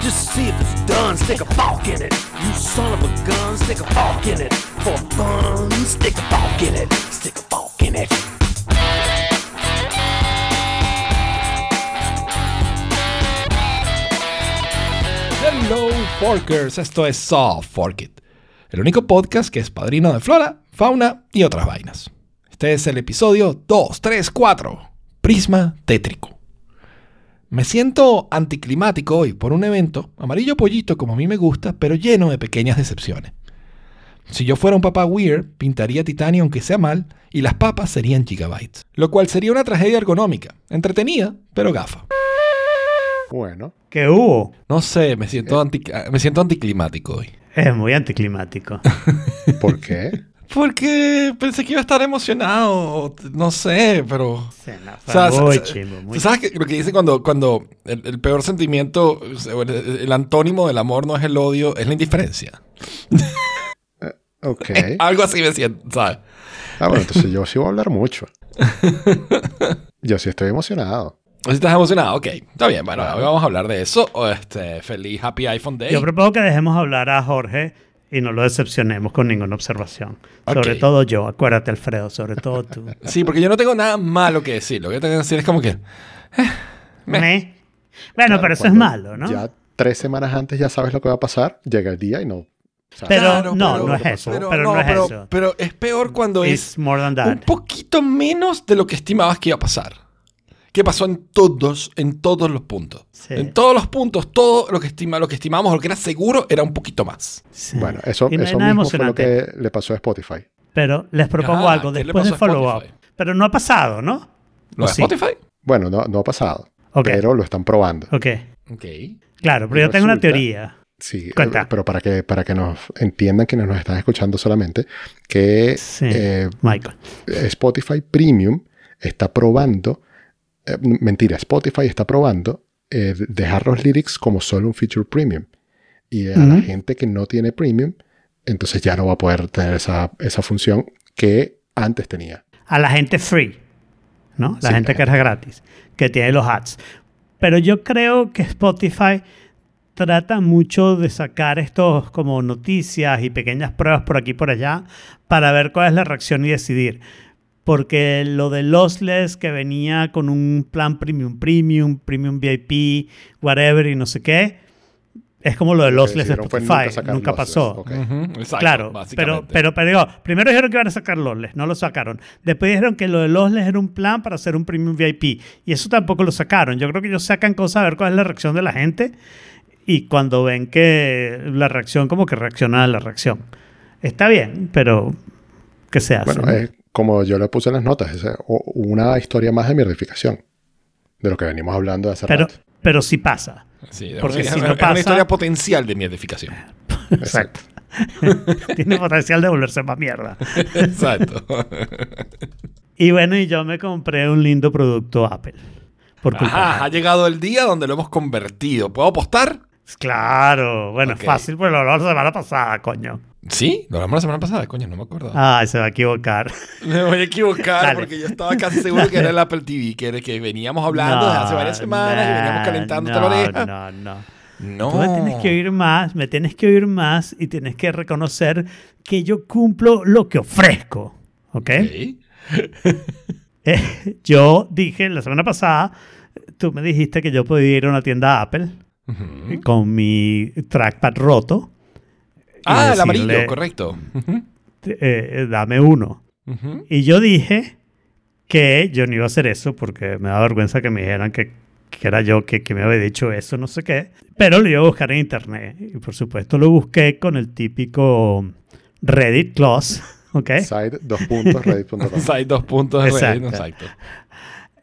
Just see if it's done, stick a in it. You son of a gun, stick a in it. For fun, stick a in it. Stick a in it. Hello Forkers, esto es Soft Fork It, el único podcast que es padrino de flora, fauna y otras vainas. Este es el episodio 234, Prisma Tétrico. Me siento anticlimático hoy por un evento, amarillo pollito como a mí me gusta, pero lleno de pequeñas decepciones. Si yo fuera un papá weird, pintaría titanio aunque sea mal, y las papas serían gigabytes. Lo cual sería una tragedia ergonómica, entretenida, pero gafa. Bueno, ¿Qué hubo? No sé, me siento, anti- me siento anticlimático hoy. Es muy anticlimático. ¿por qué? Porque pensé que iba a estar emocionado, no sé, pero... Sí, no, O sea, muy chimbo, muy ¿tú ¿Sabes qué- lo que dice cuando, cuando el, el peor sentimiento, el, el antónimo del amor no es el odio, es la indiferencia? Ok. Algo así me siento, ¿sabes? Ah, bueno, entonces yo sí voy a hablar mucho. Yo sí estoy emocionado. O si estás emocionado, ok, está bien, bueno, hoy vamos a hablar de eso. O este, feliz Happy iPhone Day. Yo propongo que dejemos hablar a Jorge y no lo decepcionemos con ninguna observación. Sobre Ok. todo yo, acuérdate Alfredo, sobre todo tú. Sí, porque yo no tengo nada malo que decir. Lo que tengo que decir es como que... Me. Bueno, pero eso es malo, ¿no? Ya tres semanas antes ya sabes lo que va a pasar, llega el día y no. Pero Claro, no, pero- no es eso. Pero, Pero, no, no, es pero, eso. pero es peor cuando es It's more than un that. poquito menos de lo que estimabas que iba a pasar. ¿Qué pasó en todos, en todos los puntos? Sí. En todos los puntos, todo lo que estima, lo que estimamos, lo que era seguro, era un poquito más. Sí. Bueno, eso, no eso mismo fue lo que le pasó a Spotify. Pero les propongo Ajá, algo ¿qué le después de pasó a follow-up. Spotify? Pero no ha pasado, ¿no? ¿Lo ¿O de sí? Spotify? Bueno, no, no ha pasado, pero lo están probando. Ok. Ok. Claro, pero yo tengo una teoría. Sí, Cuenta. eh, pero para que, para que nos entiendan quienes nos están escuchando solamente, que Sí. eh, Michael. Spotify Premium está probando, eh, mentira, Spotify está probando eh, dejar los lyrics como solo un feature premium. Y a la gente que no tiene premium, entonces ya no va a poder tener esa, esa función que antes tenía. a la gente free, ¿no? La Sí, gente la que es gratis, que tiene los ads. Pero yo creo que Spotify trata mucho de sacar estos como noticias y pequeñas pruebas por aquí y por allá para ver cuál es la reacción y decidir. Porque lo de Lossless que venía con un plan premium, premium, premium VIP, whatever y no sé qué, es como lo de Lossless de Spotify. nunca pasó. Lossless, ok. Ujú, exacto, Claro, pero, básicamente. pero, pero digo, primero dijeron que iban a sacar Lossless, no lo sacaron. Después dijeron que lo de Lossless era un plan para hacer un premium VIP y eso tampoco lo sacaron. Yo creo que ellos sacan cosas a ver cuál es la reacción de la gente y cuando ven que la reacción, como que reacciona a la reacción. Está bien, pero ¿qué se hace? Bueno, no? es como yo le puse en las notas, es una historia más de mierdificación. De lo que venimos hablando de hace pero, rato. pero sí pasa. Sí, Porque es, si no es pasa- una historia potencial de mierdificación. Exacto. Tiene potencial de volverse más mierda. Exacto. Y bueno, y yo me compré un lindo producto Apple. Por culpa de Ajá, ha llegado el día donde lo hemos convertido. ¿Puedo apostar? Claro, bueno, Ok. es fácil, pues lo hablamos la semana pasada, coño. Sí, lo hablamos la semana pasada, coño, no me acuerdo. Ay, se va a equivocar. Me voy a equivocar Dale. porque yo estaba casi seguro que era el Apple TV, que, era que veníamos hablando desde hace varias semanas y veníamos calentándote no, la oreja. No, no. No. Tú me tienes que oír más, me tienes que oír más y tienes que reconocer que yo cumplo lo que ofrezco. ¿Ok? Ok. Eh, yo dije la semana pasada, tú me dijiste que yo podía ir a una tienda Apple con mi trackpad roto. Ah, el amarillo, correcto. Eh, dame uno. Ujú. Y yo dije que yo no iba a hacer eso porque me da vergüenza que me dijeran que, que era yo que, que me había dicho eso, no sé qué. Pero lo iba a buscar en internet. Y por supuesto lo busqué con el típico Reddit clause. ¿Ok? Side, dos puntos, reddit.com. Hay dos puntos Reddit, Exacto. exacto.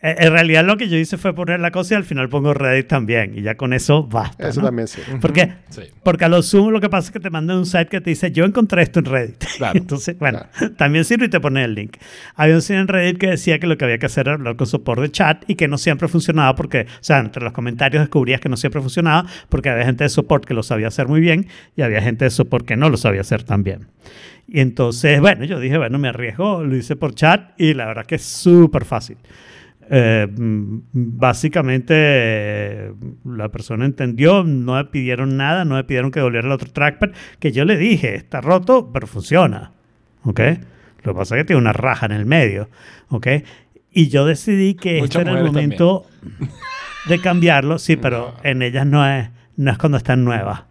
Eh, En realidad lo que yo hice fue poner la cosa y al final pongo Reddit también. Y ya con eso basta. Eso ¿no? también sí. ¿Por qué? Sí. Porque a lo sumo lo que pasa es que te mandan un site que te dice, yo encontré esto en Reddit. Claro. Entonces, bueno, también sirve y te pone el link. Había un sitio en Reddit que decía que lo que había que hacer era hablar con soporte de chat y que no siempre funcionaba porque, o sea, entre los comentarios descubrías que no siempre funcionaba porque había gente de soporte que lo sabía hacer muy bien y había gente de soporte que no lo sabía hacer tan bien. Y entonces, bueno, yo dije, bueno, me arriesgo, lo hice por chat y la verdad que es súper fácil. Eh, mm, básicamente eh, la persona entendió, no me pidieron nada, no me pidieron que devolviera el otro trackpad, que yo le dije, está roto, pero funciona. ¿Ok? Lo que pasa es que tiene una raja en el medio. ¿Ok? Y yo decidí que Muchas este era el momento de cambiarlo, sí, pero en ellas no es, no es cuando están nuevas.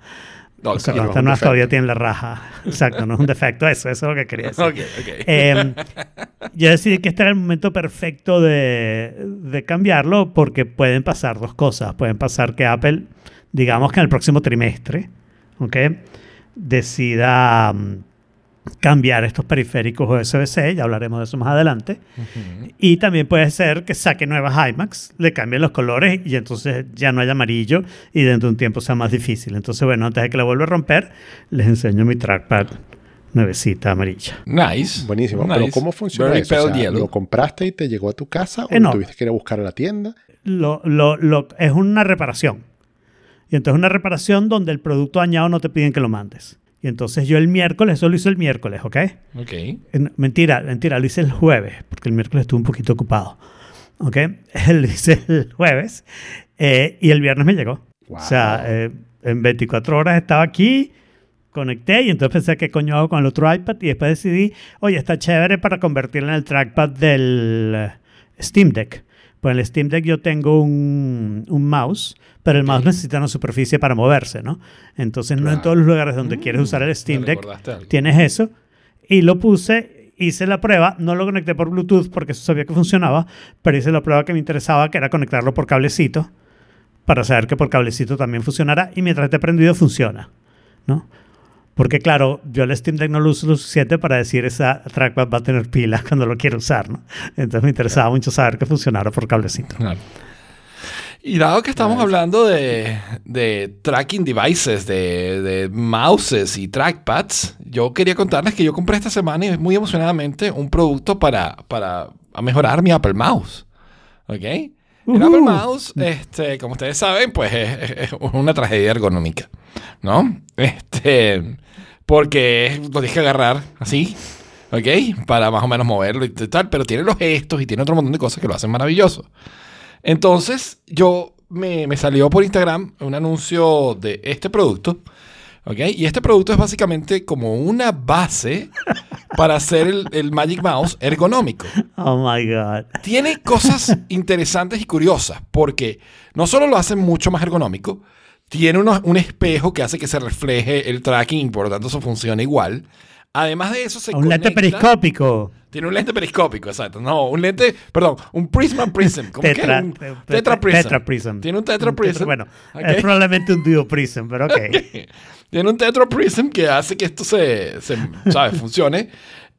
No, nuevas defecto. todavía tienen la raja. Exacto, no es un defecto, eso, eso es lo que quería decir. Ok, ok. Eh, yo decidí que este era el momento perfecto de, de cambiarlo porque pueden pasar dos cosas. Pueden pasar que Apple, digamos que en el próximo trimestre, ¿ok? decida mm, cambiar estos periféricos USB-C, ya hablaremos de eso más adelante. Y también puede ser que saque nuevas iMacs, le cambien los colores y entonces ya no haya amarillo y dentro de un tiempo sea más difícil. Entonces, bueno, antes de que la vuelva a romper, les enseño mi trackpad nuevecita amarilla. Nice. Buenísimo. Nice. Pero ¿cómo funciona Very eso? O sea. ¿Lo compraste y te llegó a tu casa o Eh, no. tuviste que ir a buscar a la tienda? Lo, lo- lo- es una reparación. Y entonces una reparación donde el producto dañado no te piden que lo mandes. Y entonces yo el miércoles, eso lo hice el miércoles, ¿ok? Ok. Mentira, mentira, lo hice el jueves, porque el miércoles estuve un poquito ocupado. ¿Ok? Lo hice el jueves eh, y el viernes me llegó. Wow. O sea, eh, en 24 horas estaba aquí, conecté y entonces pensé qué coño hago con el otro iPad y después decidí, oye, está chévere para convertirlo en el trackpad del eh, Steam Deck. Pues en el Steam Deck yo tengo un, un mouse, pero el mouse necesita una superficie para moverse, ¿no? Entonces no en todos los lugares donde quieres usar el Steam Deck tienes eso. Y lo puse, hice la prueba, no lo conecté por Bluetooth porque eso sabía que funcionaba, pero hice la prueba que me interesaba, que era conectarlo por cablecito, para saber que por cablecito también funcionara y mientras esté prendido funciona, ¿no? Porque claro, yo el Steam Deck no lo uso lo suficiente para decir esa trackpad va a tener pilas cuando lo quiero usar, ¿no? Entonces me interesaba mucho saber que funcionara por cablecito. Claro. Y dado que estamos hablando de, de tracking devices, de, de mouses y trackpads, yo quería contarles que yo compré esta semana y muy emocionadamente un producto para, para mejorar mi Apple Mouse. ¿Ok? El. Apple Mouse, este, como ustedes saben, pues es, es una tragedia ergonómica, ¿no? Este, porque lo tienes que agarrar así, ¿ok? Para más o menos moverlo y tal, pero tiene los gestos y tiene otro montón de cosas que lo hacen maravilloso. Entonces, yo me, me salió por Instagram un anuncio de este producto. ¿Ok? Y este producto es básicamente como una base para hacer el, el Magic Mouse ergonómico. Oh my God. Tiene cosas interesantes y curiosas, porque no solo lo hace mucho más ergonómico, tiene unos- un espejo que hace que se refleje el tracking y por lo tanto eso funciona igual. Además de eso, se Un lente periscópico. Tiene un lente periscópico, exacto. No, un lente, perdón, un Prisma Prism. ¿Cómo que? Tetra, Un te- Tetra Prism. Tetra Prism. Tiene un Tetra Un Prism. Bueno, Ok. es probablemente un Duo Prism, pero ok. Tiene un Tetra Prism que hace que esto se, se ¿sabes? funcione.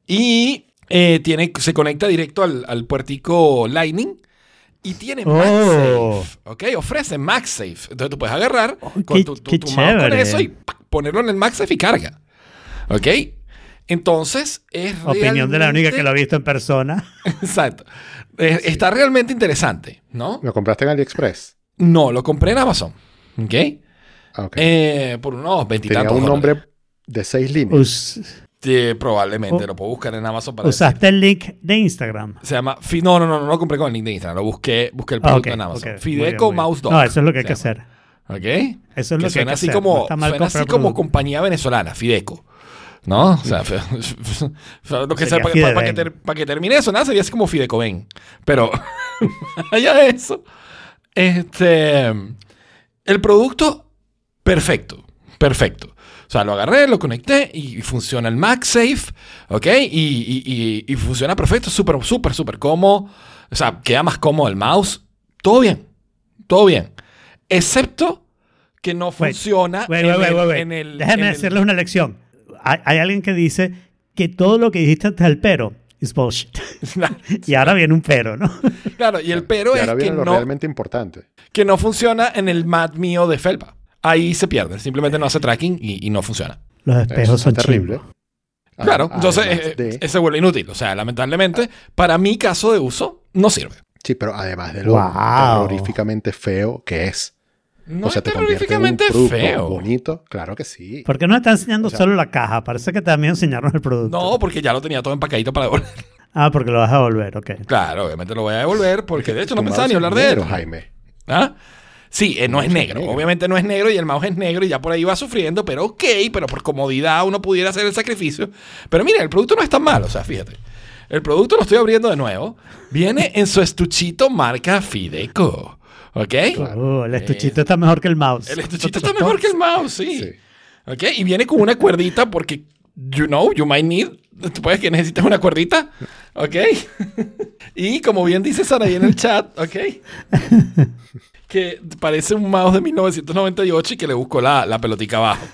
Y eh, tiene, se conecta directo al, al puertico Lightning. Y tiene Oh. MagSafe. ¿Ok? Ofrece MagSafe. Entonces tú puedes agarrar Oh, con qué- tu, tu- tu mouse con eso y ¡pac! ponerlo en el MagSafe y carga. ¿Ok? Entonces es Opinión de la única que lo ha visto en persona. Exacto. Eh, Está realmente interesante, ¿no? ¿Lo compraste en AliExpress? No, lo compré en Amazon. ¿Ok? Ah. Eh, por unos Tenía veintitantos un dólares. nombre de seis líneas. Us- Sí, probablemente, Oh. lo puedo buscar en Amazon para usaste el link de Instagram. Se llama... No, no, no, no lo compré con el link de Instagram. Lo busqué, busqué el Ah, producto en Amazon. ok. Muy Fideco bien. Mouse Dock. No, eso es lo que hay que llama. hacer. ¿Ok? Eso es que lo que hay que así hacer. como, No suena así como compañía venezolana, Fideco. ¿No? O sea, lo que sea, Sería para, que- para que Fideven. ter- para que termine eso, nada, sería así como Fideco ven. Pero, allá de eso, este, el producto, perfecto, perfecto. O sea, lo agarré, lo conecté y funciona el MagSafe, ¿ok? Y, y- y- y funciona perfecto, súper, súper, súper cómodo. O sea, queda más cómodo el mouse. Todo bien, todo bien. Excepto que no Wait, funciona Wait, en, wait, el, en el- Déjame en el- decirles una lección. Hay, hay alguien que dice que todo lo que dijiste antes del pero es bullshit. y ahora viene un pero, ¿no? Claro, y el pero y es ahora que viene lo no, realmente importante. que no funciona en el mat mío de Felpa. Ahí se pierde, simplemente no hace tracking y, y no funciona. Los espejos son terrible. terribles. Claro, Ah, entonces eh, de- eh, se vuelve inútil. O sea, lamentablemente, para mi caso de uso, no sirve. Sí, pero además de lo Wow. terroríficamente feo que es. No o sea, es te convierte en un terroríficamente feo. bonito. Claro que sí. ¿Por qué no está enseñando O sea- solo la caja? Parece que también enseñaron el producto. No, porque ya lo tenía todo empacadito para devolver. Ah, porque lo vas a devolver, ok. Claro, obviamente lo voy a devolver porque de hecho no pensaba ni hablar de negro, él. Jaime. ¿Ah? Sí, eh, no es negro. negro. Obviamente no es negro y el mouse es negro y ya por ahí va sufriendo, pero ok, pero por comodidad uno pudiera hacer el sacrificio. Pero mira, el producto no es tan malo, o sea, fíjate. El producto lo estoy abriendo de nuevo. Viene en su estuchito marca Fideco. ¿Ok? El estuchito está mejor que el mouse. El estuchito está mejor que el mouse, sí. Sí. ¿Ok? Y viene con una cuerdita porque, you know, you might need. Tú puedes que necesites una cuerdita. ¿Ok? y como bien dice Sara ahí en el chat, ¿ok? que parece un mouse de 1998 y que le buscó la, la pelotica abajo.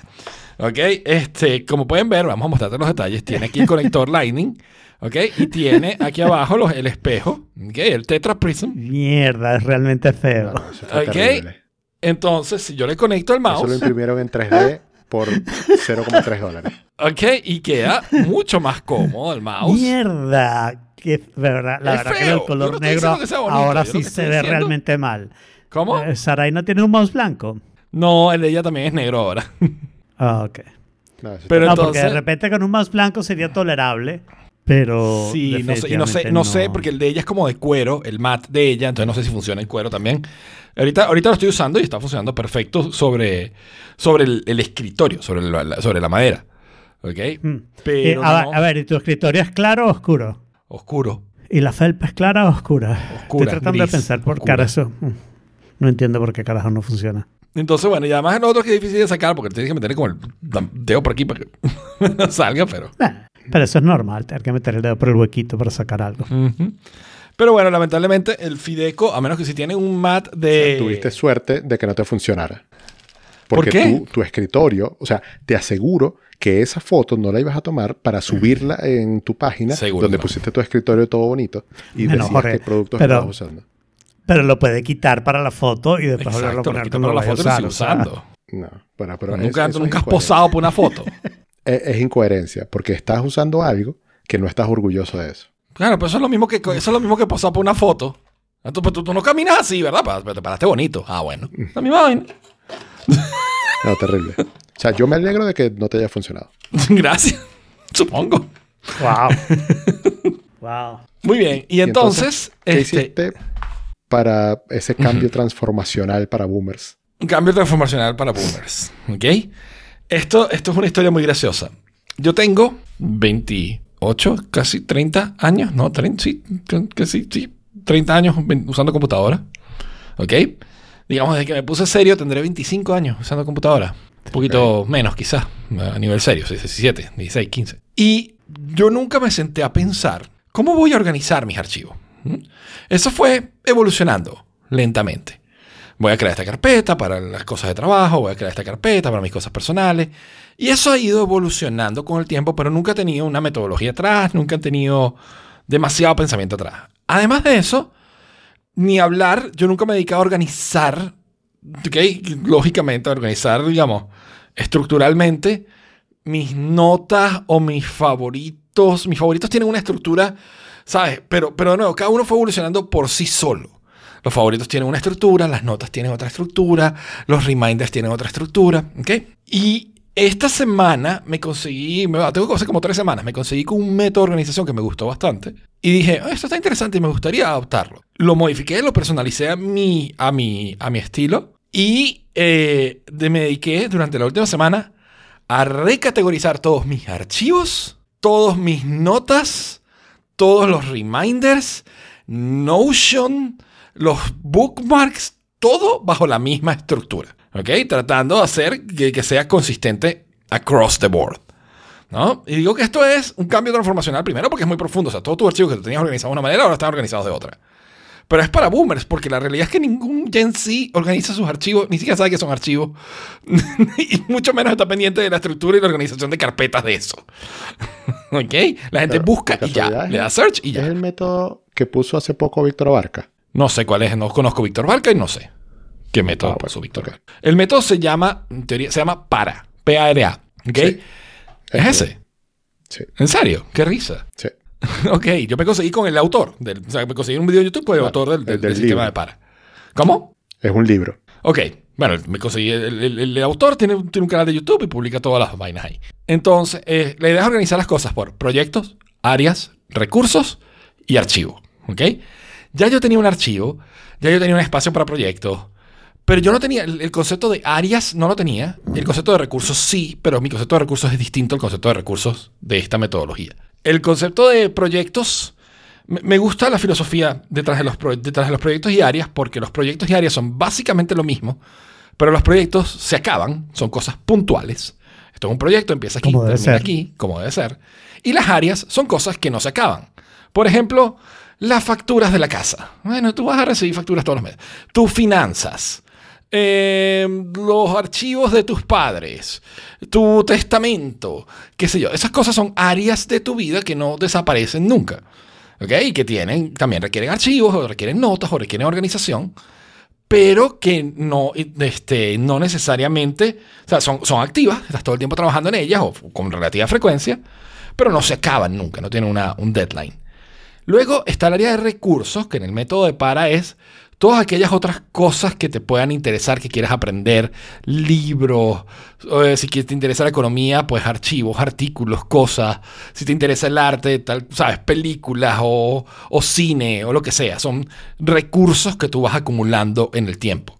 ¿Ok? Este, como pueden ver, vamos a mostrarte los detalles. Tiene aquí el conector Lightning. ¿Ok? Y tiene aquí abajo los, el espejo. ¿Ok? El Tetra Prism. Mierda, es realmente feo. No, eso está Ok. terrible. Entonces, si yo le conecto el Eso lo mouse. imprimieron en 3D por 0,3 dólares. Ok, y queda mucho más cómodo el mouse. Mierda. Que, verdad, la Es verdad que el color no negro bonito, ahora sí se ve diciendo- realmente mal. ¿Cómo? Eh, Sarai no tiene un mouse blanco. No, el de ella también es negro ahora. Ah, ok. No, Pero no, entonces- porque de repente con un mouse blanco sería tolerable, pero Sí, no sé, y no sé, no sé, porque el de ella es como de cuero, el mat de ella, entonces no sé si funciona en cuero también. Ahorita, ahorita lo estoy usando y está funcionando perfecto sobre, sobre el, el escritorio, sobre la, sobre la madera. ¿Ok? Mm. Pero Eh, a, no- a ver, ¿y tu escritorio es claro o oscuro? oscuro. ¿Y la felpa es clara o oscura? Oscura, Estoy tratando gris, de pensar por oscura. cara eso. Mm. No entiendo por qué carajo no funciona. Entonces, bueno, y además el otro que es difícil de sacar porque tienes que meter como el dedo por aquí para que no salga, pero... Eh, pero eso es normal, tener que meter el dedo por el huequito para sacar algo. Pero bueno, lamentablemente el Fideco, a menos que si tiene un mat de... Tuviste suerte de que no te funcionara. ¿Por Porque qué? Tu, tu escritorio, o sea, te aseguro que esa foto no la ibas a tomar para subirla en tu página Seguro donde no. pusiste tu escritorio todo bonito y Bueno, decías Jorge, qué productos pero- estabas usando. Pero lo puede quitar para la foto y después volverlo a poner para lo la foto y lo usar. sigo o sea, usando. No, bueno, pero es- nunca eso nunca es has posado por una foto. Es, es incoherencia, porque estás usando algo que no estás orgulloso de eso. Claro, pero eso es lo mismo que, eso es lo mismo que posar por una foto. Ah, Tú, tú- tú no caminas así, ¿verdad? Pero te paraste bonito. Ah, bueno. La misma vaina. No, terrible. O sea, yo me alegro de que no te haya funcionado. Gracias. Supongo. Wow. wow. Muy bien. Y Y entonces, ¿Qué este, hiciste para ese cambio transformacional para boomers? un cambio transformacional para boomers. ¿Ok? Esto, esto es una historia muy graciosa. Yo tengo 28, casi 30 años. No, 30, sí, casi, sí, 30 años usando computadora. ¿Ok? Digamos, desde que me puse serio, tendré 25 años usando computadora. Un poquito menos, quizás, a nivel serio, 17, 16, 15. Y yo nunca me senté a pensar, ¿cómo voy a organizar mis archivos? Eso fue evolucionando lentamente. Voy a crear esta carpeta para las cosas de trabajo, voy a crear esta carpeta para mis cosas personales. Y eso ha ido evolucionando con el tiempo, pero nunca he tenido una metodología atrás, nunca he tenido demasiado pensamiento atrás. Además de eso, ni hablar, yo nunca me he dedicado a organizar, ¿ok? Lógicamente, a organizar, digamos, estructuralmente mis notas o mis favoritos. Mis favoritos tienen una estructura, ¿sabes? Pero, pero de nuevo, cada uno fue evolucionando por sí solo. Los favoritos tienen una estructura, las notas tienen otra estructura, los reminders tienen otra estructura, ¿ok? Y esta semana me conseguí, me, tengo hace como tres semanas, me conseguí con un método de organización que me gustó bastante. Y dije, "Ah, esto está interesante y me gustaría adoptarlo. Lo modifiqué, lo personalicé a mi, a mi, a mi estilo y eh, me dediqué durante la última semana a recategorizar todos mis archivos, todos mis notas, todos los reminders, Notion, los bookmarks, todo bajo la misma estructura. ¿Ok? Tratando de hacer que, sea consistente across the board. ¿No? Y digo que esto es un cambio transformacional primero porque es muy profundo. O sea, todos tus archivos que tenías organizados de una manera ahora están organizados de otra. Pero es para boomers, porque la realidad es que ningún Gen Z organiza sus archivos, ni siquiera sabe que son archivos, y mucho menos está pendiente de la estructura y la organización de carpetas de eso. ¿Ok? La gente Pero, busca y ya, le da es- search y Es ya. el método que puso hace poco Víctor Barca. No sé cuál es, no conozco Víctor Barca y no sé qué método Ah, bueno, puso Víctor. Barca. El método se llama, en teoría, se llama PARA, P-A-R-A. ¿Ok? Sí. ¿Es ese? Sí, ¿En serio? ¡Qué risa! sí. ok, yo me conseguí con el autor. Del, o sea, me conseguí un video de YouTube con el Claro, autor del, del- el del del sistema libro. de PARA. ¿Cómo? Es un libro. Ok, bueno, me conseguí. El, el- el autor tiene, tiene un canal de YouTube y publica todas las vainas ahí. Entonces, eh, la idea es organizar las cosas por proyectos, áreas, recursos y archivo. ¿Ok? Ya yo tenía un archivo, ya yo tenía un espacio para proyectos, pero yo no tenía, el, el concepto de áreas no lo tenía, el concepto de recursos sí, pero mi concepto de recursos es distinto al concepto de recursos de esta metodología. El concepto de proyectos, me gusta la filosofía detrás de, los detrás de los proyectos y áreas, porque los proyectos y áreas son básicamente lo mismo, pero los proyectos se acaban, son cosas puntuales. Esto es un proyecto, empieza aquí, Como termina aquí, como debe ser. Y las áreas son cosas que no se acaban. Por ejemplo, las facturas de la casa. Bueno, tú vas a recibir facturas todos los meses. Tus finanzas. Eh, los archivos de tus padres. Tu testamento. Qué sé yo. Esas cosas son áreas de tu vida que no desaparecen nunca. ¿Ok? Y que tienen, también requieren archivos, o requieren notas, o requieren organización pero que no, este, no necesariamente, o sea, son, son activas, estás todo el tiempo trabajando en ellas o con relativa frecuencia, pero no se acaban nunca, no tienen una, un deadline. Luego está el área de recursos, que en el método de para es todas aquellas otras cosas que te puedan interesar, que quieras aprender, libros, eh, si te interesa la economía, pues archivos, artículos, cosas, si te interesa el arte, tal, sabes, películas o, o cine o lo que sea, son recursos que tú vas acumulando en el tiempo.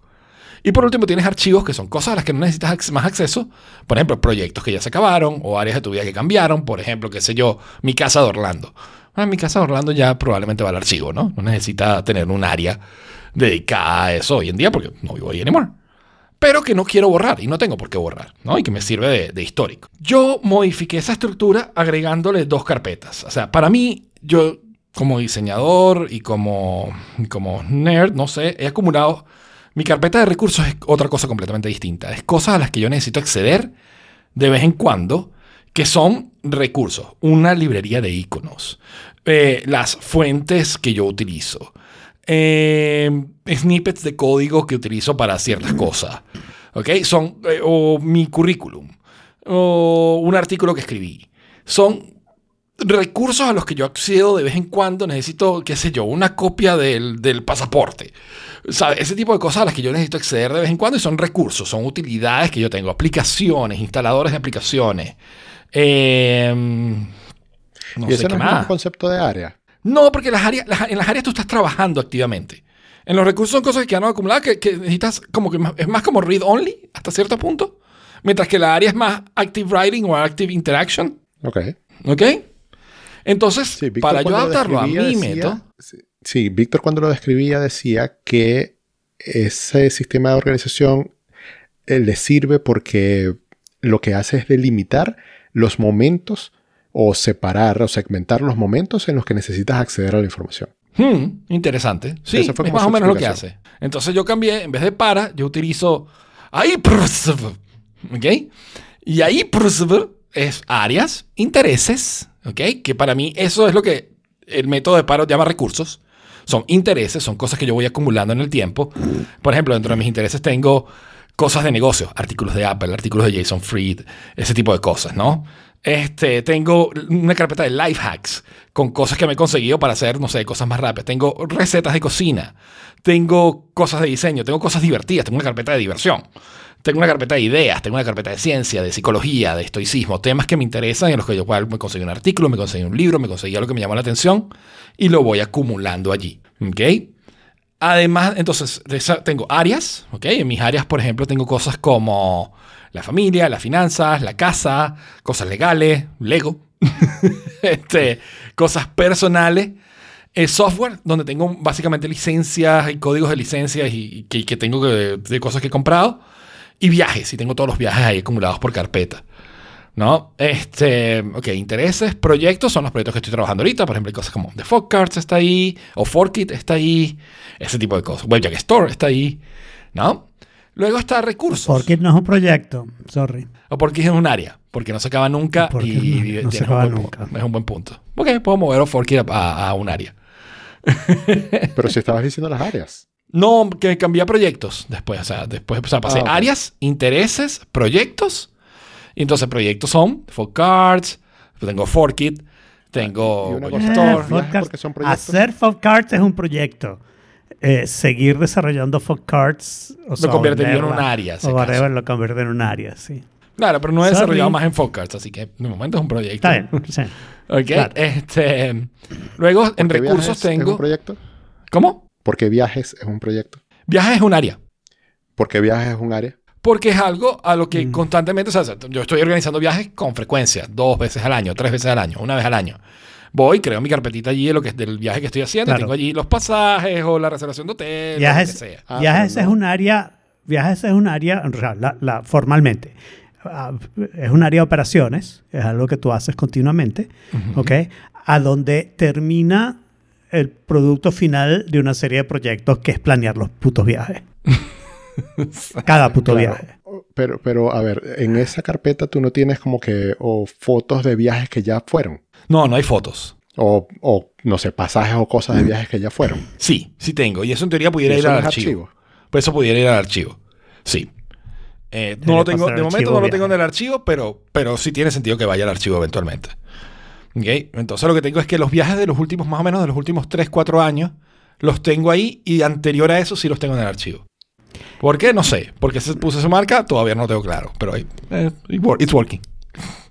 Y por último tienes archivos que son cosas a las que no necesitas más acceso. Por ejemplo, proyectos que ya se acabaron o áreas de tu vida que cambiaron. Por ejemplo, qué sé yo, mi casa de Orlando. Ah, mi casa de Orlando ya probablemente va al archivo, ¿no? No necesita tener un área dedicada a eso hoy en día porque no vivo ahí anymore. Pero que no quiero borrar y no tengo por qué borrar, ¿no? Y que me sirve de, de histórico. Yo modifiqué esa estructura agregándole dos carpetas. O sea, para mí, yo como diseñador y como, como nerd, no sé, he acumulado mi carpeta de recursos es otra cosa completamente distinta. Es cosas a las que yo necesito acceder de vez en cuando, que son recursos. Una librería de iconos, eh, las fuentes que yo utilizo, eh, snippets de código que utilizo para ciertas cosas. ¿Ok? Son, eh, o mi currículum, o un artículo que escribí. Son recursos a los que yo accedo de vez en cuando. Necesito, qué sé yo, una copia del, del pasaporte. ¿Sabe? Ese tipo de cosas a las que yo necesito acceder de vez en cuando y son recursos, son utilidades que yo tengo, aplicaciones, instaladores de aplicaciones. Eh, no y sé ese qué no es más. un concepto de área. No, porque las áreas, las- en las áreas tú estás trabajando activamente. En los recursos son cosas que quedan acumuladas que, que necesitas como que más- es más como read only hasta cierto punto. Mientras que la área es más active writing o active interaction. Ok. ¿Ok? Entonces, Sí, para yo adaptarlo a mi método. Sí, Sí, Víctor cuando lo describía decía que ese sistema de organización eh, le sirve porque lo que hace es delimitar los momentos o separar o segmentar los momentos en los que necesitas acceder a la información. Hmm, interesante. Sí, Esa fue es más o menos lo que hace. Entonces yo cambié, en vez de para, yo utilizo ahí ¿ok? Y ahí es áreas, intereses, ¿ok? Que para mí eso es lo que el método de paro llama recursos. Son intereses, son cosas que yo voy acumulando en el tiempo. Por ejemplo, dentro de mis intereses tengo cosas de negocio, artículos de Apple, artículos de Jason Fried, ese tipo de cosas, ¿no? Este, tengo una carpeta de life hacks con cosas que me he conseguido para hacer, no sé, cosas más rápidas. Tengo recetas de cocina, tengo cosas de diseño, tengo cosas divertidas, tengo una carpeta de diversión. Tengo una carpeta de ideas, tengo una carpeta de ciencia, de psicología, de estoicismo, temas que me interesan y en los que yo cual me conseguí un artículo, me conseguí un libro, me conseguí algo que me llamó la atención y lo voy acumulando allí. ¿Ok? Además, entonces, tengo áreas, ¿ok? En mis áreas, por ejemplo, tengo cosas como la familia, las finanzas, la casa, cosas legales, Lego, este, cosas personales, el software, donde tengo básicamente licencias y códigos de licencias y, y que, que tengo que- de cosas que he comprado, y viajes, y tengo todos los viajes ahí acumulados por carpeta. ¿No? Este, ok, intereses, proyectos son los proyectos que estoy trabajando ahorita. Por ejemplo, hay cosas como The Folk Cards está ahí, o Forkit está ahí, ese tipo de cosas. Webjack Store está ahí, ¿no? Luego está recursos. Porque no es un proyecto, sorry. O porque es un área, porque no se acaba nunca Porque y no- se un acaba nunca. Es un buen punto. Ok, puedo mover a Forkit a, a- a un área. Pero si estabas diciendo las áreas. No, que cambié a proyectos después. O sea, después o sea, pasé Ah, áreas, intereses, proyectos. Y entonces proyectos son Folk Cards, tengo Forkit, tengo Y una Webjack cosa- Eh, Store. Podcast- porque son proyectos. Hacer folk cards es un proyecto. Eh, seguir desarrollando folk cards o sea, convertiría en un área, si O whatever, lo convierte en un área, sí. Claro, pero no he Sorry. desarrollado más en Forecast, así que de momento es un proyecto. Está bien. sí. Ok, Claro. este. Luego, en ¿Por qué recursos viajes ¿Es tengo. un proyecto? ¿Cómo? Porque viajes es un proyecto. Viajes es un área. Porque viajes es un área. Porque es algo a lo que Mm. constantemente, o sea, yo estoy organizando viajes con frecuencia, dos veces al año, tres veces al año, una vez al año. Voy, creo mi carpetita allí de lo que es del viaje que estoy haciendo, Claro. tengo allí los pasajes o la reservación de hotel, Viajes, lo que sea. Ah, viajes es un área, viajes es un área, en realidad, la, la- formalmente, ah, es un área de operaciones, es algo que tú haces continuamente, ¿ok? A donde termina el producto final de una serie de proyectos que es planear los putos viajes. Cada puto Claro. viaje. Pero, pero, a ver, en esa carpeta tú no tienes como que o fotos de viajes que ya fueron. No, no hay fotos. O, o, no sé, pasajes o cosas de viajes que ya fueron. Sí, sí tengo. Y eso en teoría pudiera ir al archivo. archivo. Pues eso pudiera ir al archivo. Sí. Eh, no lo tengo, de momento no lo tengo en el archivo, pero, pero sí tiene sentido que vaya al archivo eventualmente. ¿Ok? Entonces lo que tengo es que los viajes de los últimos, más o menos de los últimos 3, 4 años, los tengo ahí y anterior a eso sí los tengo en el archivo. ¿Por qué? No sé. ¿Por qué se puso esa marca? Todavía no lo tengo claro. Pero ahí, eh, it's working.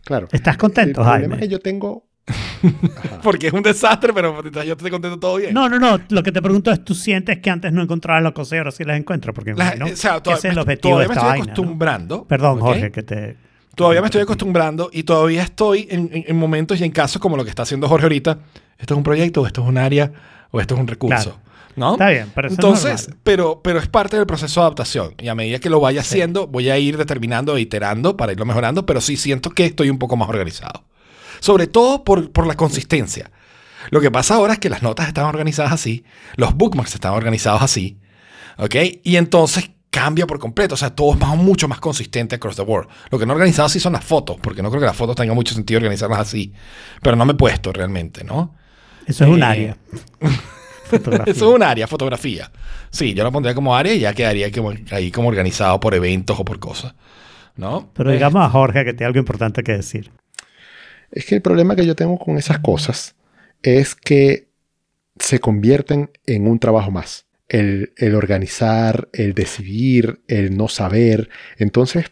Claro. ¿Estás El contento, problema Jaime? es que yo tengo. Porque es un desastre, pero yo estoy contento todo bien. No, no, no. Lo que te pregunto es, ¿tú sientes que antes no encontrabas las cosas y ahora sí las encuentras? Porque me La- imagino o sea, todavía, ese es el me- objetivo de todavía me esta estoy vaina, ¿no? acostumbrando. Perdón. Jorge, que te... Todavía me estoy acostumbrando y todavía estoy en, en- en momentos y en casos como lo que está haciendo Jorge ahorita. Esto es un proyecto, o esto es un área, o esto es un recurso. Claro. ¿No? Está bien, pero eso es Entonces, pero, pero es parte del proceso de adaptación. Y a medida que lo vaya haciendo, voy a ir determinando e iterando para irlo mejorando, pero sí siento que estoy un poco más organizado. Sobre todo por, por la consistencia. Lo que pasa ahora es que las notas están organizadas así, los bookmarks están organizados así, ¿ok? Y entonces cambia por completo, o sea, todo es más, mucho más consistente across the board. Lo que no he organizado sí son las fotos, porque no creo que las fotos tenga mucho sentido organizarlas así, pero no me he puesto realmente, ¿no? Eso es un Eh, área. Fotografía. Eso es un área, fotografía. Sí, yo lo pondría como área y ya quedaría como, ahí como organizado por eventos o por cosas, ¿no? Pero Eh, digamos a Jorge que tiene algo importante que decir. Es que el problema que yo tengo con esas cosas es que se convierten en un trabajo más. El, el organizar, el decidir, el no saber. Entonces,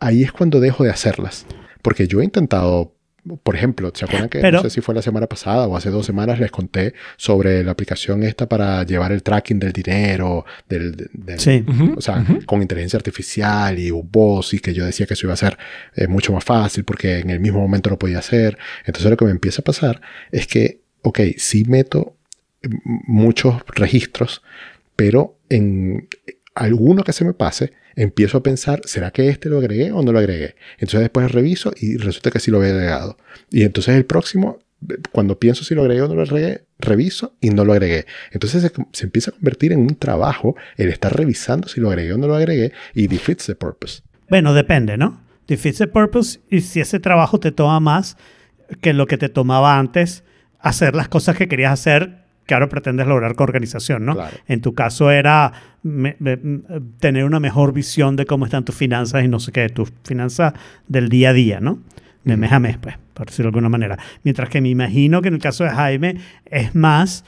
ahí es cuando dejo de hacerlas. Porque yo he intentado, por ejemplo, ¿se acuerdan que Pero- no sé si fue la semana pasada o hace dos semanas les conté sobre la aplicación esta para llevar el tracking del dinero, del, del- del- Sí. o sea, con inteligencia artificial y un boss y que yo decía que eso iba a ser eh, mucho más fácil porque en el mismo momento lo podía hacer. Entonces lo que me empieza a pasar es que, ok, sí meto m- muchos registros, pero en alguno que se me pase, empiezo a pensar, ¿será que este lo agregué o no lo agregué? Entonces después reviso y resulta que sí lo había agregado. Y entonces el próximo, cuando pienso si lo agregué o no lo agregué, reviso y no lo agregué. Entonces se, empieza a convertir en un trabajo el estar revisando si lo agregué o no lo agregué y defeats the purpose. Bueno, depende, ¿no? Defeats the purpose y si ese trabajo te toma más que lo que te tomaba antes hacer las cosas que querías hacer ahora pretendes lograr con organización, ¿no? Claro. En tu caso era me- me- m- tener una mejor visión de cómo están tus finanzas y no sé qué, tus finanzas del día a día, ¿no? De mes a mes, pues, por decirlo de alguna manera. Mientras que me imagino que en el caso de Jaime es más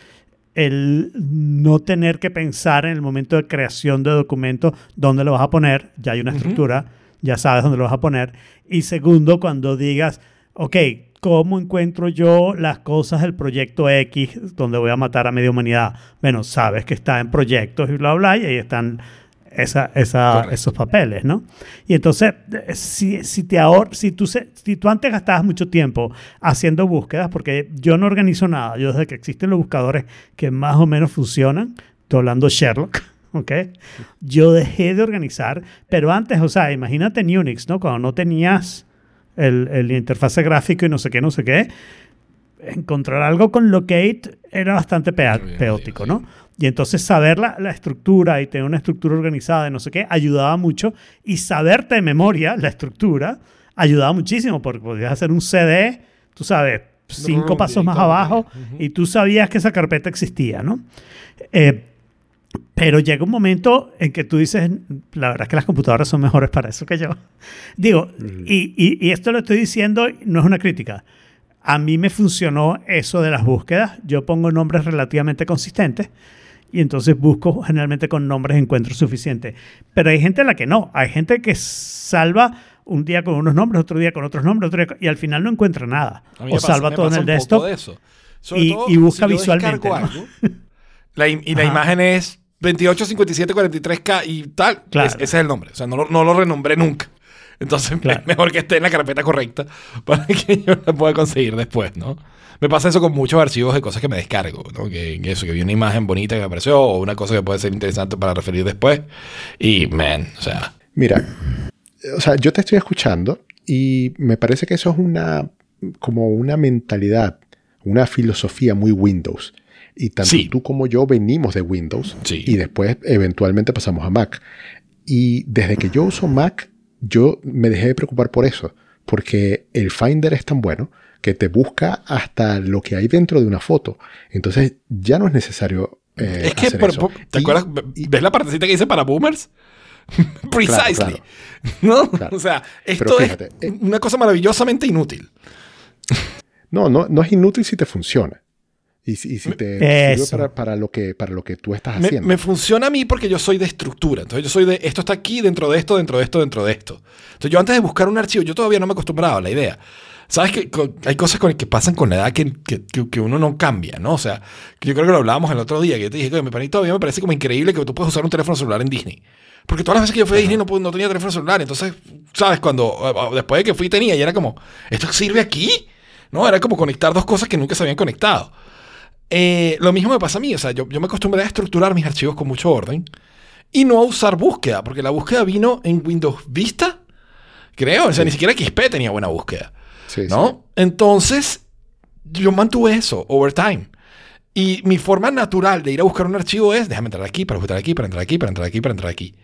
el no tener que pensar en el momento de creación de documento dónde lo vas a poner, ya hay una estructura, ya sabes dónde lo vas a poner. Y segundo, cuando digas, ok, ¿cómo encuentro yo las cosas del proyecto X donde voy a matar a media humanidad? Bueno, sabes que está en proyectos y bla, bla, y ahí están esa, esa- esos papeles, ¿no? Y entonces, eh, si, si, te ahor si, tú se- si tú antes gastabas mucho tiempo haciendo búsquedas, porque yo no organizo nada, yo desde que existen los buscadores que más o menos funcionan, estoy hablando Sherlock, ¿ok? Yo dejé de organizar, pero antes, o sea, imagínate en Unix, ¿no? Cuando no tenías el, el interfase gráfico y no sé qué, no sé qué, encontrar algo con locate era bastante peótico, ¿no? Y entonces saber la, la estructura y tener una estructura organizada y no sé qué ayudaba mucho. Y saberte de memoria la estructura ayudaba muchísimo porque podías hacer un CD, tú sabes, cinco Rum, pasos más abajo ujú. y tú sabías que esa carpeta existía, ¿no? Eh, pero llega un momento en que tú dices, la verdad es que las computadoras son mejores para eso que yo. Digo, y, y- y esto lo estoy diciendo, no es una crítica. A mí me funcionó eso de las búsquedas. Yo pongo nombres relativamente consistentes y entonces busco generalmente con nombres encuentro suficiente. Pero hay gente a la que no. Hay gente que salva un día con unos nombres, otro día con otros nombres, otro día con- y al final no encuentra nada. O pasa- salva todo en el desktop. de eso. Sobre y- todo y busca si visualmente, descargo ¿no? algo, la, im- y la Ajá. imagen es 28, 57, 43K y tal. Claro. Es- ese es el nombre. O sea, no lo, no lo renombré nunca. Entonces Claro. es mejor que esté en la carpeta correcta para que yo la pueda conseguir después, ¿no? Me pasa eso con muchos archivos de cosas que me descargo, ¿no? Que, que eso, que vi una imagen bonita que me apareció o una cosa que puede ser interesante para referir después. Y, man, o sea, Mira, o sea, yo te estoy escuchando y me parece que eso es una como una mentalidad, una filosofía muy Windows. Y tanto Sí. tú como yo venimos de Windows Sí. y después eventualmente pasamos a Mac. Y desde que yo uso Mac, yo me dejé de preocupar por eso, porque el Finder es tan bueno que te busca hasta lo que hay dentro de una foto. Entonces ya no es necesario eh, es que, hacer por- eso. por- ¿te Y- acuerdas? y- ¿Ves la partecita que dice para boomers? Precisely. claro. ¿No? Claro. O sea, esto fíjate, es eh, una cosa maravillosamente inútil. No, no, no es inútil si te funciona. Y, si- y si te sirve para, para lo que, para lo que tú estás Me, haciendo. me funciona a mí porque yo soy de estructura. Entonces yo soy de esto está aquí, dentro de esto, dentro de esto, dentro de esto. Entonces yo antes de buscar un archivo, yo todavía no me acostumbraba a la idea. Sabes que hay cosas con, que pasan con la edad que, que, que- uno no cambia, ¿no? O sea, yo creo que lo hablábamos el otro día, que yo te dije que me todavía me parece como increíble que tú puedas usar un teléfono celular en Disney. Porque todas las veces que yo fui a Disney no, no tenía teléfono celular. Entonces, ¿sabes? Cuando después de que fui tenía y era como, ¿esto sirve aquí? ¿No? Era como conectar dos cosas que nunca se habían conectado. Eh, lo mismo me pasa a mí, o sea, yo, yo me acostumbré a estructurar mis archivos con mucho orden y no a usar búsqueda, porque la búsqueda vino en Windows Vista, creo, o sea, ni siquiera XP tenía buena búsqueda, Sí, sí. ¿no? Entonces, yo mantuve eso over time. Y mi forma natural de ir a buscar un archivo es, déjame entrar aquí, para entrar aquí, para entrar aquí, para entrar aquí, para entrar aquí.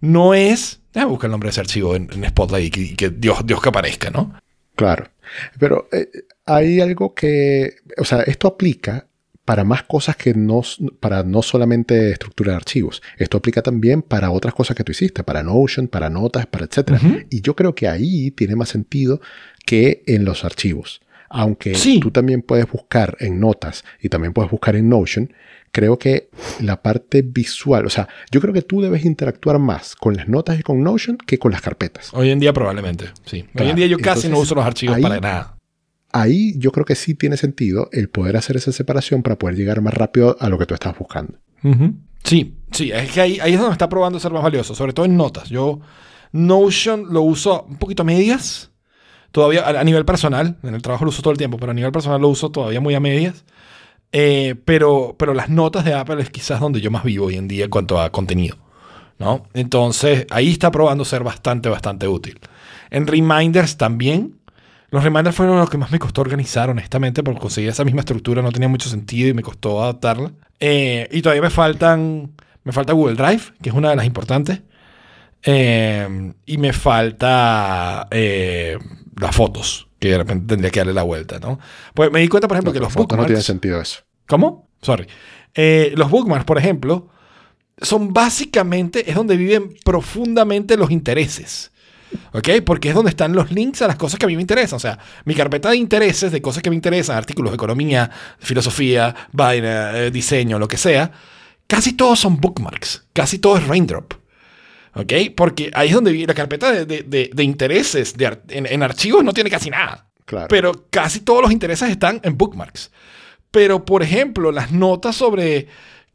No es, déjame buscar el nombre de ese archivo en, en Spotlight y que, que Dios, Dios que aparezca, ¿no? Claro. Pero eh, hay algo que, o sea, esto aplica para más cosas que no, para no solamente estructurar archivos. Esto aplica también para otras cosas que tú hiciste, para Notion, para notas, para etcétera. Y yo creo que ahí tiene más sentido que en los archivos. Aunque Sí. tú también puedes buscar en notas y también puedes buscar en Notion, creo que la parte visual, o sea, yo creo que tú debes interactuar más con las notas y con Notion que con las carpetas. Hoy en día probablemente, sí. Hoy en día yo casi entonces, no uso los archivos ahí- para nada. Ahí yo creo que sí tiene sentido el poder hacer esa separación para poder llegar más rápido a lo que tú estás buscando. Sí, sí, es que ahí, ahí es donde está probando ser más valioso, sobre todo en notas. Yo Notion lo uso un poquito a medias, todavía a, nivel personal, en el trabajo lo uso todo el tiempo, pero a nivel personal lo uso todavía muy a medias. Eh, pero, pero las notas de Apple es quizás donde yo más vivo hoy en día en cuanto a contenido. ¿no? Entonces, ahí está probando ser bastante, bastante útil. En reminders también. Los reminders fueron los que más me costó organizar, honestamente, porque conseguir esa misma estructura no tenía mucho sentido y me costó adaptarla. Eh, y todavía me faltan, me falta Google Drive, que es una de las importantes. Eh, y me falta eh, las fotos, que de repente tendría que darle la vuelta, ¿no? Pues me di cuenta, por ejemplo, que No, los fotos no tiene bookmarks... sentido eso. ¿Cómo? Sorry. Eh, los bookmarks, por ejemplo, son básicamente, es donde viven profundamente los intereses. ¿Ok? Porque es donde están los links a las cosas que a mí me interesan. O sea, mi carpeta de intereses, de cosas que me interesan, artículos de economía, filosofía, vaina, eh, diseño, lo que sea, casi todos son bookmarks. Casi todo es raindrop. ¿Ok? Porque ahí es donde la carpeta de, de- de- de intereses de en, en archivos no tiene casi nada. Claro. Pero casi todos los intereses están en bookmarks. Pero, por ejemplo, las notas sobre,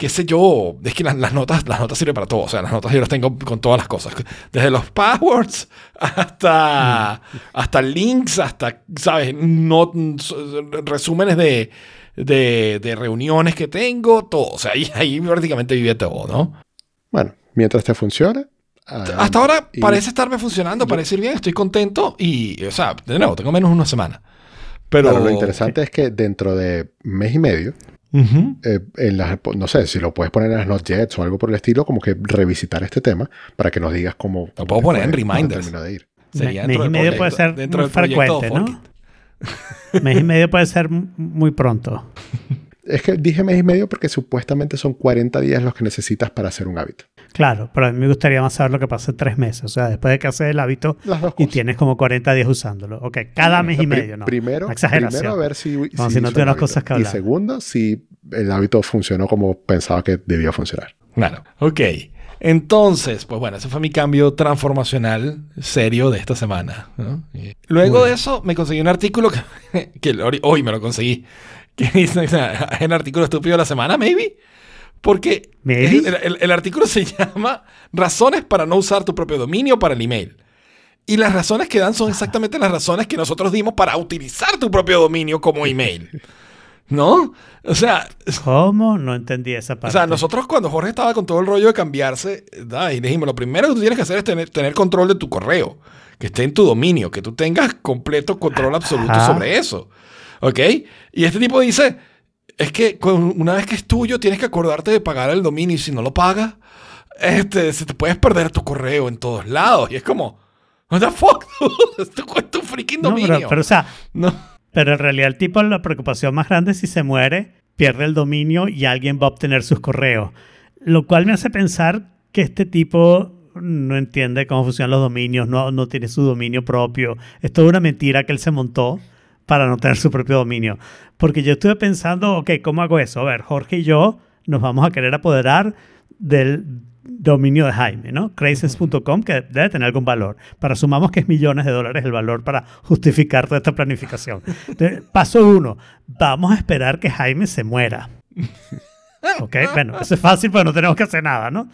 qué sé yo, es que las, las notas, las notas sirven para todo. O sea, las notas yo las tengo con todas las cosas. Desde los passwords hasta, hasta links, hasta, ¿sabes? No, resúmenes de, de, de reuniones que tengo, todo. O sea, ahí, ahí prácticamente vive todo, ¿no? Bueno, mientras te funcione. Hasta ahora parece estarme funcionando, parece ir bien, estoy contento y, o sea, de nuevo, tengo menos de una semana. Pero Claro, lo interesante es que dentro de mes y medio, Eh, en las, no sé, si lo puedes poner en las Notejets o algo por el estilo, como que revisitar este tema para que nos digas cómo. Lo puedo poner en reminders. de ir. Sería mes dentro y medio proyecto- puede ser dentro muy frecuente, ¿no? Mes y medio puede ser muy pronto. Es que dije mes y medio porque supuestamente son 40 días los que necesitas para hacer un hábito. Claro, pero a mí me gustaría más saber lo que pasa en tres meses. O sea, después de que haces el hábito y tienes como 40 días usándolo. Ok, cada mes y medio, ¿no? Primero, exageración. primero a ver si, si no cosas que Y segundo, si el hábito funcionó como pensaba que debía funcionar. Claro. Ok. Entonces, pues bueno, ese fue mi cambio transformacional serio de esta semana. luego de eso me conseguí un artículo que, que hoy me lo conseguí. Que dice, el artículo estúpido de la semana, maybe. Porque Maybe. el, el- el artículo se llama Razones para no usar tu propio dominio para el email. Y las razones que dan son exactamente las razones que nosotros dimos para utilizar tu propio dominio como email. ¿No? O sea, ¿Cómo? No entendí esa o parte. sea, nosotros cuando Jorge estaba con todo el rollo de cambiarse, da, y dijimos, lo primero que tú tienes que hacer es tener, tener control de tu correo, que esté en tu dominio, que tú tengas completo control absoluto Ajá. sobre eso. ¿Ok? Y este tipo dice, es que una vez que es tuyo, tienes que acordarte de pagar el dominio y si no lo pagas, este, se te puedes perder tu correo en todos lados. Y es como, what the fuck, es tu, freaking No, dominio. pero, pero, o sea, no. pero en realidad el tipo, la preocupación más grande es si se muere, pierde el dominio y alguien va a obtener sus correos. Lo cual me hace pensar que este tipo no entiende cómo funcionan los dominios, no, no tiene su dominio propio. Es toda una mentira que él se montó para no tener su propio dominio. Porque yo estuve pensando, ok, ¿cómo hago eso? A ver, Jorge y yo nos vamos a querer apoderar del dominio de Jaime, ¿no? Crazies.com, que debe tener algún valor. Para sumamos que es millones de dólares el valor para justificar toda esta planificación. Paso uno, vamos a esperar que Jaime se muera. ¿Ok? Bueno, eso es fácil, pero no tenemos que hacer nada, ¿no?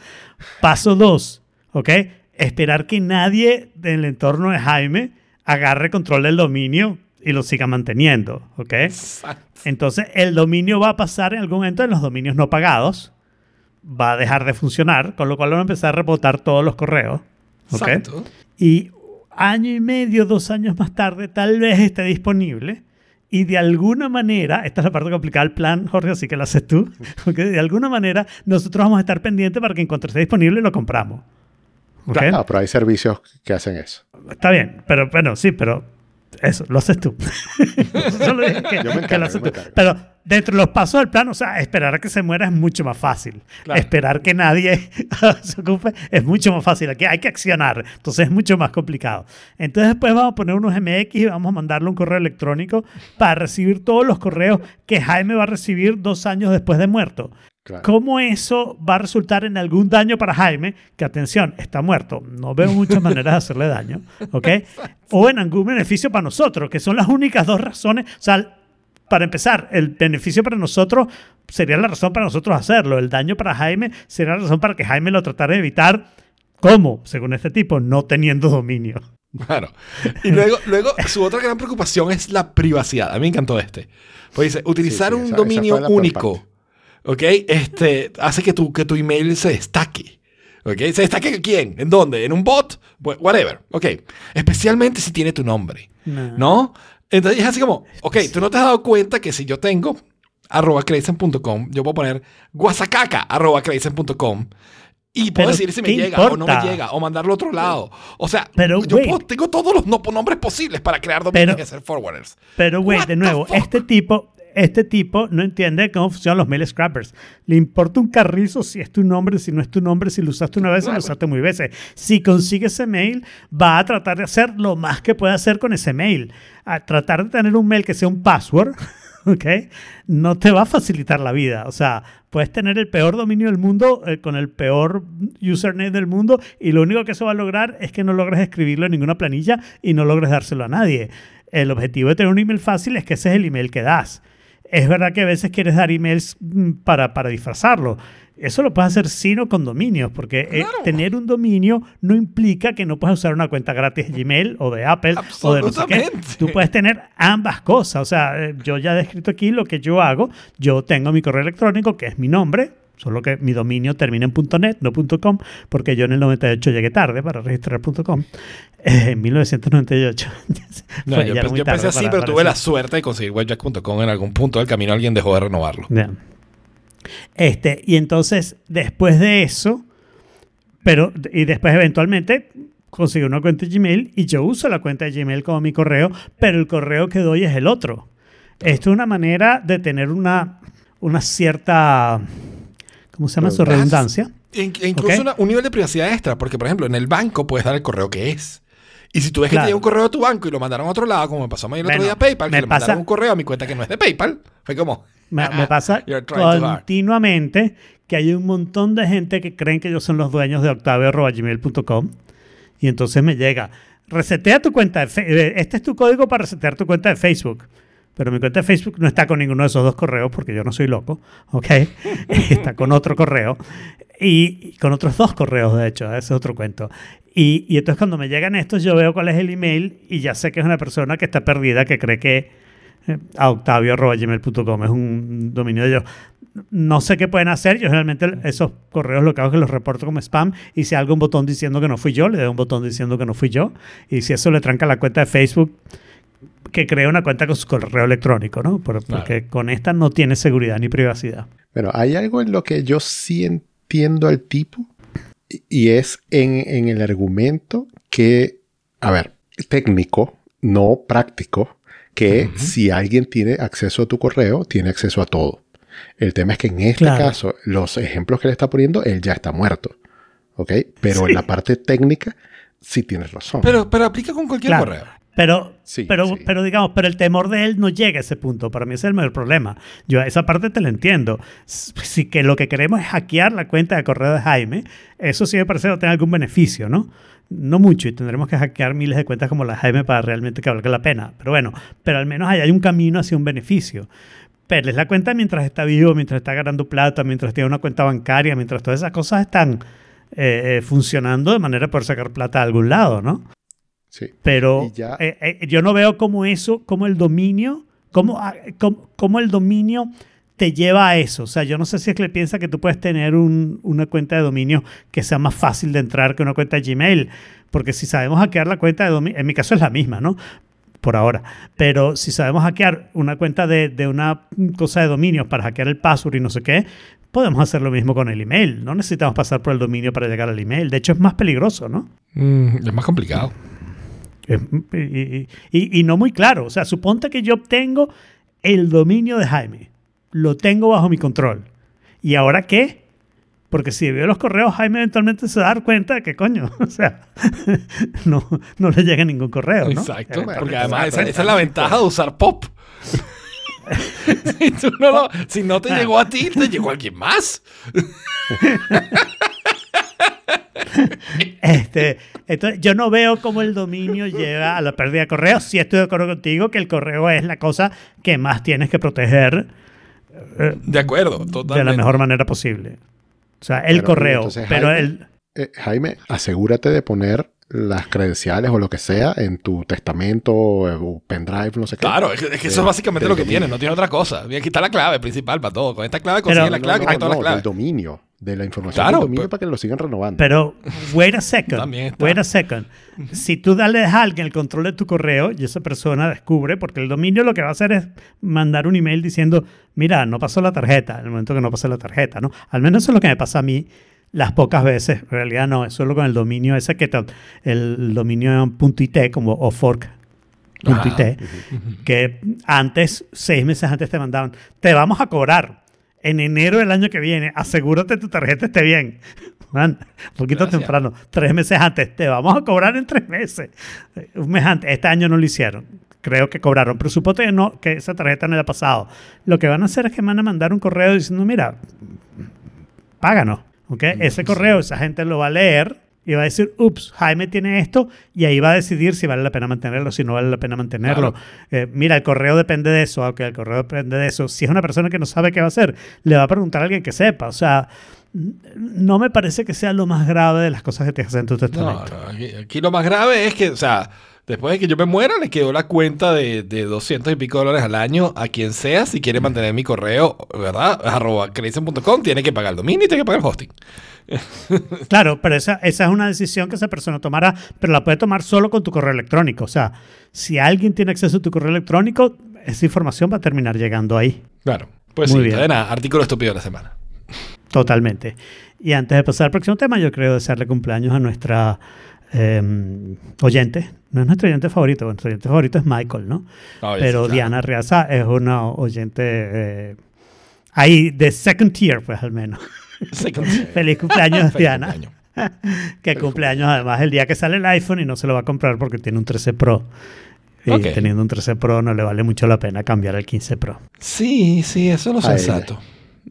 Paso dos, ¿ok? Esperar que nadie del entorno de Jaime agarre control del dominio y lo siga manteniendo, ¿ok? Entonces, el dominio va a pasar en algún momento en los dominios no pagados, va a dejar de funcionar, con lo cual van a empezar a rebotar todos los correos, ¿ok? Exacto. Y año y medio, dos años más tarde, tal vez esté disponible. Y de alguna manera, esta es la parte complicada del plan, Jorge, así que lo haces tú. ¿ok? De alguna manera, nosotros vamos a estar pendientes para que en cuanto esté disponible lo compramos. ¿ok? Ah, pero hay servicios que hacen eso. Está bien, pero bueno, sí, pero eso, lo haces tú. Solo dije que, Yo me que encargo, lo haces tú. Pero dentro de los pasos del plan, o sea, esperar a que se muera es mucho más fácil. Claro. Esperar que nadie se ocupe es mucho más fácil. Aquí hay que accionar, entonces es mucho más complicado. Entonces después vamos a poner unos MX y vamos a mandarle un correo electrónico para recibir todos los correos que Jaime va a recibir dos años después de muerto. Claro. ¿Cómo eso va a resultar en algún daño para Jaime? Que atención, está muerto. No veo muchas maneras de hacerle daño, ¿ok? O en algún beneficio para nosotros, que son las únicas dos razones. O sea, para empezar, el beneficio para nosotros sería la razón para nosotros hacerlo. El daño para Jaime sería la razón para que Jaime lo tratara de evitar. ¿Cómo? Según este tipo, no teniendo dominio. Claro. Y luego, luego su otra gran preocupación es la privacidad. A mí me encantó este. Pues dice, utilizar Sí, sí, un esa- esa dominio único, parte. ¿Ok? Este, hace que tu, que tu email se destaque. ¿Ok? ¿Se destaque en quién? ¿En dónde? ¿En un bot? Wh- Whatever. ¿Ok? Especialmente si tiene tu nombre. No. ¿No? Entonces es así como, ok, tú no te has dado cuenta que si yo tengo arroba crazen.com, yo puedo poner guasacaca arroba crazen.com y puedo Pero, decir si me ¿qué llega o no me importa? llega o mandarlo a otro lado. O sea, Pero, yo puedo- tengo todos los no- nombres posibles para crear dominios Pero- y hacer forwarders. Pero, güey, de nuevo, este tipo, este tipo no entiende cómo funcionan los mail scrappers. Le importa un carrizo si es tu nombre, si no es tu nombre, si lo usaste una vez o lo usaste muy veces. Si consigue ese mail, va a tratar de hacer lo más que pueda hacer con ese mail. A tratar de tener un mail que sea un password, ¿ok? No te va a facilitar la vida. O sea, puedes tener el peor dominio del mundo eh, con el peor username del mundo y lo único que eso va a lograr es que no logres escribirlo en ninguna planilla y no logres dárselo a nadie. El objetivo de tener un email fácil es que ese es el email que das. Es verdad que a veces quieres dar emails mm, para, para disfrazarlo. Eso lo puedes hacer sin o con dominios, porque eh, tener un dominio no implica que no puedas usar una cuenta gratis de Gmail o de Apple o de no sé qué. Tú puedes tener ambas cosas. O sea, eh, yo ya he descrito aquí lo que yo hago. Yo tengo mi correo electrónico, que es mi nombre, solo que mi dominio termina en .net, no .com, porque yo en el 98 llegué tarde para registrar .com. Eh, en 1998. No, Fue- yo, muy yo pensé tarde así, para- pero para tuve la suerte de conseguir webjack.com en algún punto del camino. Alguien dejó de renovarlo. Este, y entonces, después de eso, pero, y después eventualmente conseguí una cuenta de Gmail y yo uso la cuenta de Gmail como mi correo, pero el correo que doy es el otro. Esto es una manera de tener una, una cierta, ¿cómo se llama eso? Redundancia. In- e incluso una- un nivel de privacidad extra, porque por ejemplo en el banco puedes dar el correo que es. Y si tú ves que te llega un correo de tu banco y lo mandaron a otro lado, como me pasó a mí el otro día a PayPal, que me le pasa- mandaron un correo a mi cuenta que no es de PayPal, fue como, Me, me pasa continuamente que hay un montón de gente que creen que ellos son los dueños de octavio.gmail.com y entonces me llega, resetea tu cuenta de Facebook, este es tu código para resetear tu cuenta de Facebook. Pero mi cuenta de Facebook no está con ninguno de esos dos correos porque yo no soy loco, ¿ok? está con otro correo y, con otros dos correos, de hecho, ese es otro cuento. Y, y entonces cuando me llegan estos, yo veo cuál es el email y ya sé que es una persona que está perdida, que cree que eh, a octavio.gmail.com es un dominio de ellos. No sé qué pueden hacer. Yo generalmente esos correos lo que hago es que los reporto como spam y si hay algún botón diciendo que no fui yo, le doy un botón diciendo que no fui yo. Y si eso le tranca la cuenta de Facebook, que cree una cuenta con su correo electrónico, ¿no? Por- porque con esta no tiene seguridad ni privacidad. Bueno, hay algo en lo que yo sí entiendo al tipo y- es en, en el argumento que, a ver, técnico, no práctico, que si alguien tiene acceso a tu correo, tiene acceso a todo. El tema es que en este Claro. caso, los ejemplos que le está poniendo, él ya está muerto. ¿Ok? Pero Sí. en la parte técnica, sí tienes razón. Pero, pero aplica con cualquier Claro. correo. Pero, Sí, pero, sí. pero digamos, pero el temor de él no llega a ese punto. Para mí ese es el mayor problema. Yo esa parte te la entiendo. Si que lo que queremos es hackear la cuenta de correo de Jaime, eso sí me parece que va a tener algún beneficio, ¿no? No mucho y tendremos que hackear miles de cuentas como la de Jaime para realmente que valga la pena. Pero bueno, pero al menos ahí hay un camino hacia un beneficio. Pero es la cuenta mientras está vivo, mientras está ganando plata, mientras tiene una cuenta bancaria, mientras todas esas cosas están eh, eh, funcionando de manera poder sacar plata de algún lado, ¿no? Sí. Pero ya- eh, eh, yo no veo como eso, como el dominio, como, ah, como, como el dominio te lleva a eso. O sea, yo no sé si es que le piensa que tú puedes tener un- una cuenta de dominio que sea más fácil de entrar que una cuenta de Gmail. Porque si sabemos hackear la cuenta de dominio, en mi caso es la misma, ¿no? Por ahora. Pero si sabemos hackear una cuenta de, de una cosa de dominios para hackear el password y no sé qué, podemos hacer lo mismo con el email. No necesitamos pasar por el dominio para llegar al email. De hecho, es más peligroso, ¿no? Mm, es más complicado. Es- Y, y- y- y no muy claro. O sea, suponte que yo obtengo el dominio de Jaime. Lo tengo bajo mi control. ¿Y ahora qué? Porque si veo los correos, Jaime eventualmente se va a dar cuenta de que coño, o sea, no, no le llega ningún correo, ¿no? Exacto. Eh, Porque además esa, es la ventaja de usar pop. si, tú no lo- si no te llegó a ti, te llegó a alguien más. Este, entonces, yo no veo cómo el dominio lleva a la pérdida de correos. Sí estoy de acuerdo contigo que el correo es la cosa que más tienes que proteger eh, De acuerdo, totalmente. de la mejor manera posible. O sea, el Pero, correo, entonces, pero Jaime, el... Eh, Jaime, asegúrate de poner las credenciales o lo que sea en tu testamento o pendrive, no sé qué. Claro, es que, es que eso es Del- básicamente lo que dominio. tiene, no tiene otra cosa. Aquí está la clave principal para todo. Con esta clave Pero- consigue la No, clave no, que tiene todas no, las claves. del dominio, de la información Claro, del dominio pero- para que lo sigan renovando. Pero, wait a second. También está. Wait a second. Si tú dale a alguien el control de tu correo y esa persona descubre, porque el dominio lo que va a hacer es mandar un email diciendo, mira, no pasó la tarjeta, en el momento que no pasó la tarjeta, ¿no? Al menos eso es lo que me pasa a mí las pocas veces. En realidad no, es solo con el dominio ese que te- el dominio .it como o fork. .it, que antes, seis meses antes te mandaban, te vamos a cobrar en enero del año que viene, asegúrate tu tarjeta esté bien. Man, un poquito Gracias. temprano, tres meses antes, te vamos a cobrar en tres meses. Un mes antes, este año no lo hicieron. Creo que cobraron, pero suponte que, no, que esa tarjeta no le ha pasado. Lo que van a hacer es que van a mandar un correo diciendo, mira, páganos. ¿Ok? Ese correo, esa gente lo va a leer y va a decir, ups, Jaime tiene esto, y ahí va a decidir si vale la pena mantenerlo, si no vale la pena mantenerlo. Eh, mira, el correo depende de eso, aunque el correo depende de eso. Si es una persona que no sabe qué va a hacer, le va a preguntar a alguien que sepa. O sea, no me parece que sea lo más grave de las cosas que tienes que hacer en tu No, testamento. no, aquí, aquí lo más grave es que, o sea, después de que yo me muera, le quedó la cuenta de, de 200 y pico dólares al año a quien sea, si quiere mantener mi correo, ¿verdad? Arroba credicen.com, tiene que pagar el dominio y tiene que pagar el hosting. Claro, pero esa, esa es una decisión que esa persona tomará, pero la puede tomar solo con tu correo electrónico. O sea, si alguien tiene acceso a tu correo electrónico, esa información va a terminar llegando ahí. Claro. Pues Muy sí, bien. entonces nada, artículo estúpido de la semana. Totalmente. Y antes de pasar al próximo tema, yo creo desearle cumpleaños a nuestra eh, oyente. No es nuestro oyente favorito, nuestro oyente favorito es Michael, ¿no? Ah, Pero sí, claro. Diana Riaza es una oyente eh, ahí de second tier, pues al menos. Second- Feliz cumpleaños, Feliz Diana. cumpleaños. que cumpleaños además el día que sale el iPhone y no se lo va a comprar porque tiene un 13 Pro. Y teniendo un 13 Pro no le vale mucho la pena cambiar al 15 Pro. Sí, sí, eso es lo sensato.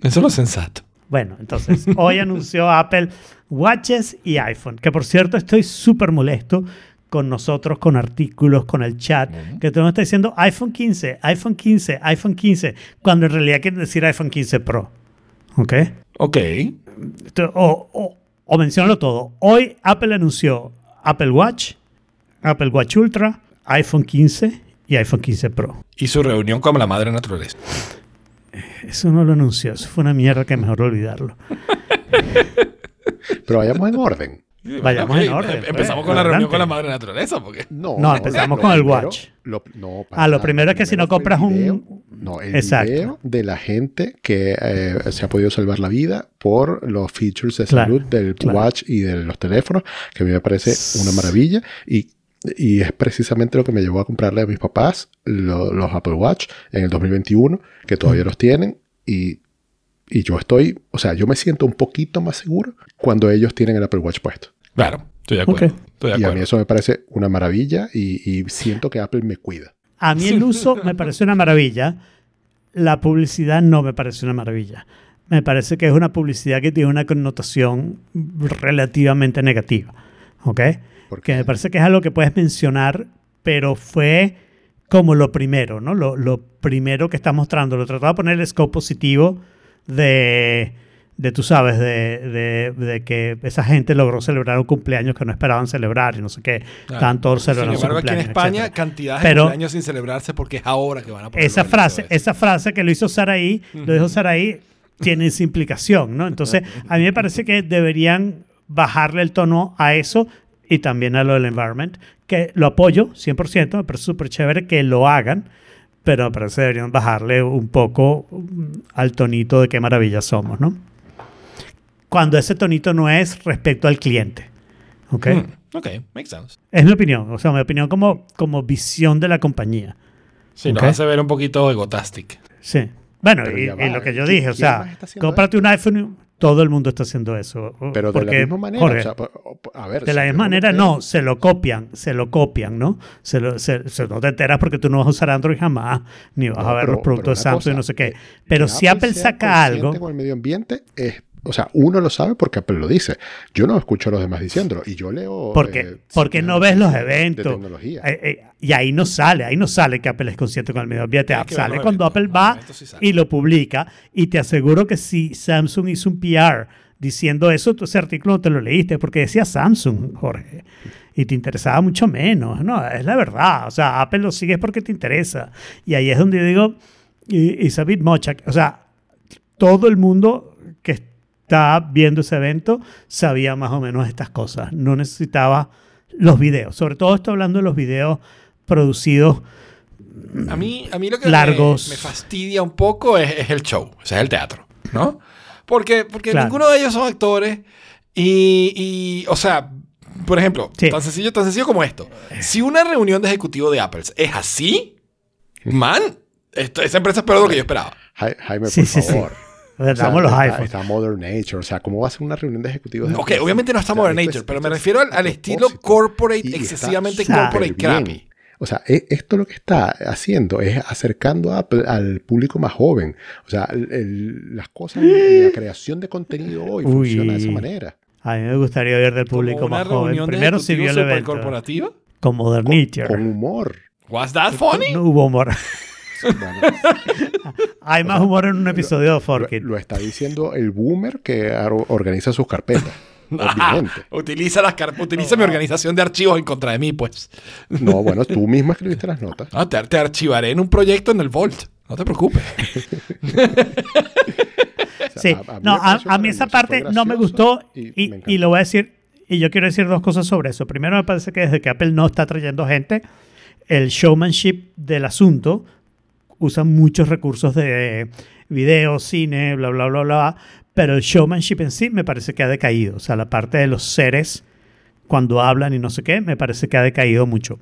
Eso es lo sensato. Bueno, entonces hoy anunció Apple Watches y iPhone, que por cierto estoy súper molesto con nosotros, con artículos, con el chat, que todo el mundo está diciendo iPhone 15, iPhone 15, iPhone 15, cuando en realidad quieren decir iPhone 15 Pro. ¿Ok? Ok. O, o, o menciónalo todo. Hoy Apple anunció Apple Watch, Apple Watch Ultra, iPhone 15 y iPhone 15 Pro. Y su reunión con la madre naturaleza. Eso no lo anunció, eso fue una mierda que mejor olvidarlo. Pero vayamos en orden. Vayamos en orden, em- pues, Empezamos con la reunión con la madre naturaleza, porque... No, No, empezamos lo con el primero- watch. lo- no, para Ah, lo primero es que si no compras un- No, el Exacto. video de la gente que eh, se ha podido salvar la vida por los features de Claro, salud del claro. watch y de los teléfonos, que a mí me parece una maravilla. Y, y es precisamente lo que me llevó a comprarle a mis papás lo- los Apple Watch en el 2021, que todavía los tienen. Y, y yo estoy, o sea, yo me siento un poquito más seguro cuando ellos tienen el Apple Watch puesto. Claro, estoy de acuerdo. Ok. Estoy de Y a mí acuerdo. eso me parece una maravilla y, y siento que Apple me cuida. A mí el uso me parece una maravilla. La publicidad no me parece una maravilla. Me parece que es una publicidad que tiene una connotación relativamente negativa. ¿Ok? ¿Por Que me parece que es algo que puedes mencionar, pero fue como lo primero, ¿no? Lo, lo primero que está mostrando. Lo trataba de poner el scope positivo de, de tú sabes, de, de- de que esa gente logró celebrar un cumpleaños que no esperaban celebrar y no sé qué. Claro. Estaban todos Sin celebrando su embargo, aquí en cumpleaños, España, etcétera. cantidades Pero- de cumpleaños sin celebrarse porque es ahora que van a poner esa frase, esa frase que lo hizo Saraí, lo dijo Saraí, tiene esa implicación, ¿no? Entonces, a mí me parece que deberían bajarle el tono a eso y también a lo del environment, que lo apoyo 100%, me parece súper chévere que lo hagan, pero me parece que deberían bajarle un poco mm, al tonito de qué maravilla somos, ¿no? Cuando ese tonito no es respecto al cliente, ¿ok? Mm, ok, makes sense. Es mi opinión, o sea, mi opinión como, como visión de la compañía. Sí, nos Ok. hace ver un poquito egotastic. Sí. Bueno, y, y lo que yo ¿quién- dije, o sea, cómprate un iPhone, todo el mundo está haciendo eso. Pero de la misma manera, Jorge, o sea, po- po- a ver, de la misma manera, no, se lo copian, se lo copian, ¿no? Se lo, se- se- no te enteras porque tú no vas a usar Android jamás, ni vas No, a ver pero- los productos de Samsung y no sé qué. eh, Pero si Apple sea saca algo, con el medio ambiente es, o sea, uno lo sabe porque Apple lo dice. Yo no escucho a los demás diciéndolo y yo leo. porque, eh, porque no ves los de eventos. tecnología. Eh, eh, y ahí no sale, ahí no sale que Apple es consciente con el medio ambiente. Hay Sale cuando eventos, Apple va sí y lo publica. Y te aseguro que si Samsung hizo un PR diciendo eso, tú ese artículo no te lo leíste porque decía Samsung, Jorge. Y te interesaba mucho menos. No, es la verdad. O sea, Apple lo sigues porque te interesa. Y ahí es donde yo digo, y, y Sabit Mochak, o sea, todo el mundo está viendo ese evento sabía más o menos estas cosas. No necesitaba los videos. Sobre todo estoy hablando de los videos producidos. A mí, a mí lo que me- Largos. Me, fastidia un poco es, es el show, o sea, es el teatro, ¿no? Porque, porque Claro. ninguno de ellos son actores y, y, o sea, por ejemplo, Sí. tan sencillo, tan sencillo como esto. Si una reunión de ejecutivo de Apple es así, man, esto- esa empresa es peor de lo que yo esperaba. Ja- Jaime, Sí, por sí, sí. favor. Sea, Damos los está, iPhones. está Modern Nature. O sea, ¿cómo va a ser una reunión de ejecutivos? de Ok, obviamente no está O sea, Modern esto Nature, es- pero me refiero al, al estilo corporate, excesivamente corporate crappy. O sea, e- esto lo que está haciendo es acercando a Apple al público más joven. O sea, el- el- las cosas, la creación de contenido hoy Uy. funciona de esa manera. A mí me gustaría ver del público Como una más joven. reunión de Primero si vio el evento. supercorporativa. Con Modern Nature. Con humor. Was that funny? No hubo humor. Bueno, Hay más humor en un episodio de lo, Forkit. lo está diciendo el boomer que organiza sus carpetas. Obviamente. Utiliza, las car- utiliza mi organización de archivos en contra de mí, pues. No, bueno, tú mismo escribiste las notas. Ah, te, te archivaré en un proyecto en el Vault. No te preocupes. O sea, Sí, a- no, a, mí esa parte no me gustó y, me y lo voy a decir, y yo quiero decir dos cosas sobre eso. Primero, me parece que desde que Apple no está trayendo gente, el showmanship del asunto usa muchos recursos de video, cine, bla, bla, bla, bla, pero el showmanship en sí me parece que ha decaído. O sea, la parte de los seres cuando hablan y no sé qué, me parece que ha decaído mucho.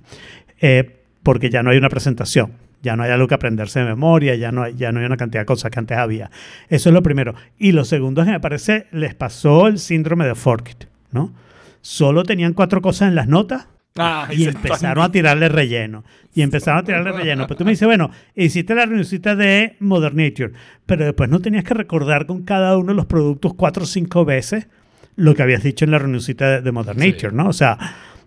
Eh, porque ya no hay una presentación, ya no hay algo que aprenderse de memoria, ya no, hay, ya no hay una cantidad de cosas que antes había. Eso es lo primero. Y lo segundo es que me parece, les pasó el síndrome de Forkit, ¿no? Solo tenían cuatro cosas en las notas Ah, y empezaron a tirarle relleno. Y empezaron a tirarle relleno. Pero tú me dices, bueno, hiciste la reunioncita de Modernature, pero después no tenías que recordar con cada uno de los productos cuatro o cinco veces lo que habías dicho en la reunioncita de, de Modernature, ¿no? O sea,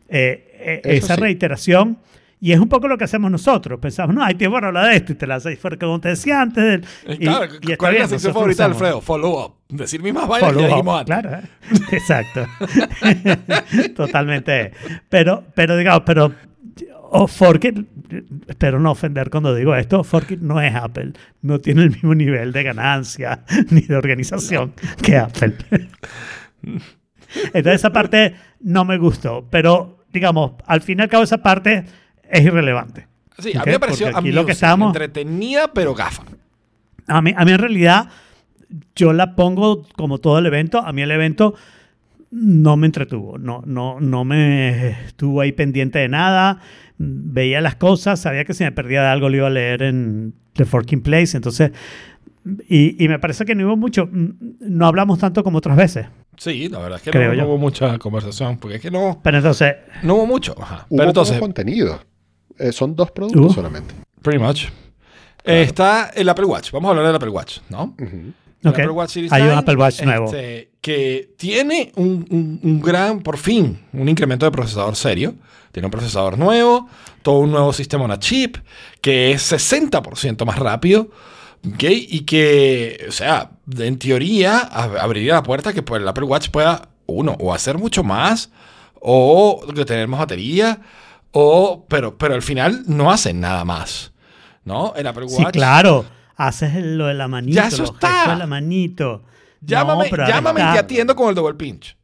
eh, eh, esa sí. reiteración. Y es un poco lo que hacemos nosotros. Pensamos, no, hay tiempo para hablar de esto y te la haces como te decía antes. del- y- Claro, y ¿cuál es la sección favorita. Alfredo? Follow up. Decir mismas vainas que dijimos antes. Claro, ¿eh? exacto. Totalmente. Pero, pero digamos, pero oh, Forkit, espero no ofender cuando digo esto, Forkit no es Apple. No tiene el mismo nivel de ganancia ni de organización que Apple. Entonces esa parte no me gustó, pero digamos, al fin y al cabo esa parte es irrelevante. Sí, a Ok, mí me pareció aquí lo que estábamos- entretenida, pero gafa. A mí, a mí en realidad, yo la pongo como todo el evento. A mí el evento no me entretuvo, no, no, no me estuvo ahí pendiente de nada. Veía las cosas, sabía que si me perdía de algo lo iba a leer en The Forking Place. Entonces, y, y me parece que no hubo mucho, no hablamos tanto como otras veces. Sí, la verdad es que Creo no, no hubo mucha conversación, porque es que no, Pero entonces, no hubo mucho. Ajá. Hubo Pero entonces, poco contenido. Eh, son dos productos Uh. solamente. pretty much. Eh, está el Apple Watch. Vamos a hablar del Apple Watch, ¿no? Ujú. El Ok. Apple Watch Series Hay un 9, Apple Watch nuevo. este, que tiene un, un- un gran, por fin, un incremento de procesador serio. Tiene un procesador nuevo, todo un nuevo sistema on a chip, que es 60% más rápido. Y que, o sea, en teoría ab- abriría la puerta que pues, el Apple Watch pueda, uno, o hacer mucho más, o tener más batería, o, pero, pero al final no hacen nada más. ¿No? El Apple sí, Watch. claro, haces lo de la manito, Ya eso está. de la manito. Llámame, No, llámame y te atiendo con el double pinch.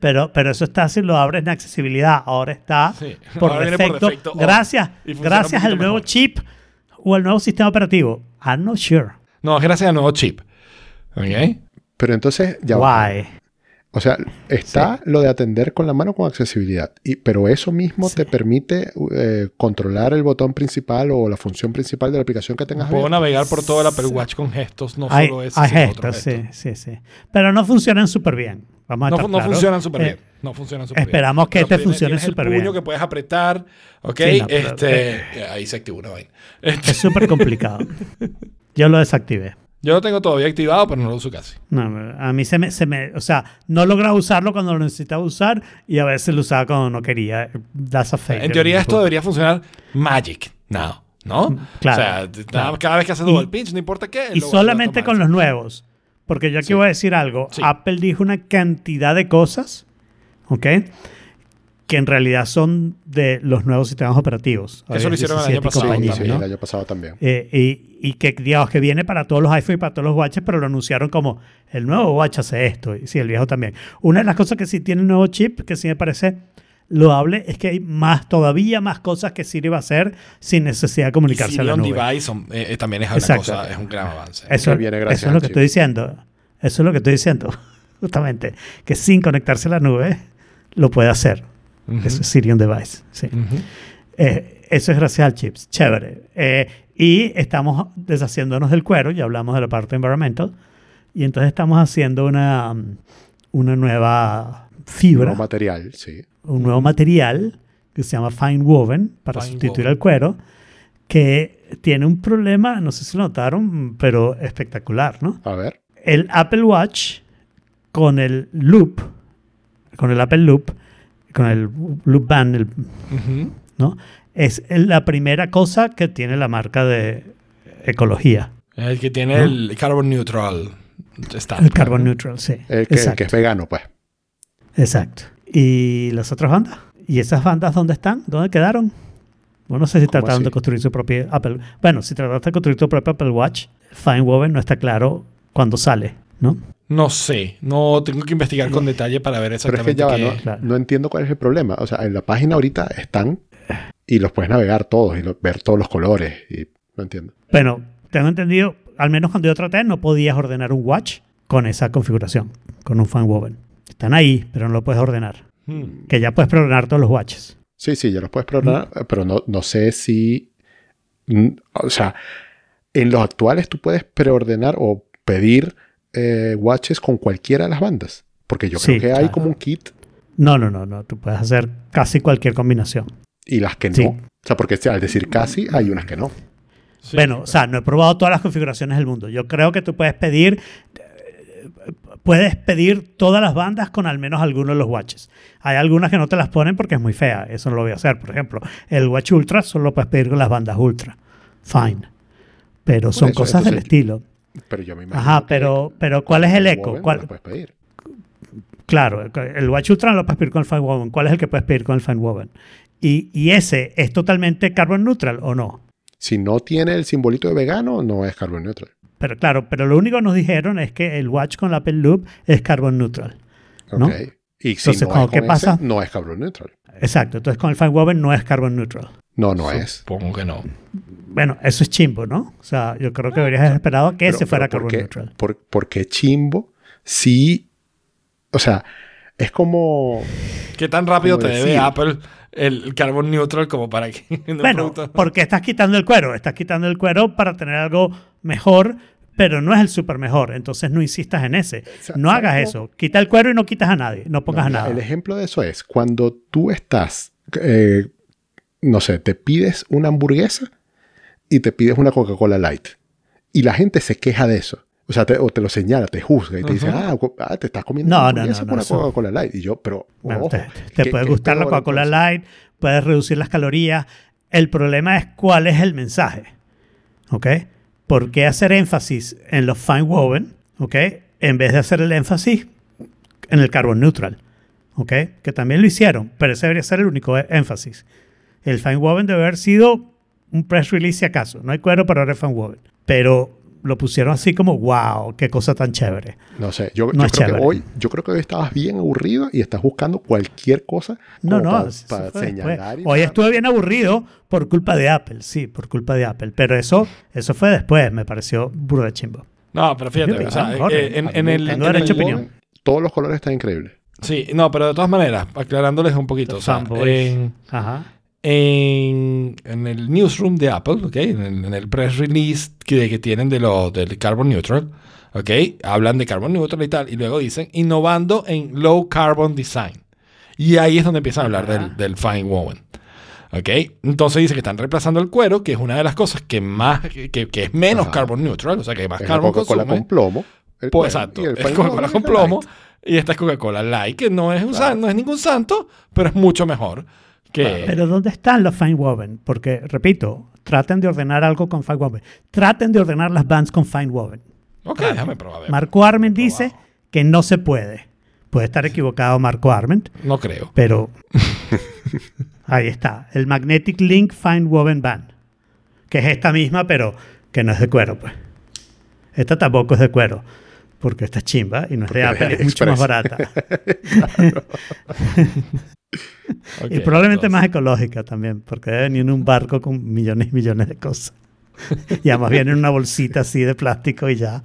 Pero, pero eso está si lo abres en accesibilidad. Ahora está Sí, por, ahora por defecto, oh, gracias, gracias al nuevo mejor. chip o al nuevo sistema operativo. I'm not sure. No, es gracias al nuevo chip. ¿Ok? Pero entonces, ya va. Why? O sea, está lo de atender con la mano con accesibilidad, y, pero eso mismo te permite eh, controlar el botón principal o la función principal de la aplicación que tengas. Puedo abierta. navegar por todo el Apple Watch con gestos, no Hay, solo ese, hay gestos, sí, sí, sí. Pero no funcionan súper bien. Vamos a No, estar no funcionan súper Eh, bien. No funcionan súper bien. esperamos que Pero este funcione tienes el súper puño bien. que puedes apretar. ¿Ok? Sí, no, pero- este, ahí se activó una vaina. Este, Es súper complicado. Yo lo desactivé. Yo lo tengo todavía activado, pero no lo uso casi. No, a mí se me, se me, o sea, no lograba usarlo cuando lo necesitaba usar y a veces lo usaba cuando no quería. That's a failure. En teoría esto debería funcionar magic now, ¿no? Mm, claro, O sea, claro. cada vez que haces Y- double pinch, no importa qué. Y solamente con los nuevos. Porque yo aquí voy a decir algo. Sí. Apple dijo una cantidad de cosas, ¿ok? Que en realidad son de los nuevos sistemas operativos. Eso lo hicieron el año 17 pasado ¿no? el año pasado también. Eh, y, y que, digamos, que viene para todos los iPhone y para todos los watches, pero lo anunciaron como el nuevo watch hace esto. Y sí, el viejo también. Una de las cosas que sí tiene el nuevo chip, que sí me parece loable, es que hay más, todavía más cosas que Siri va a hacer sin necesidad de Y comunicarse a la nube. device son- eh, eh, también es una Exacto. cosa, es un gran avance. Eso, viene gracias eso es lo que chip. estoy diciendo. Eso es lo que estoy diciendo. Justamente. Que sin conectarse a la nube lo puede hacer. Ujú. Eso es Siri on Device. Sí. Ujú. Eh, eso es gracias al chips. Chévere. Eh, y estamos deshaciéndonos del cuero. Ya hablamos de la parte environmental. Y entonces estamos haciendo una, um, una nueva fibra, Nuevo material, sí. un nuevo material que se llama Fine Woven para Fine sustituir woven. al cuero. Que tiene un problema, no sé si lo notaron, pero espectacular, ¿no? A ver. el Apple Watch con el Loop, con el Apple Loop, con el Loop Band, el- Ujú. ¿no? Es la primera cosa que tiene la marca de ecología, El que tiene ¿No? el carbon neutral stamp. el Carbon Neutral, sí. El que, el Exacto. que es vegano, pues. Exacto. ¿Y las otras bandas? ¿Y esas bandas dónde están? ¿Dónde quedaron? Bueno, no sé si ¿Cómo trataron así? de construir su propio Apple. Bueno, si trataste de construir tu propio Apple Watch, Fine Woven no está claro cuándo sale, ¿no? No sé, no tengo que investigar con detalle para ver Pero es exactamente que ya va, no, Claro. no entiendo cuál es el problema. O sea, en la página ahorita están y los puedes navegar todos y lo- ver todos los colores. Y no entiendo. Bueno, tengo entendido, al menos cuando yo traté, no podías ordenar un watch con esa configuración, con un fan woven. Están ahí, pero no lo puedes ordenar. Hmm. Que ya puedes preordenar todos los watches. Sí, sí, ya los puedes programar, pero no, no sé si. O sea, en los actuales tú puedes preordenar o pedir eh, watches con cualquiera de las bandas. Porque yo Sí, creo que hay como un kit No, no, no, no. Tú puedes hacer casi cualquier combinación. Y las que no. Sí. O sea, porque al decir casi, hay unas que no. Sí. bueno, o sea, no he probado todas las configuraciones del mundo. Yo creo que tú puedes pedir, eh, puedes pedir todas las bandas con al menos algunos de los watches. Hay algunas que no te las ponen porque es muy fea. Eso no lo voy a hacer. Por ejemplo, el watch ultra solo lo puedes pedir con las bandas ultra. Fine. Pero son eso, cosas del estilo. Pero yo me imagino. Ajá, pero, pero ¿cuál es el eco? ¿Cuál- no las puedes pedir. Claro, el Watch Ultra no lo puedes pedir con el Fine Woven. ¿Cuál es el que puedes pedir con el Fine Woven? Y, y ese es totalmente carbon neutral o no. Si no tiene el simbolito de vegano, no es carbon neutral. Pero claro, pero lo único que nos dijeron es que el watch con la Apple Loop es carbon neutral. Ok. ¿No? Y si Entonces, no ¿cómo- es qué pasa? no es carbon neutral. Exacto. Entonces con el Fine Woven no es carbon neutral. No, no es. Supongo que no. Bueno, eso es chimbo, ¿no? O sea, yo creo que deberías haber esperado que ese Pero- fuera pero carbon ¿por qué- neutral. por- porque chimbo, sí. O sea, es como. ¿Qué tan rápido te debe decir- Apple el, carbon neutral como para que Bueno, producto- porque estás quitando el cuero. Estás quitando el cuero para tener algo mejor, pero no es el super mejor. Entonces no insistas en ese. No hagas ¿sabes eso. Quita el cuero y no quitas a nadie. No pongas No, a nada. El ejemplo de eso es cuando tú estás, eh, no sé, te pides una hamburguesa y te pides una Coca-Cola Light. Y la gente se queja de eso. O sea, te, o te lo señala, te juzga y te dice, Ajá. ah, co- ah, te estás comiendo No, una no, no, una Coca-Cola Light. Y yo, pero, Bueno, ojo, te, te ¿qué- puede qué gustar la Coca-Cola entonces? Light, puedes reducir las calorías. El problema es cuál es el mensaje. ¿Ok? ¿Por qué hacer énfasis en los fine woven? ¿Ok? En vez de hacer el énfasis en el carbon neutral. ¿Ok? Que también lo hicieron, pero ese debería ser el único énfasis. El fine woven debe haber sido un press release si acaso. No hay cuero, pero fine woven. Pero lo pusieron así como, wow, qué cosa tan chévere. No sé, yo, No yo creo chévere. que hoy, yo creo que hoy estabas bien aburrido y estás buscando cualquier cosa No, no, para, eso para fue señalar. Hoy estuve bien aburrido por culpa de Apple, sí, por culpa de Apple. Pero eso, eso fue después, me pareció burro de chimbo. No, pero fíjate, o sea, mejor, eh, en, en el, Tengo en derecho el- opinión. Todos los colores están increíbles. Sí, no, pero de todas maneras, aclarándoles un poquito, o sea, en, Ajá. En, en el newsroom de Apple, ¿ok? En el, en el press release que, que tienen de lo, del carbon neutral, ¿ok? Hablan de carbon neutral y tal, y luego dicen innovando en low carbon design. Y ahí es donde empiezan a hablar del, del fine woven. ¿Ok? Entonces dice que están reemplazando el cuero, que es una de las cosas que más, que, que es menos Ajá. carbon neutral, o sea, que más Es carbon Coca-Cola consume. con plomo. el Pues, exacto. Es Coca-Cola con plomo. light. Y esta es Coca-Cola Light, que no es, un Claro. san- no es ningún santo, pero es mucho mejor Pero ¿dónde están los fine woven? Porque, repito, traten de ordenar algo con fine woven. Traten de ordenar las bands con fine woven. ok, déjame probar. Marco Arment dice que no se puede. Puede estar equivocado Marco Arment, No creo. pero ahí está. El Magnetic Link Fine Woven Band. Que es esta misma, pero que no es de cuero, pues. Esta tampoco es de cuero. Porque esta es chimba y no es de Porque Apple, es mucho más barata. Y probablemente entonces. más ecológica también, porque debe venir en un barco con millones y millones de cosas. y además viene en una bolsita así de plástico y ya.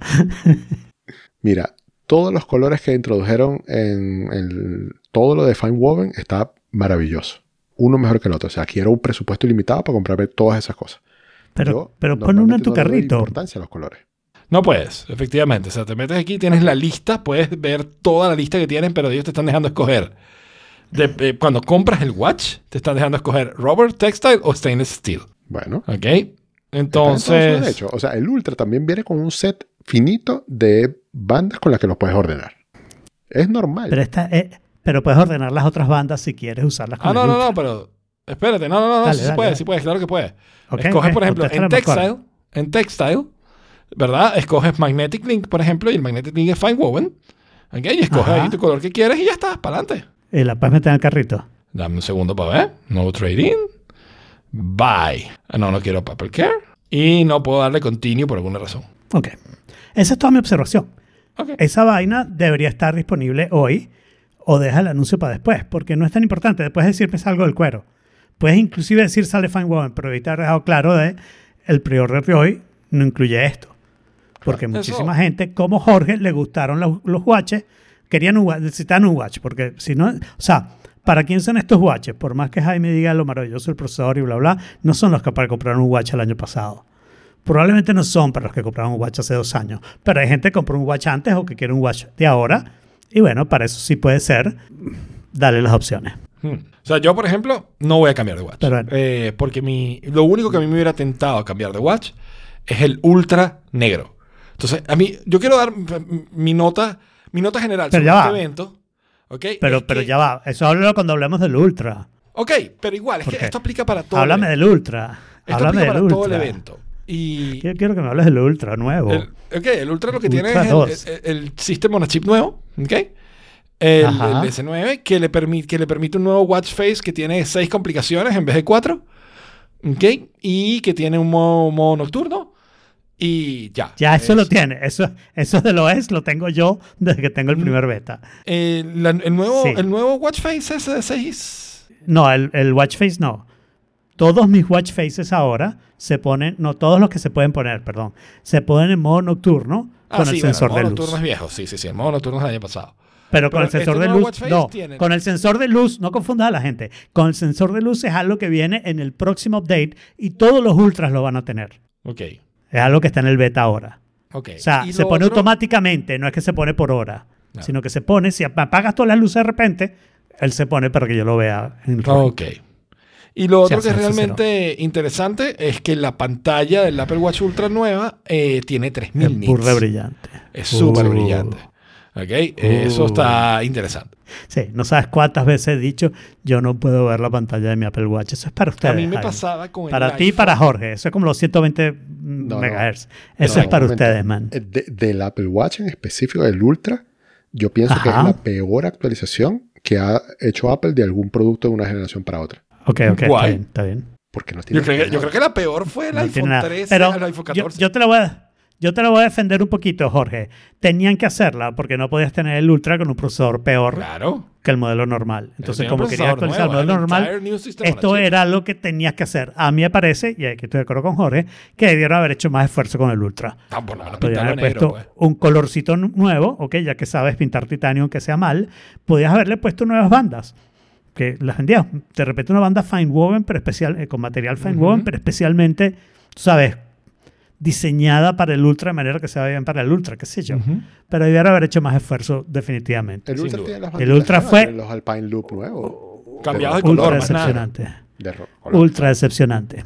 Mira, todos los colores que introdujeron en el- todo lo de Fine Woven está maravilloso. Uno mejor que el otro. O sea, quiero un presupuesto ilimitado para comprarme todas esas cosas. Pero, Yo pero pon uno en tu no carrito. importancia a los colores. No puedes, efectivamente. O sea, te metes aquí, tienes la lista, puedes ver toda la lista que tienen, pero ellos te están dejando escoger. De- eh, cuando compras el watch, te están dejando escoger rubber, textile o stainless steel. Bueno, ¿Ok? en Entonces, derecho. O sea, el Ultra también viene con un set finito de bandas con las que los puedes ordenar. Es normal. Pero, esta, eh, pero puedes ordenar las otras bandas si quieres usarlas con Ah, no, el no, Ultra. no, pero espérate, no, no, no, no, Dale, sí se dale, puede, dale. sí puedes, claro que puedes. Ok, Escoges, por ejemplo, en contéstale, Marco textile, en textile, ¿verdad? Escoges magnetic link, por ejemplo, y el magnetic link es fine woven. ¿Ok? Y escoges Ajá. ahí tu color que quieres y ya está, para adelante. Y la puedes meter en el carrito. Dame un segundo para ver. No trading. Buy. Ah, no, no quiero paper care. Y no puedo darle continue por alguna razón. Ok. Esa es toda mi observación. Ok. Esa vaina debería estar disponible hoy o deja el anuncio para después, porque no es tan importante. Después de decirme salgo del cuero. Puedes inclusive decir sale Fine Woven, pero ahorita he dejado claro de el pre-order de hoy no incluye esto. Porque Eso- muchísima gente, como Jorge, le gustaron los, los watches, querían un watch, necesitan un watch, porque si no, o sea, ¿para quién son estos watches? Por más que Jaime diga lo maravilloso del procesador y bla, bla, no son los que para comprar un watch el año pasado. Probablemente no son para los que compraron un watch hace dos años, pero hay gente que compró un watch antes o que quiere un watch de ahora. Y bueno, para eso sí puede ser. dale las opciones. Hmm. O sea, yo, por ejemplo, no voy a cambiar de watch. Bueno. Eh, porque mi, lo único que a mí me hubiera tentado a cambiar de watch es el ultra negro. Entonces, a mí, yo quiero dar mi nota, mi nota general Pero sobre ya este va. evento. ¿ok? Pero, Es pero ya va, eso háblalo cuando hablemos del Ultra. Ok, pero igual, es ¿Por que esto aplica para todo. Háblame el del Ultra. Esto Háblame aplica del para todo el Ultra. evento. Y Yo quiero que me hables del Ultra nuevo. el, ok, el Ultra lo que tiene Ultra es 2. el, el, el System on a Chip nuevo. ¿ok? El S9 que le, permite, que le permite un nuevo watch face que tiene seis complicaciones en vez de cuatro. ¿ok? Y que tiene un modo, modo nocturno. Y ya. ya eso Es- lo tiene. Eso, eso de lo es, lo tengo yo desde que tengo el primer beta. Eh, la- el, nuevo, Sí. el nuevo watch face es de 6. No, el, el watch face no. Todos mis watch faces ahora se ponen, no todos los que se pueden poner, perdón, se ponen en modo nocturno Ah, con sí, el bueno, sensor el modo de nocturno luz. es viejo. Sí, sí, sí. El modo nocturno es del año pasado. Pero con el sensor este de luz, no, tiene- con el sensor de luz, no confundas a la gente. Con el sensor de luz es algo que viene en el próximo update y todos los ultras lo van a tener. Ok. Es algo que está en el beta ahora. O sea, se pone otro- automáticamente, no es que se pone por hora, sino que se pone, si apagas todas las luces de repente, él se pone para que yo lo vea en el Ok. Y lo otro Sí, que es realmente interesante es que la pantalla del Apple Watch Ultra nueva eh, tiene 3000 Es nits. burda brillante. Es súper Uh. brillante. ¿Ok? Eso Uh. está interesante. Sí, no sabes cuántas veces he dicho, yo no puedo ver la pantalla de mi Apple Watch. Eso es para ustedes. A mí me Jaime. pasaba con el Para ti y para Jorge. Eso es como los 120 no. megahertz. No, Eso es para ustedes, man. Eh, de- del Apple Watch en específico, del Ultra, yo pienso que es la peor actualización que ha hecho Apple de algún producto de una generación para otra. Ok, ok, está bien, está bien. Porque no tiene Yo creo, que, yo nada. creo que la peor fue el iPhone nada. 13 Pero al iPhone yo, 14. yo te lo voy a, yo te lo voy a defender un poquito, Jorge. Tenían que hacerla porque no podías tener el Ultra con un procesador peor Claro. que el modelo normal. Entonces, como querías actualizar el nuevo, modelo el normal, on a esto era lo que tenías que hacer. A mí me parece, y aquí estoy de acuerdo con Jorge, que debieron haber hecho más esfuerzo con el Ultra. Ah, por lo menos Podías pintarlo haber negro, puesto pues. un colorcito nu- nuevo, ok, ya que sabes pintar titanio aunque sea mal, podías haberle puesto nuevas bandas. Que las vendías, de repente una banda fine woven, pero especial, eh, con material fine woven, pero especialmente, tú sabes, diseñada para el ultra de manera que se vea bien para el ultra, qué sé yo. Pero debieron haber hecho más esfuerzo, definitivamente. El Ultra tiene las El Ultra fue- los Alpine Loop nuevos. Cambiados de color, ultra más nada. decepcionante. De ro- color. Ultra decepcionante.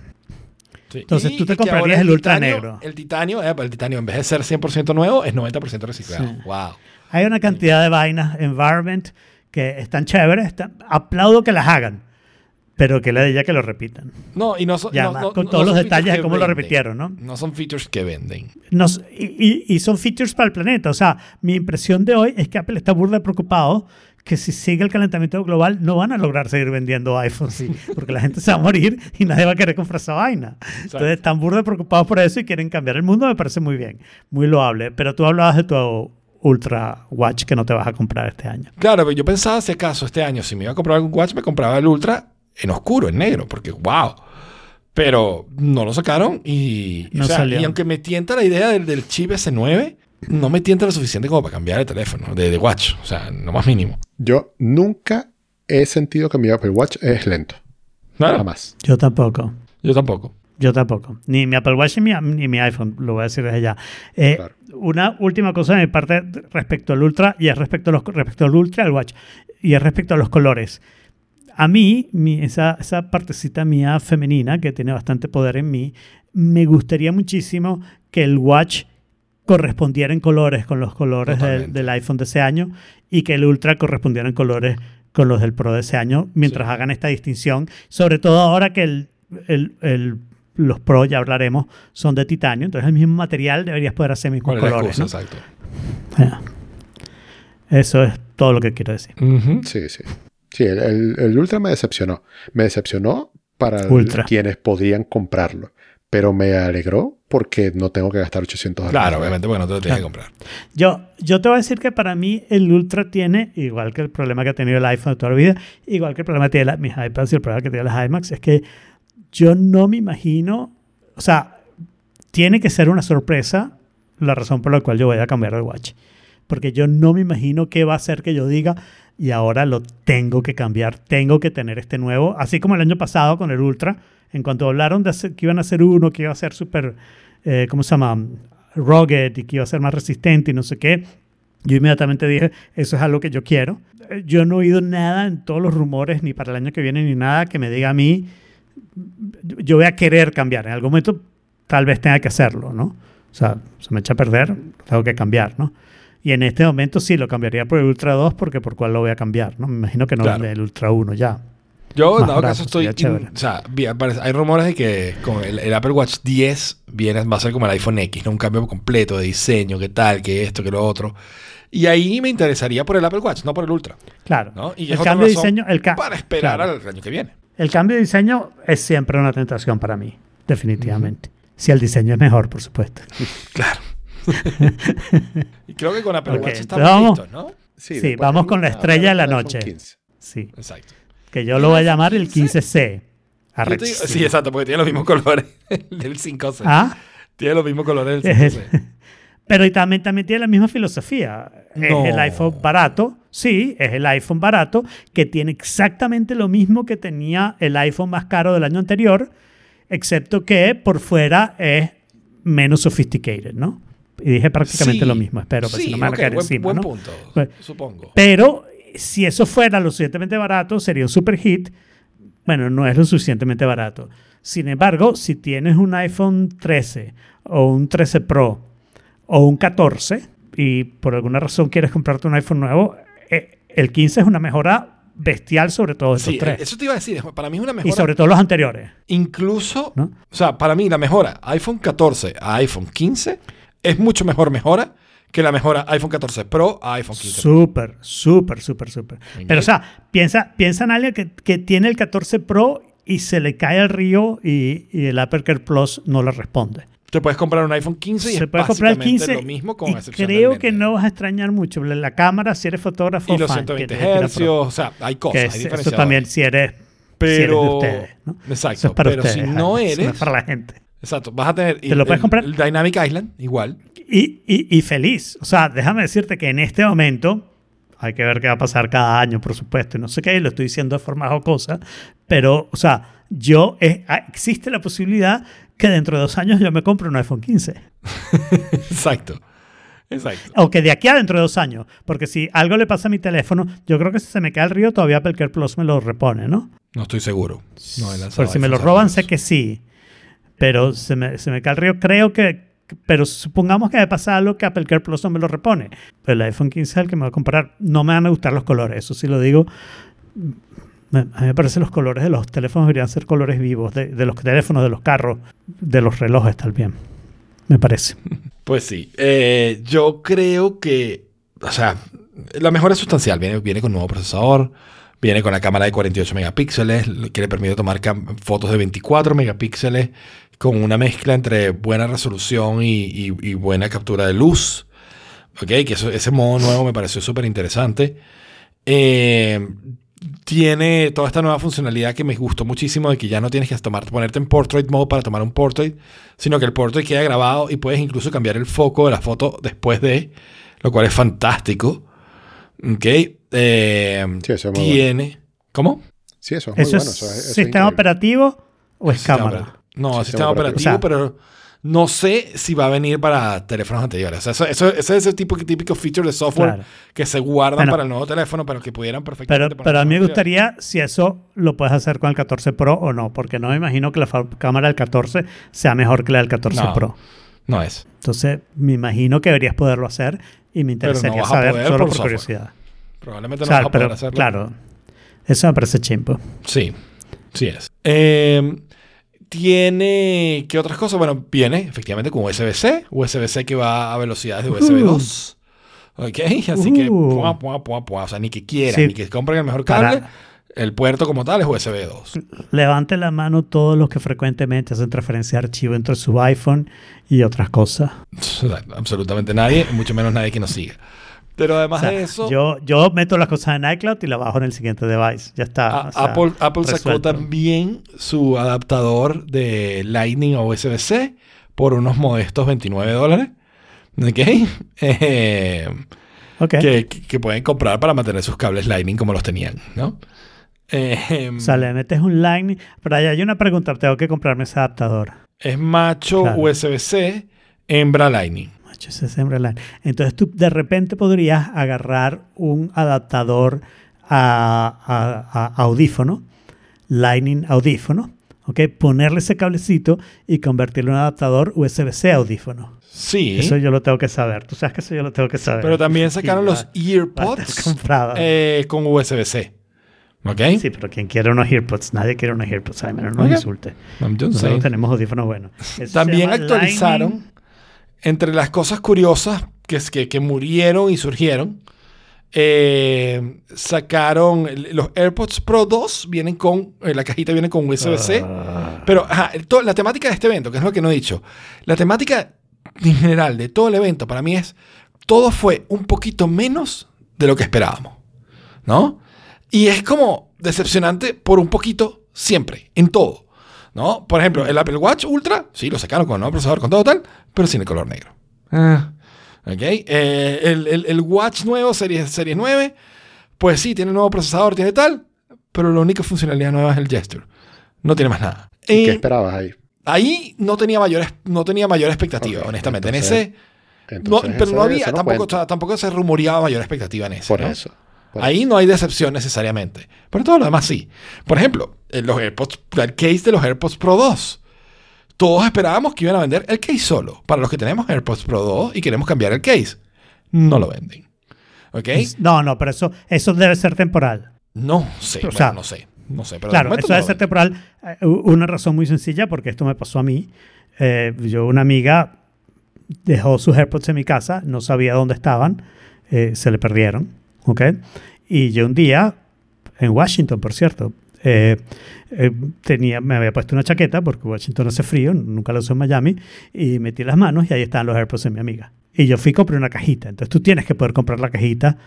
Sí. Entonces, tú te comprarías el ultra titanio- negro. El titanio, eh, el titanio en vez de ser 100% nuevo, es 90% reciclado. Sí. Wow. Hay una cantidad de vainas, environment, que están chéveres. están- aplaudo que las hagan, pero que le de ya que lo repitan. No, y no son. Ya, no- más, no- con no todos son los detalles de cómo lo venden. repitieron, ¿no? No son features que venden. Nos- y, y- son features para el planeta. O sea, mi impresión de hoy es que Apple está burda preocupado que si sigue el calentamiento global no van a lograr seguir vendiendo iPhones, sí, porque la gente se va a morir y nadie va a querer comprar esa vaina. Entonces están burda preocupados por eso y quieren cambiar el mundo, me parece muy bien, muy loable. Pero tú hablabas de tu Ultra Watch que no te vas a comprar este año. Claro, pero yo pensaba, si acaso, este año, si me iba a comprar algún watch, me compraba el Ultra en oscuro, en negro, porque wow. Pero no lo sacaron y, No o sea, salió. y aunque me tienta la idea del, del chip S9, no me tienta lo suficiente como para cambiar el teléfono de, de watch. O sea, no más mínimo. Yo nunca he sentido que mi Apple Watch es lento. Claro, Jamás. Yo tampoco. yo tampoco. Yo tampoco. Ni mi Apple Watch ni mi, ni mi iPhone, lo voy a decir desde ya. Eh, Claro. Una última cosa de mi parte respecto al Ultra, y es respecto, a los, respecto al Ultra, al Watch, y es respecto a los colores. A mí, mi- esa, esa partecita mía femenina, que tiene bastante poder en mí, me gustaría muchísimo que el Watch correspondiera en colores con los colores del, iPhone de ese año y que el Ultra correspondiera en colores con los del Pro de ese año, mientras Sí. hagan esta distinción, sobre todo ahora que el, el- el- los Pro, ya hablaremos, son de titanio, entonces el mismo material deberías poder hacer mismos ¿Cuál es la colores. excusa? ¿no? Exacto. Eso es todo lo que quiero decir. Sí, sí. Sí, el, el- el Ultra me decepcionó. Me decepcionó para el- Ultra. quienes podían comprarlo. Pero me alegró porque no tengo que gastar 800 dólares. Claro, obviamente, porque no te lo tienes que comprar. Yo, yo te voy a decir que para mí el Ultra tiene, igual que el problema que ha tenido el iPhone de toda la vida, igual que el problema que tiene la- mis iPads y el problema que tiene las iMacs, es que yo no me imagino, o sea, tiene que ser una sorpresa la razón por la cual yo voy a cambiar de watch. Porque yo no me imagino qué va a hacer que yo diga, y ahora lo tengo que cambiar, tengo que tener este nuevo, así como el año pasado con el Ultra, en cuanto hablaron de que iban a hacer uno, que iba a ser súper, eh, ¿cómo se llama? Rugged y que iba a ser más resistente y no sé qué. Yo inmediatamente dije, eso es algo que yo quiero. Yo no he oído nada en todos los rumores, ni para el año que viene, ni nada que me diga a mí, yo voy a querer cambiar. En algún momento tal vez tenga que hacerlo, ¿no? O sea, se me echa a perder, tengo que cambiar, ¿no? Y en este momento sí lo cambiaría por el Ultra 2 porque por cuál lo voy a cambiar, ¿no? Me imagino que no Claro. el Ultra 1 ya. Yo, en dado caso, estoy. in- o sea, hay rumores de que con el, el Apple Watch 10 viene, va a ser como el iPhone X, ¿no? Un cambio completo de diseño, qué tal, que esto, que lo otro. Y ahí me interesaría por el Apple Watch, no por el Ultra. Claro. ¿no? Y el cambio de diseño, el ca- para esperar claro. al año que viene. El cambio de diseño es siempre una tentación para mí, definitivamente. Si el diseño es mejor, por supuesto. Claro. Y creo que con Apple Ok, Watch estamos vamos. listos, ¿no? Sí, después vamos con la estrella de la 15. noche. Sí, Exacto. que yo lo voy a llamar el 15C. Yo te digo- sí, exacto, porque tiene los mismos colores del 5C. Ah, Tiene los mismos colores del Es 5C. pero y también, también tiene la misma filosofía. No. Es el iPhone barato, sí, es el iPhone barato que tiene exactamente lo mismo que tenía el iPhone más caro del año anterior, excepto que por fuera es menos sophisticated, ¿no? Y dije prácticamente Sí, lo mismo, espero, pues sí, si no me van a ok, caer buen, encima, buen ¿no? punto, Pues- supongo. Pero si eso fuera lo suficientemente barato, sería un super hit. Bueno, no es lo suficientemente barato. Sin embargo, si tienes un iPhone 13 o un 13 Pro o un 14 y por alguna razón quieres comprarte un iPhone nuevo, eh, el 15 es una mejora bestial sobre todos estos Sí, tres. eso te iba a decir, para mí es una Y mejora. sobre todo los anteriores. Incluso, ¿No? o sea, para mí la mejora iPhone 14 a iPhone 15 es mucho mejor mejora que la mejora iPhone 14 Pro a iPhone 15 Pro. Súper, súper, súper, súper. Pero, o sea, piensa, piensa en alguien que, que tiene el 14 Pro y se le cae al río y, y el Apple Care Plus no le responde. Te puedes comprar un iPhone 15 y se es puede comprar el básicamente 15 lo mismo con y creo que no vas a extrañar mucho. La la cámara, si eres fotógrafo, Y los fine, 120 tienes que ir a Hz, o sea, hay Que cosas, es- hay eso también si eres, si pero, eres de ustedes. ¿no? Exacto, Eso es para pero ustedes. si no eres, es para la gente. Exacto, vas a tener ¿Te lo puedes comprar? el Dynamic Island igual. Y, y- y feliz. O sea, déjame decirte que en este momento, hay que ver qué va a pasar cada año, por supuesto, y no sé qué, y lo estoy diciendo de forma jocosa, pero, o sea, yo, eh, ah, existe la posibilidad que dentro de dos años yo me compre un iPhone 15. Exacto. Exacto. O que de aquí a dentro de dos años. Porque si algo le pasa a mi teléfono, yo creo que si se me cae el río, todavía Apple Care Plus me lo repone, ¿no? No estoy seguro. No Pero si me lo roban, sé que sí. Pero se me, se me cae el río, creo que. Pero supongamos que me pasa algo que Apple Care Plus no me lo repone. El iPhone 15 es el que me va a comprar. No me van a gustar los colores, eso sí lo digo. A mí me parece los colores de los teléfonos deberían ser colores vivos, de, los teléfonos, de los carros, de los relojes también. Me parece. Pues sí. Eh, yo creo que, o sea, la mejora es sustancial. Viene, viene con nuevo procesador, viene con la cámara de 48 megapíxeles, que le permite tomar fotos de 24 megapíxeles con una mezcla entre buena resolución y, y- y buena captura de luz. Ok, que eso- ese modo nuevo me pareció súper interesante. Eh, tiene toda esta nueva funcionalidad que me gustó muchísimo de que ya no tienes que tomar, ponerte en portrait mode para tomar un portrait, sino que el portrait queda grabado y puedes incluso cambiar el foco de la foto después de, lo cual es fantástico. Ok. eh, Sí, eso es muy tiene. ¿Cómo? Sí, eso es muy ¿Eso bueno. es eso es- eso es sistema operativo o es cámara? No, Sistema sistema operativo, operativo. O sea- pero no sé si va a venir para teléfonos anteriores. O sea, eso, eso- ese es ese tipo, típico feature de software Claro. que se guardan Bueno. para el nuevo teléfono, pero que pudieran perfectamente Pero, pero a mí me gustaría si eso lo puedes hacer con el 14 Pro o no, porque no me imagino que la cámara del 14 sea mejor que la del 14 No. Pro. No es. Entonces, me imagino que deberías poderlo hacer y me no interesaría a saber poder solo por por software. curiosidad. Probablemente O no sea, vas a poder pero, hacerlo. claro, eso me parece chimpo. Sí, sí es. Eh, tiene. ¿Qué otras cosas? Bueno, viene efectivamente con USB-C. USB-C que va a velocidades de USB 2. Ok, así que. Uh. Pua, pua, pua, pua. O sea, ni que quieran, Sí. ni que compren el mejor Para- cable. El puerto como tal es USB 2. Levante la mano todos los que frecuentemente hacen transferencia de archivo entre su iPhone y otras cosas. Absolutamente nadie, mucho menos nadie que nos siga. Pero además O sea, de eso, yo, yo meto las cosas en iCloud y la bajo en el siguiente device. Ya está. a- o sea, Apple, Apple sacó también su adaptador de Lightning a USB-C por unos modestos 29 dólares. ¿Ok? Eh, Ok. que, que- que pueden comprar para mantener sus cables Lightning como los tenían, ¿no? Eh, O sea, le metes un Lightning. Pero ahí hay una pregunta. Tengo que comprarme ese adaptador. es macho Claro. USB-C, hembra Lightning. Entonces tú de repente podrías agarrar un adaptador a, a- a audífono, Lightning audífono, ¿ok? Ponerle ese cablecito y convertirlo en un adaptador USB-C audífono. Sí. Eso yo lo tengo que saber. Tú sabes que eso yo lo tengo que saber. Pero también sacaron Sí, los earpods eh, con USB-C. ¿Ok? Sí, pero quien quiere unos earpods, nadie quiere unos earpods, Simon, no nos Ok. insulte. Nosotros saying. tenemos audífonos buenos. Eso También actualizaron. Entre las cosas curiosas que, que, que murieron y surgieron. eh, sacaron los AirPods Pro 2 vienen con eh, la cajita viene con USB-C Ah. pero ajá, to- la temática de este evento que es lo que no he dicho la temática en general de todo el evento para mí es todo fue un poquito menos de lo que esperábamos ¿no? Y es como decepcionante por un poquito siempre, en todo, ¿no? Por ejemplo, el Apple Watch Ultra, sí, lo sacaron con el nuevo procesador, con todo tal, pero sin el color negro. Ah, ¿Ok? Eh, el, el- el Watch nuevo, series, series 9, pues sí, tiene nuevo procesador, tiene tal, pero la única funcionalidad nueva es el gesture. No tiene más nada. ¿Y ¿Qué esperabas ahí? ahí no tenía mayor, no tenía mayor expectativa, honestamente. entonces- en ese... No, pero no había, no tampoco, tampoco se rumoreaba mayor expectativa en ese. Por ¿no? eso. Ahí no hay decepción necesariamente. Pero todo lo demás sí. Por ejemplo, en los AirPods, el case de los AirPods Pro 2. Todos esperábamos que iban a vender el case solo. Para los que tenemos AirPods Pro 2 y queremos cambiar el case. No lo venden. ¿Ok? No, no, pero eso, eso debe ser temporal. No sé. O bueno, sea, no sé. No sé. Pero Claro, eso debe ser temporal. Eh, Una razón muy sencilla, porque esto me pasó a mí. Eh, yo, una amiga dejó sus AirPods en mi casa, no sabía dónde estaban, eh, se le perdieron. ¿Ok? Y yo un día, en Washington, por cierto, eh, eh, tenía, me había puesto una chaqueta, porque Washington hace frío, nunca lo uso en Miami, y metí las manos y ahí estaban los AirPods de mi amiga. Y yo fui y compré una cajita. Entonces tú tienes que poder comprar la cajita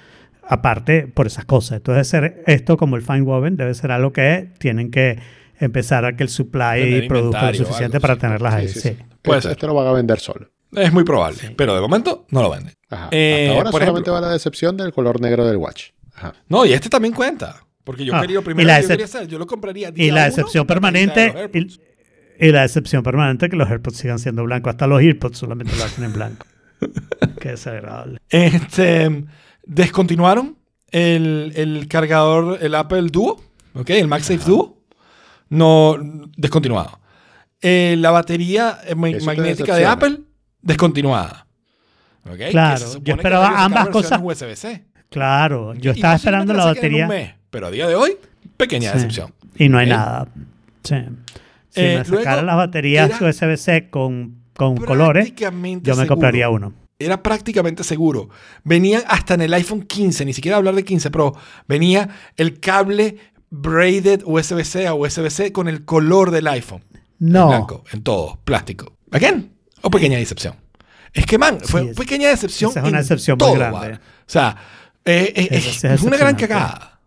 aparte por esas cosas. Entonces ser esto como el fine woven debe ser algo que tienen que empezar a que el supply produzca lo suficiente algo, para sí. tenerlas ahí. Sí, sí, ser. Esto lo van a vender solo. Es muy probable. Pero de momento no lo venden. Ajá. Eh, Hasta ahora por solamente ejemplo- va la decepción del color negro del watch. Ajá. No, y este también cuenta. Porque yo Ah, quería lo y primero la que yo hacer. Yo lo compraría Y día excepción la calidad de los permanente y, y la excepción permanente que los AirPods sigan siendo blancos. Hasta los AirPods solamente lo hacen en blanco. Qué desagradable. Este, descontinuaron el, el cargador, el Apple Duo, ¿ok? El MagSafe Duo. No, descontinuado. Eh, la batería eh, ma- magnética de. Apple, descontinuada. Claro, yo esperaba ambas cosas. USB-C. Claro, yo estaba esperando la batería. un mes, pero a día de hoy, pequeña Sí. decepción. Y no hay ¿Ok? nada. Sí. Si Eh, me sacaran las baterías USB-C con, con colores, yo me seguro. compraría uno. Era prácticamente seguro. Venían hasta en el iPhone 15, ni siquiera hablar de 15 Pro. Venía el cable braided USB-C a USB-C con el color del iPhone. No. Blanco, en todo, plástico. ¿Again? O pequeña decepción. Es que, man, fue es- pequeña decepción. esa es una decepción muy grande. man. O sea, eh, eh, es, sí una gran cagada.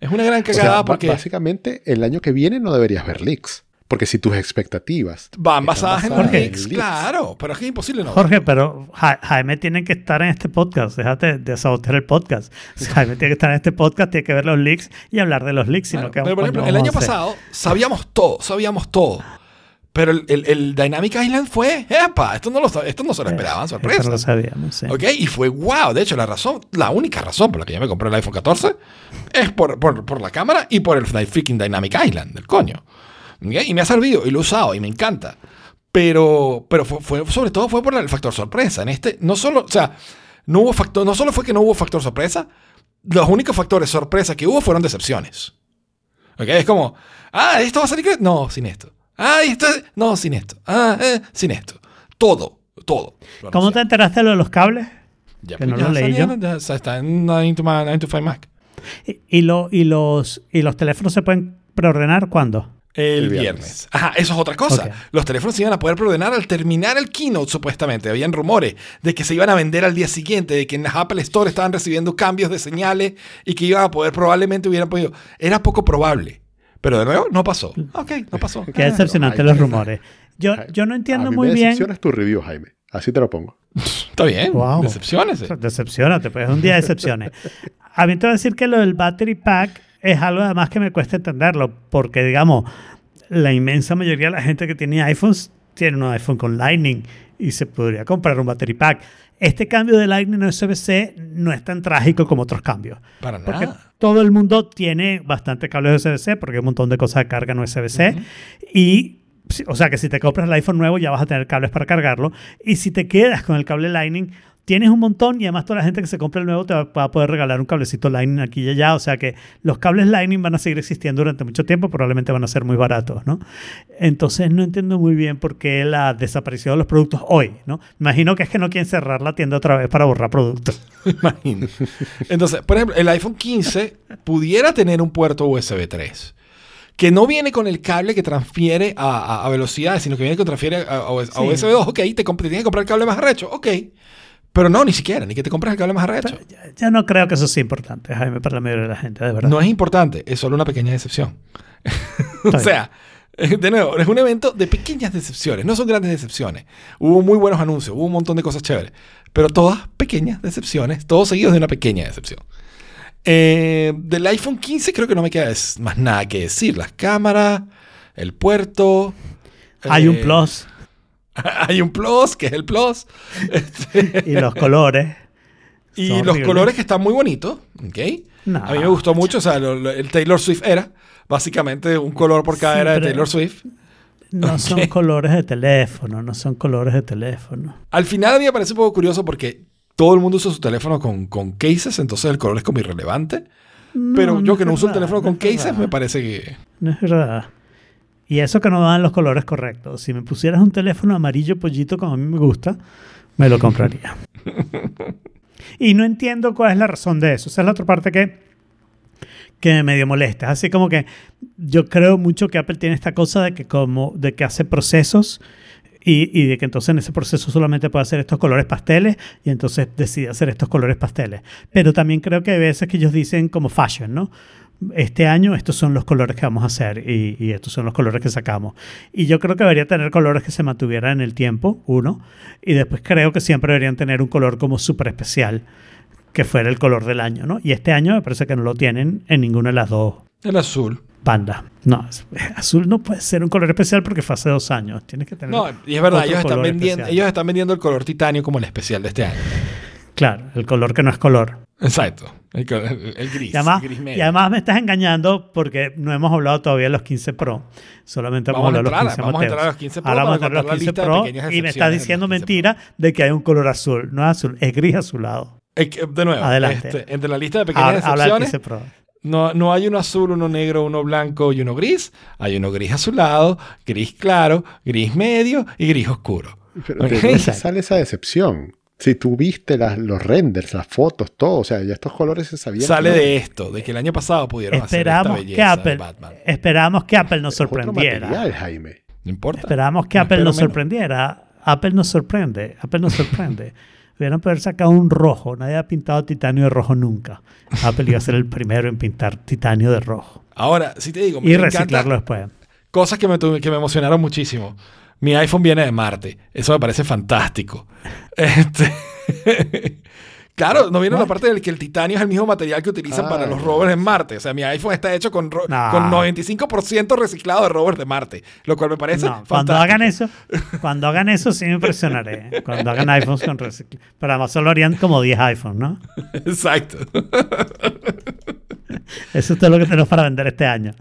Es una gran O sea, cagada porque básicamente el año que viene no deberías ver leaks. Porque si tus expectativas van basadas en los basadas leaks. Claro, pero es que es imposible no. Jorge, pero Ja- Jaime tiene que estar en este podcast. Déjate de sabotear el podcast. Jaime tiene que estar en este podcast, tiene que ver los leaks y hablar de los leaks. Claro, sino que pero, por ejemplo, el año pasado sabíamos todo, sabíamos todo. Pero el, el- el Dynamic Island fue, ¡epa! Esto no, lo, esto no se lo esperaban, sorpresa. Eso no lo sabíamos. sí. ¿Ok? Y fue wow. De hecho, la razón, la única razón por la que yo me compré el iPhone 14 es por, por, por la cámara y por el freaking Dynamic Island, del coño. ¿Ok? Y me ha servido y lo he usado y me encanta. Pero, pero fue, fue- sobre todo fue por el factor sorpresa. En este, no solo, o sea, no hubo factor, no solo fue que no hubo factor sorpresa, los únicos factores sorpresa que hubo fueron decepciones. ¿Ok? Es como, ah, esto va a salir. No, sin esto. Ah, esto, no, sin esto. Ah, eh, sin esto. Todo, todo. ¿Cómo te enteraste de lo de los cables? Ya, Que pues, no ya lo leí yo. ya está- está en 9 to, Ma- 9 to 5 Mac. Y, y lo- y los, ¿Y los teléfonos se pueden preordenar cuándo? El, El viernes. viernes. Ajá, eso es otra cosa. Ok. Los teléfonos se iban a poder preordenar al terminar el keynote, supuestamente. Habían rumores de que se iban a vender al día siguiente, de que en las Apple Store estaban recibiendo cambios de señales y que iban a poder, probablemente hubieran podido. Era poco probable. Pero de nuevo, no pasó. Ok, no pasó. Qué decepcionante Jaime, los rumores. Yo, yo no a entiendo mí muy me bien. decepcionas tu review, Jaime. Así te lo pongo. Está bien. Wow. Decepciones. Decepcionate, pues un día de decepciones. A mí te voy a decir que lo del battery pack es algo además que me cuesta entenderlo, porque digamos, la inmensa mayoría de la gente que tiene iPhones tiene un iPhone con Lightning y se podría comprar un battery pack. Este cambio de Lightning a USB-C no es tan trágico como otros cambios. Para Porque nada. todo el mundo tiene bastante cables USB-C porque hay un montón de cosas que cargan USB-C. Y, o sea, que si te compras el iPhone nuevo ya vas a tener cables para cargarlo. Y si te quedas con el cable Lightning, tienes un montón y además toda la gente que se compra el nuevo te va, va a poder regalar un cablecito Lightning aquí y allá. O sea que los cables Lightning van a seguir existiendo durante mucho tiempo, probablemente van a ser muy baratos, ¿no? Entonces no entiendo muy bien por qué la desaparición de los productos hoy, ¿no? Imagino que es que no quieren cerrar la tienda otra vez para borrar productos. Imagino. Entonces, por ejemplo, el iPhone 15 pudiera tener un puerto USB 3. Que no viene con el cable que transfiere a, a- a velocidades, sino que viene que transfiere a, a- a Sí. USB 2. Ok, te, te tienes que comprar el cable más arrecho. Ok. Pero no, ni siquiera, ni que te compres el cable más arrecho. Ya, ya no creo que eso sea importante, Jaime, para la mayoría de la gente, de verdad. No es importante, es solo una pequeña decepción. o sea, eh, de nuevo, es un evento de pequeñas decepciones, no son grandes decepciones. Hubo muy buenos anuncios, hubo un montón de cosas chéveres, pero todas pequeñas decepciones, todos seguidos de una pequeña decepción. Eh, del iPhone 15 creo que no me queda más nada que decir. Las cámaras, el puerto. Hay un eh, plus Hay un plus, que es el plus. Este, y los colores. y los horribles. colores que están muy bonitos. ¿ok? No, A mí me gustó mucho, o sea, lo- lo- el Taylor Swift era básicamente un color por cada Sí, era de Taylor Swift. No son colores de teléfono, no son colores de teléfono. Al final a mí me parece un poco curioso porque todo el mundo usa su teléfono con, con cases, entonces el color es como irrelevante. Pero yo que no uso el verdad, teléfono no con es cases, verdad. me parece que... No es verdad. Y eso que no dan los colores correctos. Si me pusieras un teléfono amarillo pollito como a mí me gusta, me lo compraría. y no entiendo cuál es la razón de eso. Esa es la otra parte que, que me medio molesta. Así como que yo creo mucho que Apple tiene esta cosa de que, como, de que hace procesos y, y de que entonces en ese proceso solamente puede hacer estos colores pasteles y entonces decide hacer estos colores pasteles. Pero también creo que hay veces que ellos dicen como fashion, ¿no? Este año estos son los colores que vamos a hacer y, y estos son los colores que sacamos. Y yo creo que debería tener colores que se mantuvieran en el tiempo, uno, y después creo que siempre deberían tener un color como súper especial que fuera el color del año, ¿no? Y este año me parece que no lo tienen en ninguna de las dos El azul. bandas. No, azul no puede ser un color especial porque fue hace dos años. Tienes que tener No, y es verdad, ellos están, vendiendo, especial. ellos están vendiendo el color titanio como el especial de este año. Claro, el color que no es color. Exacto. El, gris. Y además, el gris medio. y además me estás engañando porque no hemos hablado todavía de los 15 Pro. Solamente hemos Vamos a hablado de los entrar, 15 vamos a entrar a los 15 Pro Ahora vamos a entrar a los contar la 15 lista de Pro y me estás diciendo 15 Pro. mentira de que hay un color azul. No es azul, es gris azulado. De nuevo, Adelante. este, entre la lista de pequeñas habla excepciones, 15 Pro. no, no hay uno azul, uno negro, uno blanco y uno gris. Hay uno gris azulado, gris claro, gris medio y gris oscuro. Pero Ok. ¿de dónde Exacto. sale esa decepción? Si tú viste las- los renders, las fotos, todo, o sea, ya estos colores se sabían. Sale que no- de esto, de que el año pasado pudieron hacer Esperamos esta que belleza de Apple, Batman. esperamos que Apple nos Es otro sorprendiera. material, Jaime. No importa. Esperamos que No Apple nos menos. sorprendiera. Apple nos sorprende. Apple nos sorprende. Hubieran poder sacar un rojo. Nadie ha pintado titanio de rojo nunca. Apple iba a ser el primero en pintar titanio de rojo. Ahora, si te digo, Y me encanta reciclarlo después. cosas que me, que me emocionaron muchísimo. Mi iPhone viene de Marte. Eso me parece fantástico. Este, claro, no viene la parte del que el titanio es el mismo material que utilizan Ah, para los ya. rovers en Marte. O sea, mi iPhone está hecho con, ro- No. con 95% reciclado de rovers de Marte. Lo cual me parece No, fantástico. cuando hagan eso, cuando hagan eso sí me impresionaré. Cuando hagan iPhones con reciclaje. Pero además solo harían como 10 iPhones, ¿no? Exacto. Eso es todo lo que tenemos para vender este año.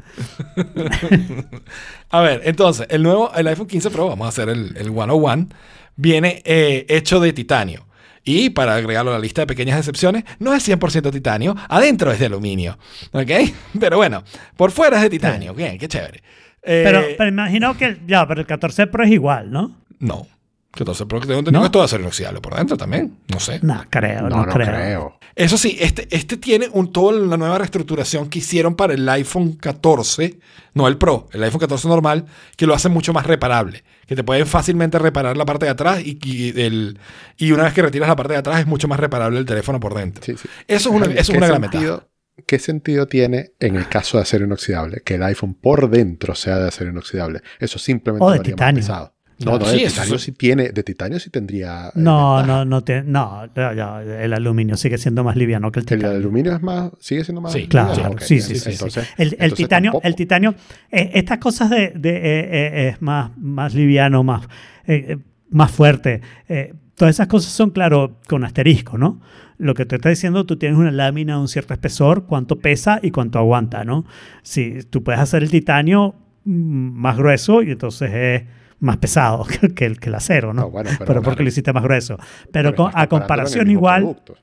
A ver, entonces, el nuevo, el iPhone 15 Pro, vamos a hacer el, el 101, viene eh, hecho de titanio. Y para agregarlo a la lista de pequeñas excepciones, no es 100% titanio, adentro es de aluminio. ¿Ok? Pero bueno, por fuera es de titanio. Bien, qué chévere. Eh, Pero, pero imagino que ya, pero el 14 Pro es igual, ¿no? No. 14 Pro que tengo entendido ¿No? que es todo acero inoxidable por dentro también. No sé. No, creo, no, No, no creo. creo. Eso sí, este, este tiene un, toda la nueva reestructuración que hicieron para el iPhone 14, no el Pro, el iPhone 14 normal, que lo hace mucho más reparable. Que te pueden fácilmente reparar la parte de atrás y, y el, y una vez que retiras la parte de atrás es mucho más reparable el teléfono por dentro. Sí, sí. Eso es una, eso es ¿qué una gran sentido- ¿Qué sentido tiene en el caso de acero inoxidable que el iPhone por dentro sea de acero inoxidable? Eso simplemente O de titanio. pesado. Claro, No, no, sí, de titanio sí. sí tiene, de titanio sí tendría. eh, No, ventaja. no, no, te- no, el aluminio sigue siendo más liviano que el El titanio. aluminio es más, sigue siendo más. Sí, Claro, liviano? Ok, sí, bien, sí, sí. sí. entonces- el, el entonces titanio, tampoco. el titanio, eh, estas cosas de, de, eh, eh, es más, más liviano, más, eh, eh, más fuerte, eh, todas esas cosas son, claro, con asterisco, ¿no? Lo que te está diciendo, tú tienes una lámina de un cierto espesor, cuánto pesa y cuánto aguanta, ¿no? Si tú puedes hacer el titanio mm, más grueso y entonces es más pesado que el, que el acero, ¿no? No, bueno, pero pero, porque claro. lo hiciste más grueso. Pero, con- a comparación igual, producto.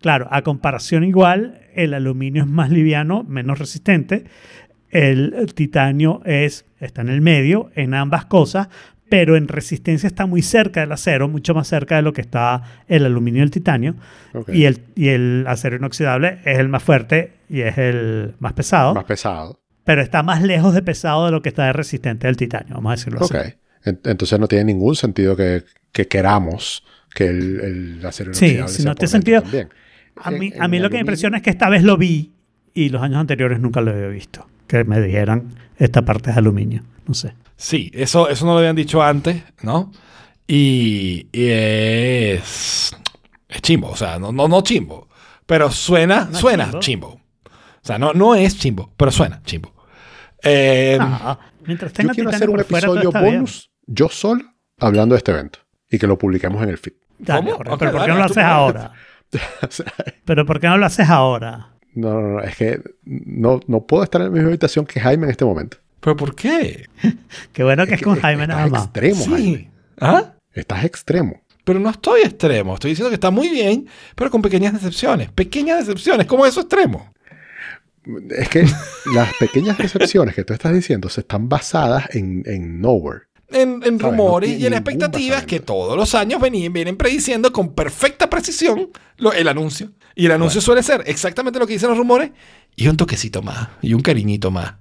Claro, a comparación igual, el aluminio es más liviano, menos resistente. El titanio es, está en el medio en ambas cosas, pero en resistencia está muy cerca del acero, mucho más cerca de lo que está el aluminio y el titanio. Y, el, y el acero inoxidable es el más fuerte y es el más pesado, Más pesado. pero está más lejos de pesado de lo que está de resistente del titanio, vamos a decirlo Ok. así. En- Entonces no tiene ningún sentido que, que queramos que el, el acero Sí, inoxidable si sea no tiene sentido. también. A mí, a mí lo que me impresiona es que esta vez lo vi y los años anteriores nunca lo había visto. Que me dijeran, esta parte es aluminio. No sé. Sí, eso, eso no lo habían dicho antes, ¿no? Y, y es, es chimbo, o sea, no, no, no chimbo, pero suena, No suena chimbo. chimbo. O sea, no, no es chimbo, pero suena chimbo. Eh, Ah, mientras Yo tenga quiero titanio hacer un fuera, episodio bien. bonus yo solo hablando de este evento y que lo publiquemos en el feed. Dale, ¿Cómo? Jorge, Ok, pero ¿por qué dale, no lo haces ahora? Pero ¿por qué no lo haces ahora? no, no, no, es que no, no puedo estar en la misma habitación que Jaime en este momento. ¿Pero por qué? Qué bueno que es, con Jaime estás nada más. extremo, Jaime. ¿Ah? Estás extremo. Pero no estoy extremo. Estoy diciendo que está muy bien, pero con pequeñas decepciones. Pequeñas decepciones. ¿Cómo eso extremo? Es que las pequeñas decepciones que tú estás diciendo se están basadas en, en nowhere. En, en No rumores tiene y en expectativas que todos los años venían, vienen prediciendo con perfecta precisión lo- el anuncio. Y el anuncio suele ser exactamente lo que dicen los rumores y un toquecito más y un cariñito más.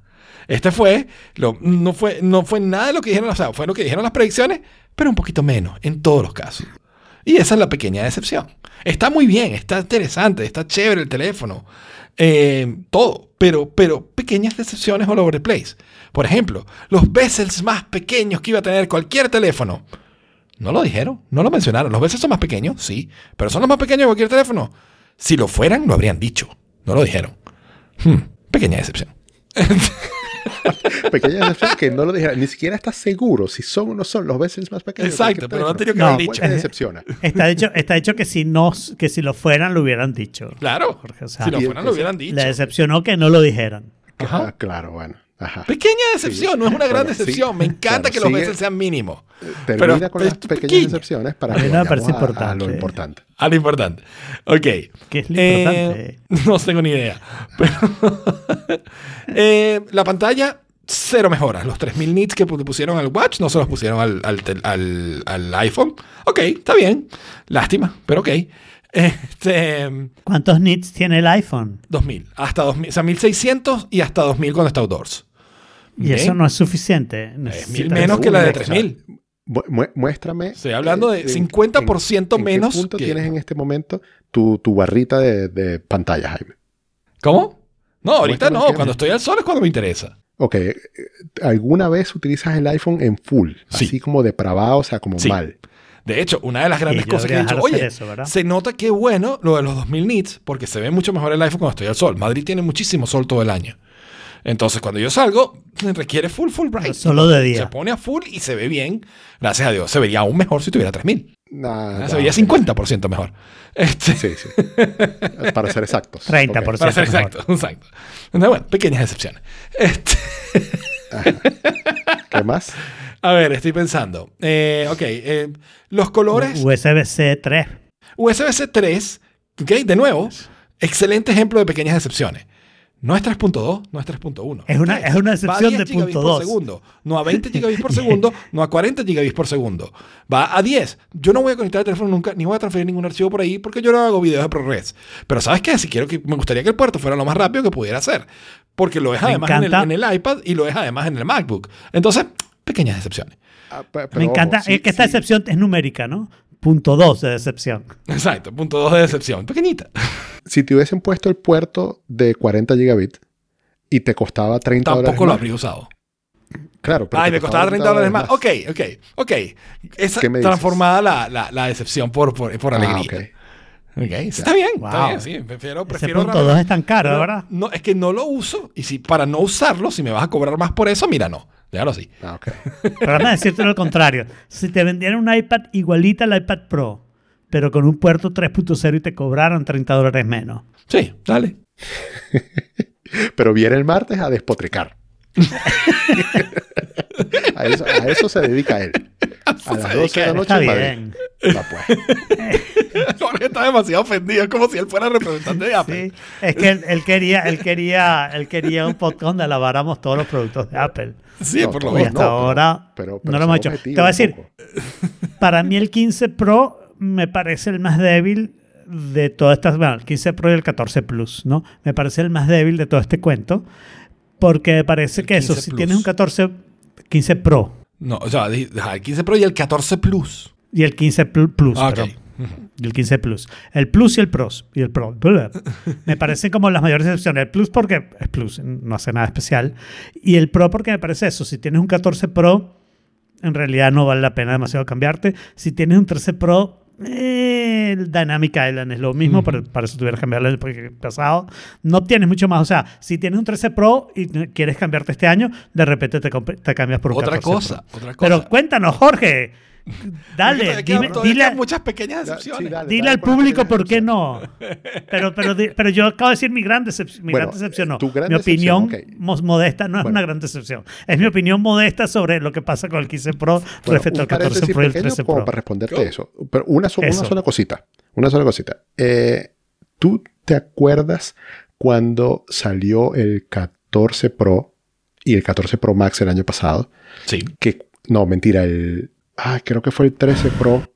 Este fue, lo, no fue, no fue nada de lo que dijeron, o sea, fue lo que dijeron las predicciones, pero un poquito menos en todos los casos. Y esa es la pequeña decepción. Está muy bien, está interesante, está chévere el teléfono, eh, todo, pero, pero pequeñas decepciones all over the place. Por ejemplo, los bezels más pequeños que iba a tener cualquier teléfono. No lo dijeron, no lo mencionaron. Los bezels son más pequeños, sí, pero son los más pequeños de cualquier teléfono. Si lo fueran, lo habrían dicho. No lo dijeron. Hmm, pequeña decepción. Pequeñas decepciones que no lo dijeron. Ni siquiera estás seguro si son o no son los bezels más pequeños. Exacto, pero no han tenido que No, haber dicho. decepciona. Está dicho, está dicho que si no, que si lo fueran lo hubieran dicho. Claro, Jorge, o sea, si lo fueran, lo hubieran dicho. Le decepcionó que no lo dijeran. Ajá. Ah, claro, bueno. Ajá. Pequeña decepción, no es una gran Bueno, sí. decepción. Me encanta Claro, que los bezels sean mínimos. Termina pero con las pequeñas pequeña. decepciones para que no me vayamos parece a- a, importante. lo importante. A lo importante. Ok. ¿Qué es lo Eh, importante? no tengo ni idea. Pero, eh, la pantalla, cero mejoras. Los 3000 nits que pu- pusieron al Watch no se los pusieron al, al tel- al- al iPhone. Ok, está bien. Lástima, pero ok. Este, ¿Cuántos nits tiene el iPhone? 2000. Hasta 2000. O sea, 1600 y hasta 2000 cuando está outdoors. Y eso no es suficiente. Es mil menos que la de O sea, 3000. Mu- mu- muéstrame. Estoy hablando de en- 50% en- en menos ¿Qué punto que- tienes en este momento tu, tu barrita de, de pantalla, Jaime? ¿Cómo? No, ahorita Muéstrame no. Cuando es. estoy al sol es cuando me interesa. Ok, eh, ¿alguna vez utilizas el iPhone en full? Sí. Así como depravado, o sea, como Sí. mal. De hecho, una de las grandes cosas que he dicho, oye, se nota que bueno lo de los 2000 nits, porque se ve mucho mejor el iPhone cuando estoy al sol. Madrid tiene muchísimo sol todo el año. Entonces, cuando yo salgo, requiere full, full bright. Solo de día. Se pone a full y se ve bien. Gracias a Dios. Se vería aún mejor si tuviera 3000. Nah, se vería ok. 50% mejor. Este, Sí, sí. Para ser exactos. 30%. Ok. para ser mejor. exacto, exacto. Entonces, bueno, pequeñas excepciones. Este, ¿Qué más? A ver, estoy pensando. Eh, ok, eh, los colores USB-C 3. USB-C 3, ok, de nuevo, excelente ejemplo de pequeñas excepciones. No es 3.2, no es 3.1. Es una- es una excepción 10 de punto por dos. segundo, no a 20 gigabits por segundo, no a 40 gigabits por segundo. Va a 10. Yo no voy a conectar el teléfono nunca, ni voy a transferir ningún archivo por ahí porque yo no hago videos de ProRes. Pero ¿sabes qué? Si quiero que me gustaría que el puerto fuera lo más rápido que pudiera ser. Porque lo es Me además en el, en el iPad y lo es además en el MacBook. Entonces, pequeñas excepciones. Ah, pe- pero Me encanta. ojo, sí, es que esta sí. excepción es numérica, ¿no? Punto 2 de decepción. Exacto, punto 2 de decepción. Pequeñita. Si te hubiesen puesto el puerto de 40 gigabits y te costaba 30 dólares Tampoco lo más, habría usado. Claro, pero Ay, me costaba 30 dólares más. Ok, ok, ok. Esa ¿Qué me dices? transformada la, la, la decepción por, por, por Ah, alegría. ok. Ok, está bien, está bien, sí. Prefiero, Ese prefiero punto 2 es tan caro, no, ¿verdad? No, es que no lo uso. Y si para no usarlo, si me vas a cobrar más por eso, mira, no. Déjalo así. Ah, ok. Pero déjame decirte lo contrario. Si te vendieran un iPad igualita al iPad Pro, pero con un puerto 3.0 y te cobraron 30 dólares menos. Sí, dale. Pero viene el martes a despotricar. a, eso, a eso se dedica él. A las 12 de la noche Está en Madrid. bien. Va, pues. Jorge está demasiado ofendido, es como si él fuera representante de Apple. Sí, es que él, él quería, él quería, él quería un podcast donde alabáramos todos los productos de Apple. Sí, No, por lo Y menos. no, hasta pero- ahora pero- no lo hemos hecho. Te voy a decir, para mí el 15 Pro me parece el más débil de todas estas, bueno, el 15 Pro y el 14 Plus, ¿no? Me parece el más débil de todo este cuento, porque me parece El que eso, 15 si Plus. tienes un 14, 15 Pro No, o sea, el 15 Pro y el 14 Plus. y el 15 Pl- Plus, Ah. Y el 15 Plus. El Plus y el Pros. Y el Pro. Me parecen como las mayores excepciones. El Plus porque es Plus, no hace nada especial. Y el Pro porque me parece eso. Si tienes un 14 Pro, en realidad no vale la pena demasiado cambiarte. Si tienes un 13 Pro, eh, el Dynamic Island es lo mismo, Ujú. pero para eso tuvieras que cambiarlo el pasado. No tienes mucho más. O sea, si tienes un 13 Pro y quieres cambiarte este año, de repente te, te cambias por un Otra 14 cosa, Pro. otra cosa. Pero cuéntanos, Jorge. Dale, dime, dile, muchas pequeñas sí, dale. Dile al público por qué no. Pero, pero, pero yo acabo de decir mi gran, decep- mi Bueno, gran decepción. no. gran mi opinión decepción, ok. mos- modesta no es Bueno. una gran decepción. Es mi opinión modesta sobre lo que pasa con el 15 Pro Bueno, respecto al 14 paréntesis Pro y el pequeño 13 como Pro. para responderte eso. Pero una, so- una sola cosita. Una sola cosita. Eh, ¿Tú te acuerdas cuando salió el 14 Pro y el 14 Pro Max el año pasado? Sí. Que, no, mentira, el... Ah, creo que fue el 13 Pro.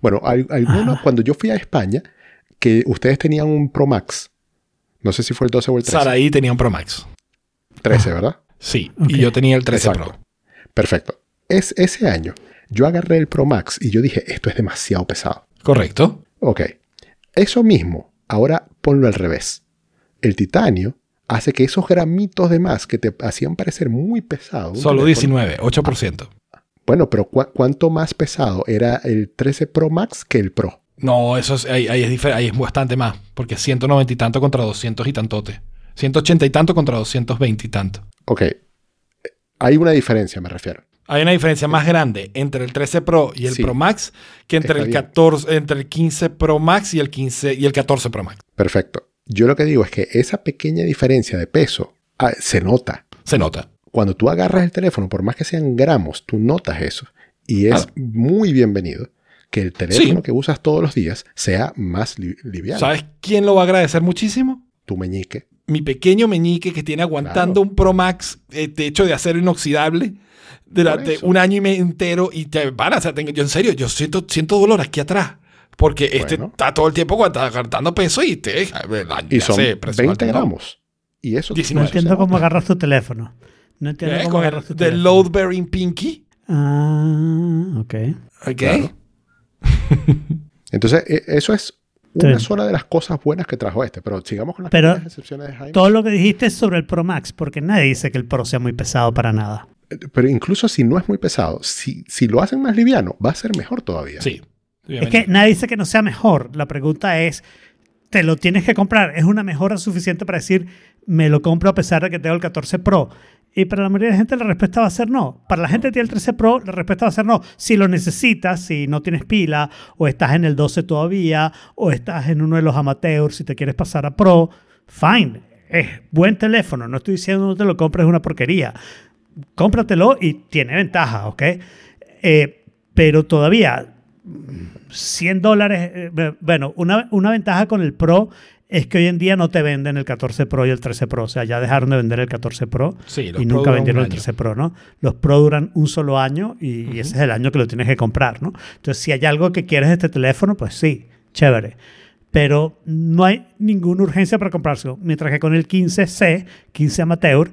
Bueno, al- alguno, Ajá. cuando yo fui a España, que ustedes tenían un Pro Max. No sé si fue el 12 o el 13. Saraí tenía un Pro Max. 13, ¿verdad? Sí. Y yo tenía el 13 Exacto. Pro. Perfecto. Es, ese año yo agarré el Pro Max y yo dije, esto es demasiado pesado. Correcto. Ok. Eso mismo, ahora ponlo al revés. El titanio hace que esos gramitos de más que te hacían parecer muy pesado. un Solo teléfono- 19, 8%. Bueno, pero ¿cu- ¿cuánto más pesado era el 13 Pro Max que el Pro? No, eso es, ahí, ahí es ahí es bastante más. Porque 190 y tanto contra 200 y tantote. 180 y tanto contra 220 y tanto. Ok. Hay una diferencia, me refiero. Hay una diferencia más grande entre el 13 Pro y el Sí. Pro Max que entre el, bien. 14, entre el 15 Pro Max y el, 15, y el 14 Pro Max. Perfecto. Yo lo que digo es que esa pequeña diferencia de peso ah, se nota. Se nota. Cuando tú agarras el teléfono, por más que sean gramos, tú notas eso. Y es Claro. muy bienvenido que el teléfono Sí. que usas todos los días sea más li- liviano. ¿Sabes quién lo va a agradecer muchísimo? Tu meñique. Mi pequeño meñique que tiene aguantando Claro. un Pro Max eh, de hecho de acero inoxidable durante un año y medio entero. Y te para, o sea, tengo- yo en serio, yo siento, siento dolor aquí atrás. Porque este está todo el tiempo aguanta- aguantando peso y te Y son hace presión 20 alta, ¿no? gramos. Y eso, 19. No entiendo cómo agarras tu teléfono. No entiendo Eh, cómo con el teléfono. load bearing pinky. Ah, ok. ¿Ok? Claro. Entonces, e- eso es una Sí. sola de las cosas buenas que trajo este. Pero sigamos con las Pero- excepciones de Jaime. Todo lo que dijiste es sobre el Pro Max, porque nadie dice que el Pro sea muy pesado para nada. Pero incluso si no es muy pesado, si, si lo hacen más liviano, va a ser mejor todavía. Sí. Es que nadie dice que no sea mejor. La pregunta es, ¿te lo tienes que comprar? ¿Es una mejora suficiente para decir, me lo compro a pesar de que tengo el 14 Pro? Y para la mayoría de la gente la respuesta va a ser no. Para la gente que tiene el 13 Pro, la respuesta va a ser no. Si lo necesitas, si no tienes pila, o estás en el 12 todavía, o estás en uno de los amateurs, si te quieres pasar a Pro, fine. Es buen teléfono. No estoy diciendo no te lo compres, es una porquería. Cómpratelo y tiene ventaja, ¿ok? Eh, pero todavía 100 dólares, eh, bueno, una, una ventaja con el Pro es que hoy en día no te venden el 14 Pro y el 13 Pro, o sea, ya dejaron de vender el 14 Pro Sí, y nunca vendieron el año. 13 Pro, ¿no? Los Pro duran un solo año y, y ese es el año que lo tienes que comprar, ¿no? Entonces, si hay algo que quieres de este teléfono, pues sí, chévere. Pero no hay ninguna urgencia para comprárselo. Mientras que con el 15C, 15 Amateur,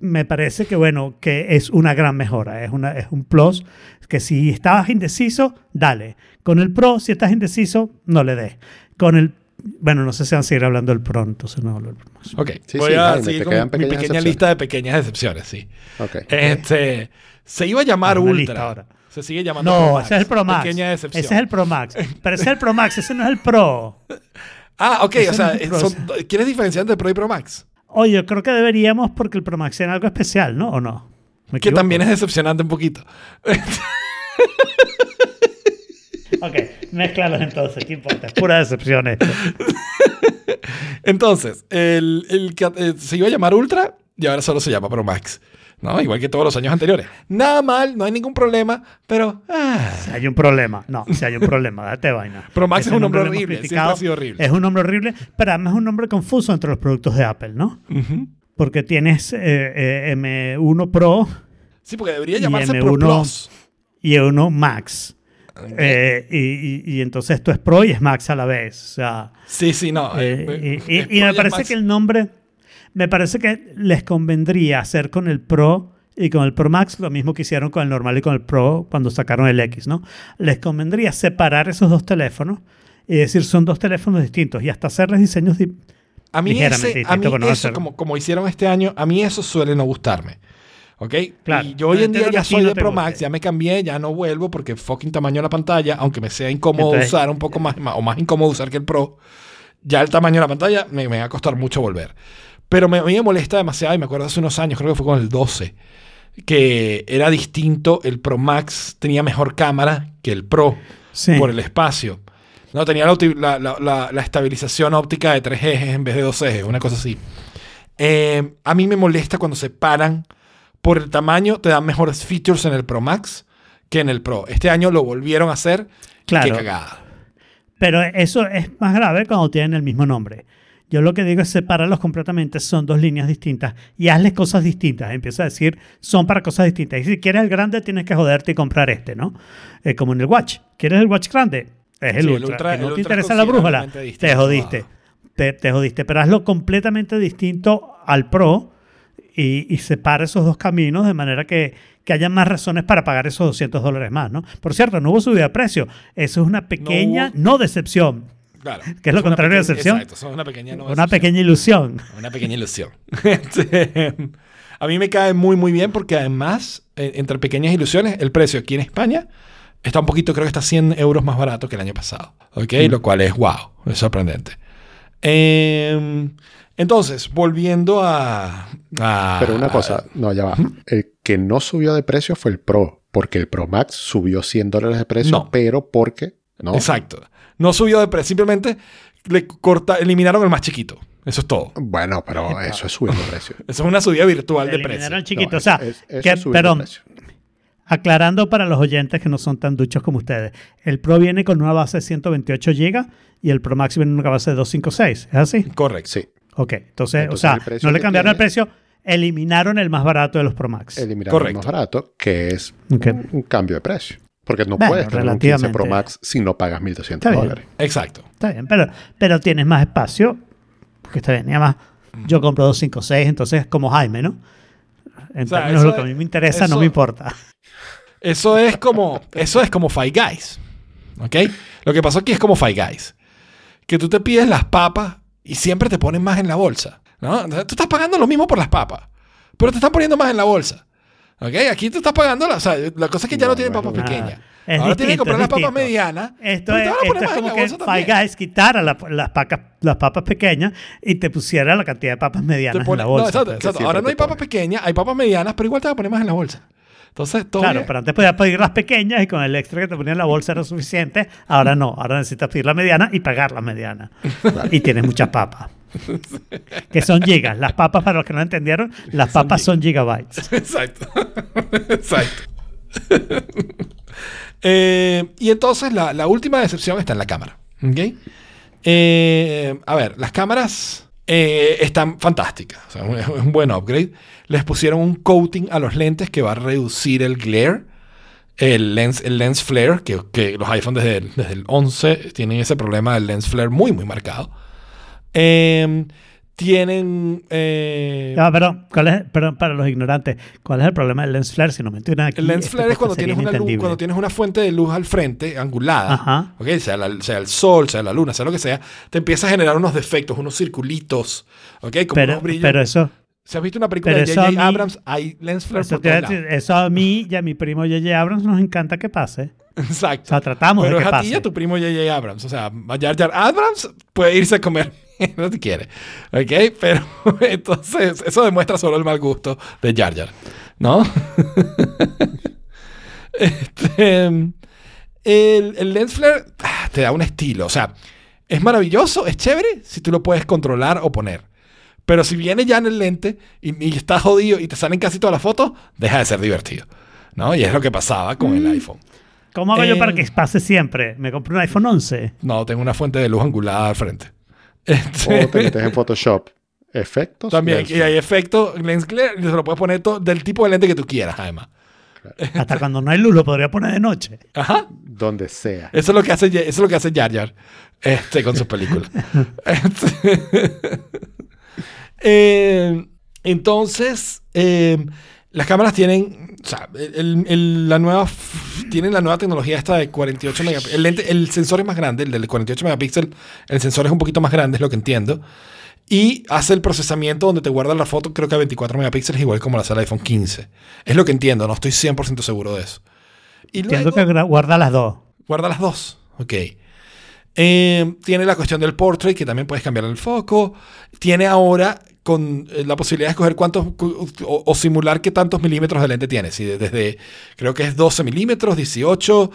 me parece que, bueno, que es una gran mejora. Es, una, es un plus que si estabas indeciso, dale. Con el Pro, si estás indeciso, no le des. Con el... Bueno, no sé si van a seguir hablando del Pro, entonces no hablo del Pro más. Ok, Sí, voy sí, a Jaime, seguir con mi pequeña excepciones. lista de pequeñas excepciones, sí. Ok. Este, se iba a llamar Una Ultra. ahora. Se sigue llamando No, Pro Max. ese es el Pro Max. Pequeña excepción. Ese es el Pro Max. Pero ese es el Pro Max, ese no es el Pro. Ah, ok, ese o sea, no son- ¿quieres diferenciar entre Pro y Pro Max? Oye, yo creo que deberíamos porque el Pro Max tiene algo especial, ¿no? ¿O no? ¿Me Que equivoco? también es decepcionante un poquito. Ok, Mézclalos entonces, ¿qué importa? Es pura decepción esto. Entonces, el, el que eh, se iba a llamar Ultra y ahora solo se llama Pro Max. ¿no? Igual que todos los años anteriores. Nada mal, no hay ningún problema, pero... ah, Si hay un problema. No, si hay un problema, date vaina. Pro Max Ese es un nombre horrible, siempre ha sido horrible. Es un nombre horrible, pero además es un nombre confuso entre los productos de Apple, ¿no? Porque tienes eh, eh, M1 Pro Sí, porque debería llamarse Pro M1 Plus. y uno Max. Eh, y, y- y entonces esto es Pro y es Max a la vez. O sea, Sí, sí, no. eh, eh, y, y- es y me parece Max. que el nombre, me parece que les convendría hacer con el Pro y con el Pro Max lo mismo que hicieron con el normal y con el Pro cuando sacaron el X, ¿no? Les convendría separar esos dos teléfonos y decir son dos teléfonos distintos y hasta hacerles diseños di- A mí, ligeramente ese, a mí eso, como, como hicieron este año, a mí eso suele no gustarme. ¿Ok? Claro. Y yo hoy en día ya soy no de Pro guste. Max, ya me cambié, ya no vuelvo porque fucking tamaño de la pantalla, aunque me sea incómodo Entonces- usar un poco más, o más incómodo usar que el Pro, ya el tamaño de la pantalla me, me va a costar mucho volver. Pero me, a mí me molesta demasiado y me acuerdo hace unos años, creo que fue con el 12, que era distinto, el Pro Max tenía mejor cámara que el Pro Sí. por el espacio. No, tenía la, uti- la- la- la- la estabilización óptica de tres ejes en vez de dos ejes, una cosa así. Eh, a mí me molesta cuando se paran por el tamaño, te dan mejores features en el Pro Max que en el Pro. Este año lo volvieron a hacer. Claro. Qué cagada. Pero eso es más grave cuando tienen el mismo nombre. Yo lo que digo es separarlos completamente, son dos líneas distintas y hazles cosas distintas. Empieza a decir, son para cosas distintas. Y si quieres el grande, tienes que joderte y comprar este, ¿no? Eh, como en el Watch. ¿Quieres el Watch grande? Es el Sí, el Ultra. Que no el te Ultra interesa la brújula, te jodiste. Te, te jodiste. Pero hazlo completamente distinto al Pro y, y separa esos dos caminos de manera que, que haya más razones para pagar esos 200 dólares más, ¿no? Por cierto, no hubo subida de precio. Eso es una pequeña no decepción. Claro. ¿Qué es lo contrario de pequeña- decepción? Exacto, son una pequeña no Una decepción. pequeña ilusión. Una pequeña ilusión. A mí me cae muy, muy bien porque además, eh, entre pequeñas ilusiones, el precio aquí en España está un poquito, creo que está 100 euros más barato que el año pasado. ¿Ok? Lo cual es wow, es sorprendente. Eh, entonces, volviendo a, a- Pero una cosa, no, ya va. El que no subió de precio fue el Pro, porque el Pro Max subió 100 dólares de precio, No. pero porque, ¿no? Exacto. No subió de precio, simplemente le corta, eliminaron el más chiquito. Eso es todo. Bueno, pero eso es subir de precio. Eso es una subida virtual de Eliminaron precio. el chiquito. No, o sea, es- eso que- es de perdón, precio. aclarando para los oyentes que no son tan duchos como ustedes. El Pro viene con una base de 128 GB y el Pro Max viene con una base de 256. ¿Es así? Correcto. Sí, Ok. Entonces, Entonces, o sea, no le cambiaron el precio, eliminaron el más barato de los Pro Max. eliminaron Correcto. el más barato, que es un cambio de precio. Porque no Bueno, puedes tener un 15 Pro. Max si no pagas 1.200 Está bien. dólares. Exacto. Está bien, pero, pero tienes más espacio. Porque está bien. Y además, yo compro 256, entonces como Jaime, ¿no? En O sea, términos de lo que a mí me interesa, no me importa. Eso es como, eso es como Five Guys. ¿Ok? Lo que pasó aquí es como Five Guys. Que tú te pides las papas y siempre te ponen más en la bolsa. ¿no? Entonces, Tú estás pagando lo mismo por las papas, pero te están poniendo más en la bolsa. ¿Ok? Aquí tú estás pagando, la, o sea, la cosa es que ya no, No, tienen papas pequeñas. Es Ahora tienen que comprar las papas medianas. Esto es, esto es como que también. Guys quitara la- las, pacas- las papas pequeñas y te pusiera la cantidad de papas medianas pone- en la no, bolsa. exacto, exacto. Ahora no hay papas pequeñas, hay papas medianas, pero igual te va a poner más en la bolsa. Entonces, todo Claro, pero antes podías pedir las pequeñas y con el extra que te ponía en la bolsa era suficiente. Ahora no, ahora necesitas pedir la mediana y pagar la mediana. Y tienes muchas papas. Que son gigas. Las papas, para los que no entendieron, las papas son gigabytes. Exacto. Exacto. Eh, y entonces la, la última decepción está en la cámara. ¿ok? Eh, a ver, las cámaras eh, están fantásticas. Es un buen upgrade. Les pusieron un coating a los lentes que va a reducir el glare. El lens, el lens flare, que, los iPhones desde el, desde el 11 tienen ese problema del lens flare muy, muy marcado. Eh, tienen... eh, Ah, perdón, ¿cuál es, perdón, para los ignorantes, ¿cuál es el problema del lens flare? Si no me entienden aquí. El lens este flare es cuando tienes, una luz- cuando tienes una fuente de luz al frente, angulada, Ajá. ¿ok? sea, la- sea el sol, sea la luna, sea lo que sea, te empieza a generar unos defectos, unos circulitos, ¿ok? Como Pero, unos brillos. pero eso, si has visto una película de J.J. Abrams, hay lens flare eso, por te decir, eso a mí y a mi primo J.J. Abrams nos encanta que pase. Exacto. O sea, tratamos Pero de es que a ti y a tu primo J.J. Abrams. O sea, Jar Jar Abrams puede irse a comer. no te quiere. ¿Ok? Pero entonces, eso demuestra solo el mal gusto de Jar Jar. ¿No? este, el, el lens flare ah, te da un estilo. O sea, es maravilloso, es chévere si tú lo puedes controlar o poner. Pero si viene ya en el lente y, y está jodido y te salen casi todas las fotos, deja de ser divertido. ¿No? Y es lo que pasaba con el iPhone. ¿Cómo hago yo para Eh. que pase siempre? Me compré un iPhone 11. No, tengo una fuente de luz angulada al frente. Este, O te metes en Photoshop. Efectos. también, lens y hay efecto lens glare, y se lo puedes poner to- del tipo de lente que tú quieras, además. Hasta cuando no hay luz lo podría poner de noche. Ajá. Donde sea. Eso es lo que hace, eso es lo que hace Jar Jar este, con sus películas. Este, eh, entonces, eh, las cámaras tienen, o sea, el- el- la nueva, tienen la nueva tecnología esta de 48 megapíxeles. El, lente- el sensor es más grande, el del 48 megapíxeles. El sensor es un poquito más grande, es lo que entiendo. Y hace el procesamiento donde te guarda la foto, creo que a 24 megapíxeles, igual como la hace el iPhone 15. Es lo que entiendo, no estoy 100% seguro de eso. Y Entiendo luego- que guarda las dos. Guarda las dos. Ok. Eh, tiene la cuestión del portrait, que también puedes cambiar el foco. Tiene ahora con eh, la posibilidad de escoger cuántos cu- o, o simular qué tantos milímetros de lente tiene. Si desde, creo que es 12 milímetros, 18,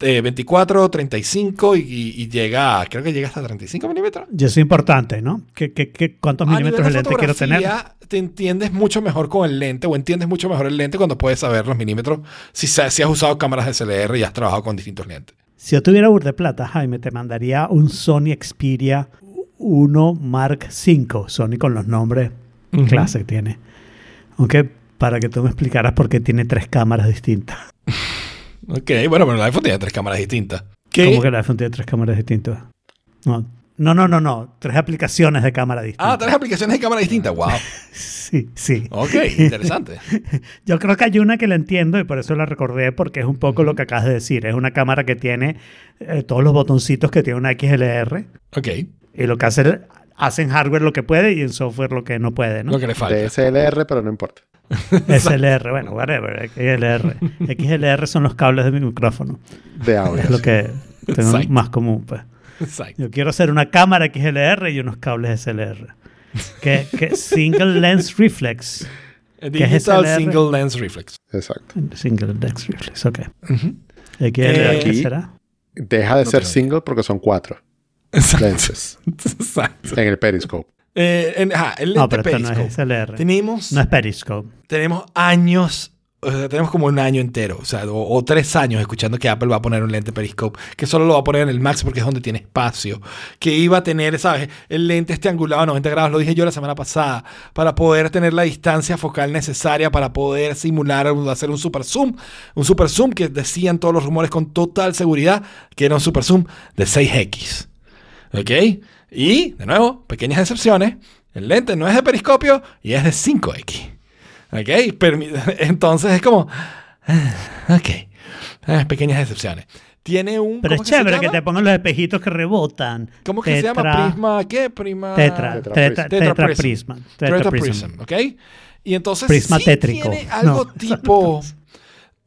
eh, 24, 35 y, y- y llega, creo que llega hasta 35 milímetros. Y eso es importante, ¿no? ¿Qué, qué- qué- cuántos A milímetros de de lente quiero tener? Te entiendes mucho mejor con el lente o entiendes mucho mejor el lente cuando puedes saber los milímetros si, si has usado cámaras de SLR y has trabajado con distintos lentes. Si yo tuviera bur de plata, Jaime, te mandaría un Sony Xperia 1 Mark V. Sony con los nombres Ujú. clase que tiene. Aunque para que tú me explicaras por qué tiene tres cámaras distintas. Ok, bueno, pero el iPhone tiene tres cámaras distintas. ¿Qué? ¿Cómo que el iPhone tiene tres cámaras distintas? No, no, no, no. no. Tres aplicaciones de cámara distintas. Ah, tres aplicaciones de cámara distintas. Wow. Sí, sí. Ok, interesante. Yo creo que hay una que la entiendo y por eso la recordé porque es un poco lo que acabas de decir. Es una cámara que tiene eh, todos los botoncitos que tiene una XLR Ok, y lo que hace, hace en hardware lo que puede y en software lo que no puede, ¿no? lo que le falta. DSLR, pero no importa. SLR, bueno, whatever, XLR. XLR son los cables de mi micrófono. De audio. Es lo que tengo Exacto. más común, pues. Exacto. Yo quiero hacer una cámara XLR y unos cables SLR. Que, que Single Lens Reflex. ¿Qué es Digital SLR? Single Lens Reflex. Exacto. Single Lens Reflex, ok. Ujú. XLR, Eh, ¿qué aquí- será? Deja de No ser single porque son cuatro Exacto. lenses Exacto. en el periscope. Eh, en- ajá, el lente No, pero esto no periscope. es SLR. Tenemos, No es Periscope. tenemos años, o sea, tenemos como un año entero, o sea, o, o tres años escuchando que Apple va a poner un lente periscope, que solo lo va a poner en el Max porque es donde tiene espacio, que iba a tener, ¿sabes? El lente este angulado a 90 grados, lo dije yo la semana pasada, para poder tener la distancia focal necesaria para poder simular, hacer un super zoom, un super zoom que decían todos los rumores con total seguridad que era un super zoom de 6X. ¿Ok? Y, de nuevo, pequeñas excepciones. El lente no es de periscopio y es de 5X. ¿Ok? Permi- Entonces es como... Ok. Ah, pequeñas excepciones. Tiene un... Pero es ¿cómo se chévere que, te pongan los espejitos que rebotan. ¿Cómo que se llama? Prisma... ¿Qué? Prima... Tetra, Tetra tetra, tetra, prisma. Tetra Tetra prism. Prism, ¿ok? Y entonces Prisma sí tétrico. tiene algo No. tipo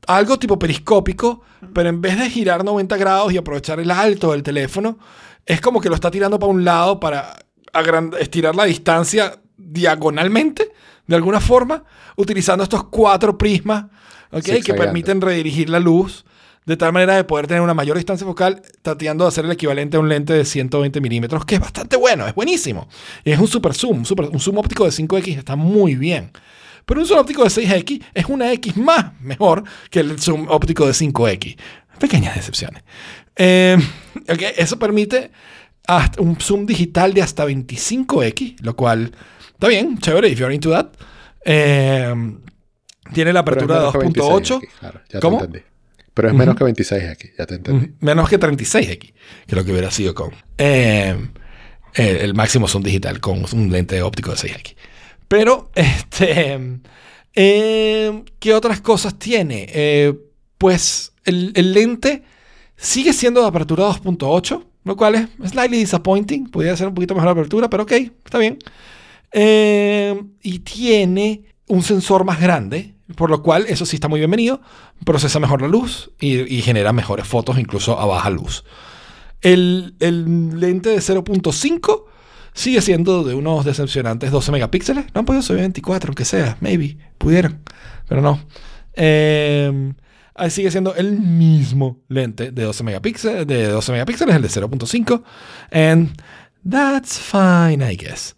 algo tipo periscópico, pero en vez de girar 90 grados y aprovechar el alto del teléfono, es como que lo está tirando para un lado para estirar la distancia diagonalmente, de alguna forma, utilizando estos cuatro prismas, que permiten redirigir la luz de tal manera de poder tener una mayor distancia focal, tratando de hacer el equivalente a un lente de 120 milímetros, que es bastante bueno, es buenísimo. Y es un super zoom, un, super- un zoom óptico de 5X está muy bien. Pero un zoom óptico de 6X es una X más mejor que el zoom óptico de 5X. Pequeñas decepciones. Eh, ok, Eso permite hasta un zoom digital de hasta 25X, lo cual está bien, chévere, if you're into that. Eh, tiene la apertura de menos que 2.8. 26X, claro, ya ¿Cómo? te entendí. Pero es menos que 26X, ya te entendí. Menos que 36X, que lo que hubiera sido con eh, el, el máximo zoom digital con un lente óptico de 6X. Pero, este, eh, ¿qué otras cosas tiene? Eh, pues el, el lente sigue siendo de apertura 2.8, lo cual es slightly disappointing. Podría ser un poquito mejor apertura, pero ok, está bien. Eh, y tiene un sensor más grande, por lo cual eso sí está muy bienvenido. Procesa mejor la luz y, genera mejores fotos incluso a baja luz. El, el lente de 0.5 sigue siendo de unos decepcionantes 12 megapíxeles. No han podido subir 24, aunque sea, maybe, pudieron, pero no. Eh, sigue siendo el mismo lente de 12 megapíxeles, de 12 megapíxeles, el de 0.5. And that's fine, I guess.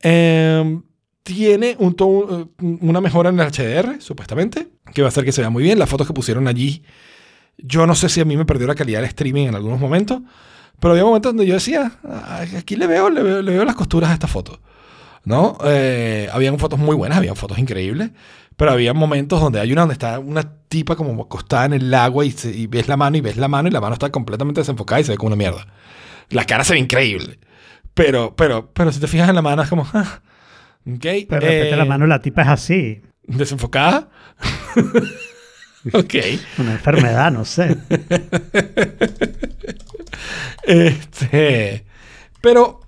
Em, tiene to- una mejora en el HDR, supuestamente, que va a hacer que se vea muy bien. Las fotos que pusieron allí, yo no sé si a mí me perdió la calidad del streaming en algunos momentos, pero había momentos donde yo decía, "Ah, aquí le veo, le veo, le veo las costuras a esta foto. ¿No? Eh, habían fotos muy buenas, habían fotos increíbles, pero había momentos donde hay una donde está una tipa como acostada en el agua y, se- y ves la mano y ves la mano y la mano está completamente desenfocada y se ve como una mierda. La cara se ve increíble. Pero, pero, pero si te fijas en la mano es como, ah, ok. Pero de repente eh, la mano de la tipa es así. Desenfocada. ok. Una enfermedad, no sé. Este, pero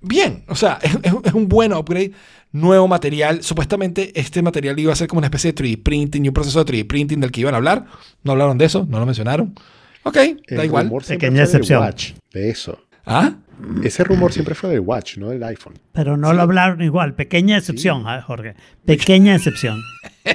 bien, o sea, es, un buen upgrade. Nuevo material. Supuestamente este material iba a ser como una especie de 3D printing y un proceso de 3D printing del que iban a hablar. No hablaron de eso, no lo mencionaron. Ok, da igual. Pequeña excepción. Watch, de eso. ¿Ah? Ese rumor siempre fue del Watch, no del iPhone. Pero no lo hablaron igual. Pequeña excepción, ah, Jorge. Pequeña excepción.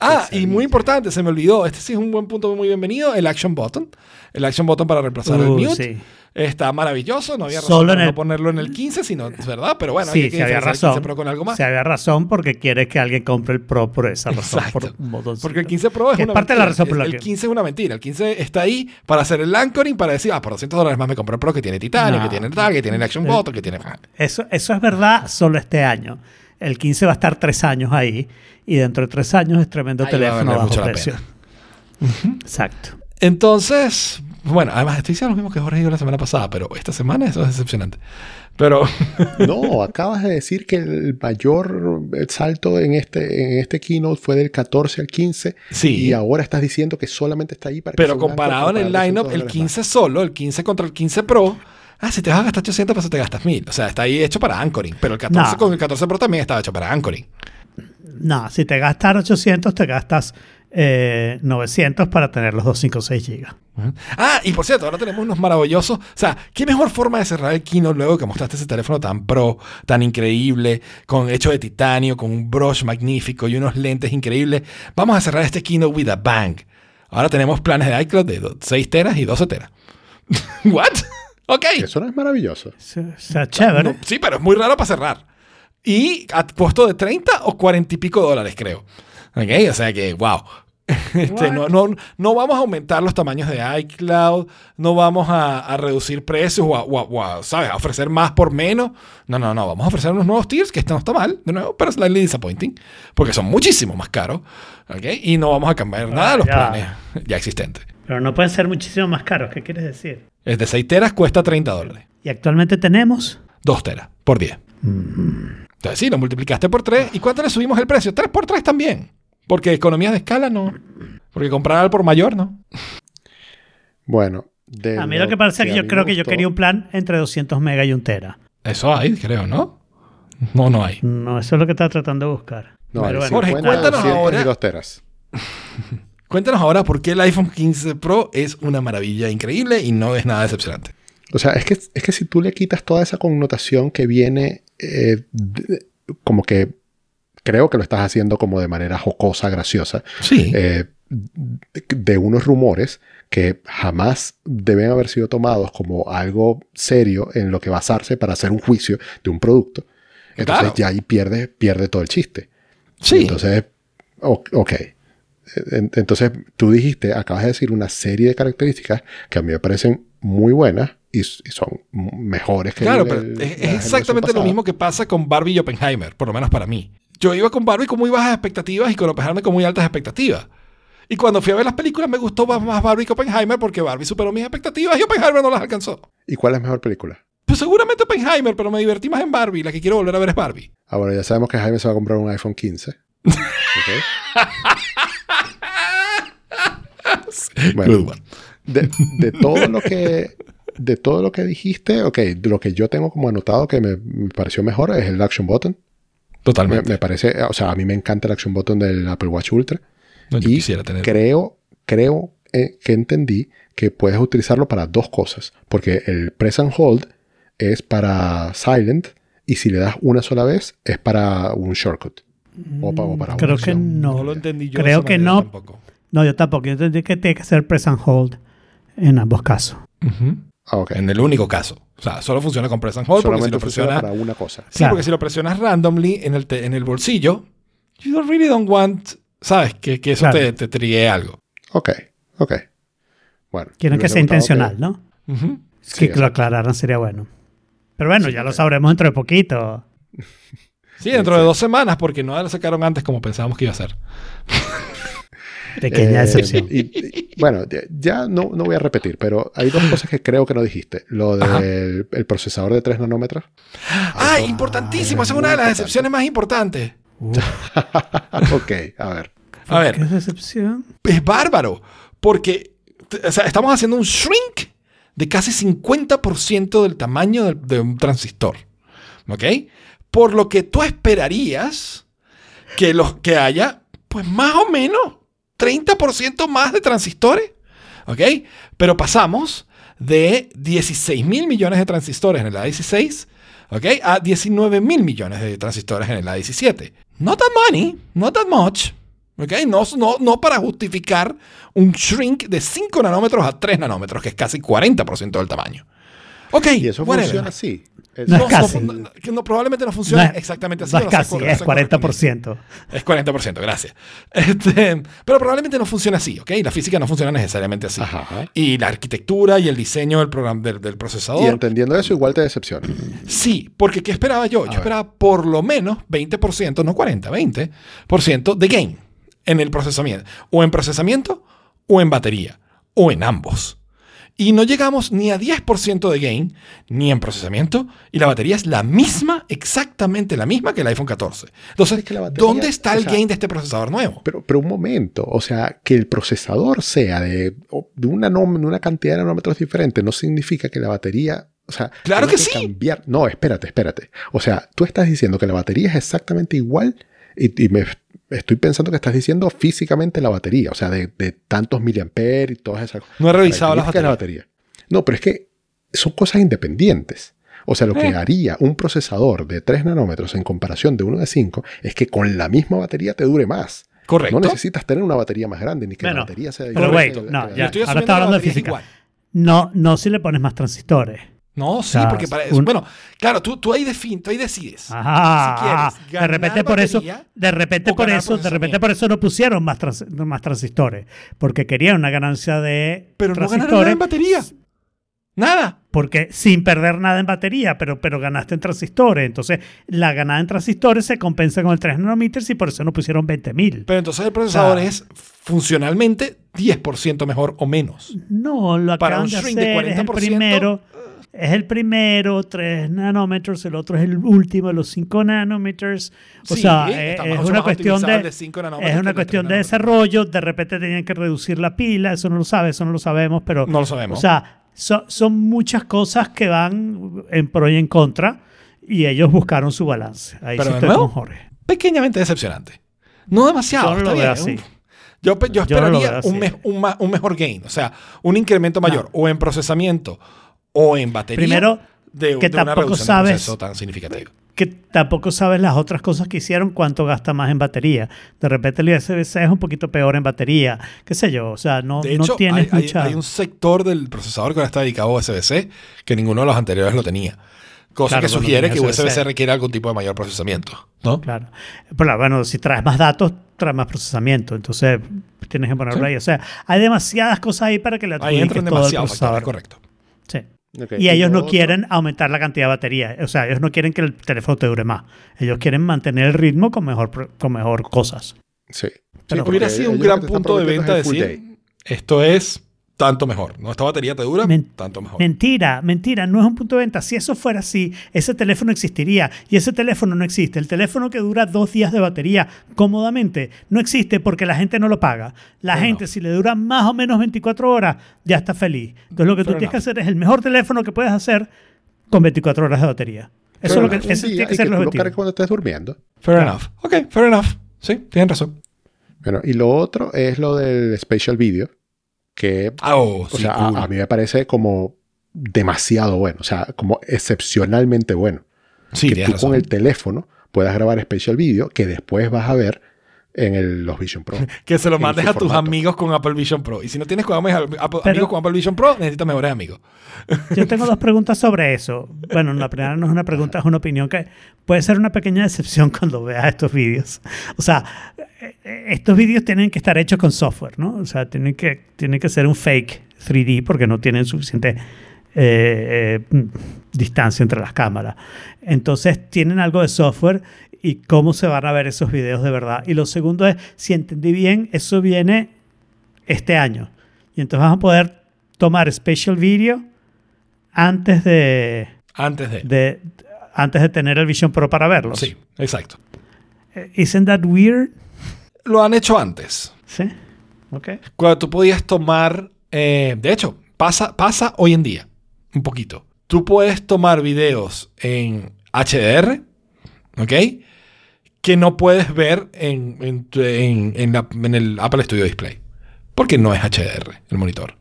Ah, y muy importante, se me olvidó. Este sí es un buen punto muy bienvenido. El Action Button. El Action Button para reemplazar el mute. sí. Está maravilloso. No había razón Solo no ponerlo en el 15, sino, es verdad. Pero bueno, sí, hay que se había razón. 15 Pro con algo más. Se había razón porque quiere que alguien compre el Pro por esa razón. Exacto. Por un. Porque el 15 Pro es Que una parte de la mentira. razón por la el, que- el 15 es una mentira. El 15 está ahí para hacer el anchoring, para decir, ah, por 200 dólares más me compré el Pro que tiene titanio, No. que tiene tal, que tiene el Action Button, que tiene... Eso, eso es verdad solo este año. El 15 va a estar tres años ahí y dentro de tres años es tremendo Ahí va a teléfono bajo precio. Exacto. Entonces, bueno, además estoy diciendo lo mismo que Jorge dijo la semana pasada, pero esta semana eso es decepcionante. Pero, No, acabas de decir que el mayor salto en este, en este keynote fue del 14 al 15 Sí. y ahora estás diciendo que solamente está ahí para pero comparado en el lineup, 200 el dólares 15 solo, el 15 contra el 15 Pro, ah, si te vas a gastar 800 pesos te gastas 1000. O sea, está ahí hecho para anchoring. Pero el 14 No. con el 14 Pro también estaba hecho para anchoring. No, si te gastas 800, te gastas eh, 900 para tener los 256 gigas. Ah, y por cierto, ahora tenemos unos maravillosos. O sea, ¿qué mejor forma de cerrar el keynote luego que mostraste ese teléfono tan pro, tan increíble, con hecho de titanio, con un brush magnífico y unos lentes increíbles? Vamos a cerrar este keynote with a bang. Ahora tenemos planes de iCloud de do- 6 teras y 12 teras. ¿What? Ok. Eso no es maravilloso. O sea, chévere. No, sí, pero es muy raro para cerrar. Y a costo de 30 o 40 y pico dólares, creo. Ok, o sea que, wow. Este, no, no, no vamos a aumentar los tamaños de iCloud, no vamos a, a reducir precios o a, o a- o a, ¿sabes? a ofrecer más por menos. No, no, no, vamos a ofrecer unos nuevos tiers, que esto no está mal, de nuevo, pero slightly disappointing, porque son muchísimo más caros. ¿ok? Y no vamos a cambiar nada de los ya. planes ya existentes. Pero no pueden ser muchísimo más caros. ¿Qué quieres decir? El de 6 teras cuesta 30 dólares. Y actualmente tenemos 2 teras por 10. Entonces, sí, lo multiplicaste por 3. ¿Y cuánto le subimos el precio? 3 por 3 también. Porque economías de escala no. Porque comprar al por mayor no. Bueno, de A mí lo que pasa es que yo creo que yo quería un plan entre 200 megas y un tera. Eso hay, creo, ¿no? No, no hay. No, eso es lo que estaba tratando de buscar. No, Pero hay bueno, Jorge, 50, cuéntanos 200 ahora. y 2 teras. Cuéntanos ahora por qué el iPhone 15 Pro es una maravilla increíble y no es nada decepcionante. O sea, es que, es que si tú le quitas toda esa connotación que viene, eh, de- como que creo que lo estás haciendo como de manera jocosa, graciosa, Sí. eh, de unos rumores que jamás deben haber sido tomados como algo serio en lo que basarse para hacer un juicio de un producto. Entonces Claro. ya ahí pierde, pierde todo el chiste. sí. Entonces, ok. En- Entonces, tú dijiste, acabas de decir una serie de características que a mí me parecen muy buenas y, son mejores que Claro, el- pero es, es exactamente lo mismo que pasa con Barbie y Oppenheimer, por lo menos para mí. Yo iba con Barbie con muy bajas expectativas y con Oppenheimer con muy altas expectativas. Y cuando fui a ver las películas me gustó más, más Barbie que Oppenheimer porque Barbie superó mis expectativas y Oppenheimer no las alcanzó. ¿Y cuál es mejor película? Pues seguramente Oppenheimer, pero me divertí más en Barbie. La que quiero volver a ver es Barbie. Ah, bueno, ya sabemos que Jaime se va a comprar un iPhone 15. Ok. Bueno. Good one. De, de todo lo que de todo lo que dijiste, ok, lo que yo tengo como anotado que me, me pareció mejor es el Action Button. Me, Totalmente. me parece, o sea, a mí me encanta el Action Button del Apple Watch Ultra. No, yo y quisiera tener. creo, creo eh, que entendí que puedes utilizarlo para dos cosas. Porque el Press and Hold es para Silent y si le das una sola vez es para un shortcut. O, pa- o para Creo que no. No lo entendí yo. Creo que no. tampoco. No, yo tampoco. Yo entendí que tiene que ser press and hold en ambos casos. Ujú. Ah. En el único caso. O sea, solo funciona con press and hold porque si Solamente lo funciona presionas... para una cosa. Sí, Claro. porque si lo presionas randomly en el, te- en el bolsillo, you don't really don't want, ¿sabes? Que, que eso Claro. te, te triguee algo. Ok, ok. Bueno. Quieren que sea intencional, ¿no? Sí, que lo aclararan sería bueno. Pero bueno, Sí, ya lo sabremos dentro de poquito. Sí, dentro Sí. de dos semanas, porque no lo sacaron antes como pensábamos que iba a ser. Pequeña Eh, decepción. y- y- bueno, ya, no, no voy a repetir, pero hay dos cosas que creo que no dijiste. Lo del el procesador de 3 nanómetros. ¡Ah, importantísimo! Esa es una de las excepciones más importantes. ok, a ver. A ver, ¿Qué decepción? es bárbaro, porque t- o sea, estamos haciendo un shrink de casi 50% del tamaño del- de, un transistor. ¿Ok? Por lo que tú esperarías que, los, que haya, pues más o menos, 30% más de transistores. ¿Ok? Pero pasamos de 16 mil millones de transistores en el A16 ¿ok? a 19 mil millones de transistores en el A17. Not that money, not that much. ¿ok? No, no, no para justificar un shrink de 5 nanómetros a 3 nanómetros, que es casi 40% del tamaño. Ok, Y eso whatever. funciona así. Es- No es No, casi. no, no, que no, probablemente no funcione No es- exactamente así. No es casi, es sé correctamente. 40%. Es 40%, gracias. Este, pero probablemente no funciona así, ¿ok? La física no funciona necesariamente así. Ajá. Y la arquitectura y el diseño del, programa, del, del Y procesador. entendiendo eso, igual te decepciona. Sí, porque ¿qué esperaba yo? Yo ver. esperaba por lo menos 20%, no 40, 20% de gain en el procesamiento. O en procesamiento o en batería. O en ambos. Y no llegamos ni a 10% de gain, ni en procesamiento, y la batería es la misma, exactamente la misma que el iPhone 14. Entonces, Es que batería, ¿dónde está el sea, gain de este procesador nuevo? Pero, pero un momento, o sea, que el procesador sea de, de una, de una cantidad de nanómetros diferente no significa que la batería, o sea, ¡Claro tenga que sí! cambiar. No, espérate, espérate. O sea, tú estás diciendo que la batería es exactamente igual y, y me estoy pensando que estás diciendo físicamente la batería, o sea, de, de tantos miliamperes y todas esas cosas. No he revisado las la baterías. batería. No, pero es que son cosas independientes. O sea, lo que Eh. haría un procesador de 3 nanómetros en comparación de uno de 5 es que con la misma batería te dure más. Correcto. No necesitas tener una batería más grande ni que Bueno, la batería sea pero que- no, ya. Ahora está hablando de física. igual. No, no si le pones más transistores. No, sí, sea, porque para eso. un- Bueno, claro, tú, tú ahí defines, tú ahí decides. Ajá. Si quieres de repente por eso, de repente por eso, de repente por eso no pusieron más, trans- más transistores, porque querían una ganancia de Pero no ganaron nada en batería. Nada. porque sin perder nada en batería, pero, pero ganaste en transistores. Entonces, la ganada en transistores se compensa con el 3 nanómetros y por eso no pusieron 20.000. Pero entonces el procesador O sea, es funcionalmente 10% mejor o menos. No, lo Para acaban un de shrink de hacer, es el 40%, primero. Es el primero, 3 nanómetros, el otro es el último, los 5 nanómetros. O Sí, sea, eh, es una cuestión de, de 5 nanómetros es que una cuestión 3 de desarrollo. De repente tenían que reducir la pila, eso no lo sabe, eso no lo sabemos, pero No lo sabemos. o sea, so- son muchas cosas que van en pro y en contra y ellos buscaron su balance. Ahí Pero sí de estoy nuevo, con Jorge. Pequeñamente decepcionante. No demasiado. Yo no lo está veo bien. así. Yo, yo Yo no lo esperaría un, me- un mejor gain, o sea, un incremento mayor o en procesamiento o en batería. Primero, de, que de tampoco sabes- de proceso tan significativa. que tampoco sabes las otras cosas que hicieron, cuánto gasta más en batería. De repente el USB-C es un poquito peor en batería, qué sé yo, o sea, no, De no tienes hay, hay- mucha... hay un sector del procesador que ahora está dedicado a USB-C que ninguno de los anteriores lo tenía. Cosa Claro, que sugiere que USB-C requiere algún tipo de mayor procesamiento. ¿no? Claro. Pero bueno, si traes más datos, traes más procesamiento, entonces tienes que ponerlo Sí. ahí. O sea, hay demasiadas cosas ahí para que le adjudiques todo el factores, procesador. correcto. Y ellos lo no otro- quieren aumentar la cantidad de batería. O sea, ellos no quieren que el teléfono te dure más. Ellos quieren mantener el ritmo con mejor, con mejor cosas. Sí. Pero Sí, Hubiera sido un gran punto de venta decir, day. esto es tanto mejor. ¿no? Esta batería te dura, Men- tanto mejor. Mentira, mentira, no es un punto de venta. Si eso fuera así, ese teléfono existiría y ese teléfono no existe. El teléfono que dura dos días de batería cómodamente no existe porque la gente no lo paga. La gente, si le dura más o menos 24 horas, ya está feliz. Entonces lo que tú tienes que hacer es el mejor teléfono que puedes hacer con 24 horas de batería. Eso es lo que, ese tiene que ser tú lo cuando estés durmiendo. Fair Claro. enough. Ok, fair enough. Sí, tienen razón. Bueno, y lo otro es lo del Spatial Video, que Ah, oh, o sea, a- cool. a, mí me parece como demasiado bueno, o sea, como excepcionalmente bueno. Sí, que tú con el teléfono puedas grabar Special Video que después vas a ver en el- los Vision Pro. Que se lo mandes a tus formato. amigos con Apple Vision Pro. Y si no tienes Apple- Pero- amigos con Apple Vision Pro, necesitas mejores amigos. Yo tengo dos preguntas sobre eso. Bueno, la primera no es una pregunta, es una opinión que puede ser una pequeña decepción cuando veas estos vídeos. O sea, eh, estos vídeos tienen que estar hechos con software, ¿no? O sea, tienen que, tienen que ser un fake 3D porque no tienen suficiente eh, eh, distancia entre las cámaras. Entonces, tienen algo de software y cómo se van a ver esos videos de verdad. Y lo segundo es, si entendí bien, eso viene este año. Y entonces vas a poder tomar special video antes de, Antes de. de antes de tener el Vision Pro para verlos. Sí, exacto. Eh, Isn't that weird? Lo han hecho antes. Sí. Ok. Cuando tú podías tomar. eh, de hecho, pasa, pasa hoy en día. Un poquito. Tú puedes tomar videos en HDR. ¿Ok? Que no puedes ver en, en tu- en- en la- en el Apple Studio Display. Porque no es HDR el monitor.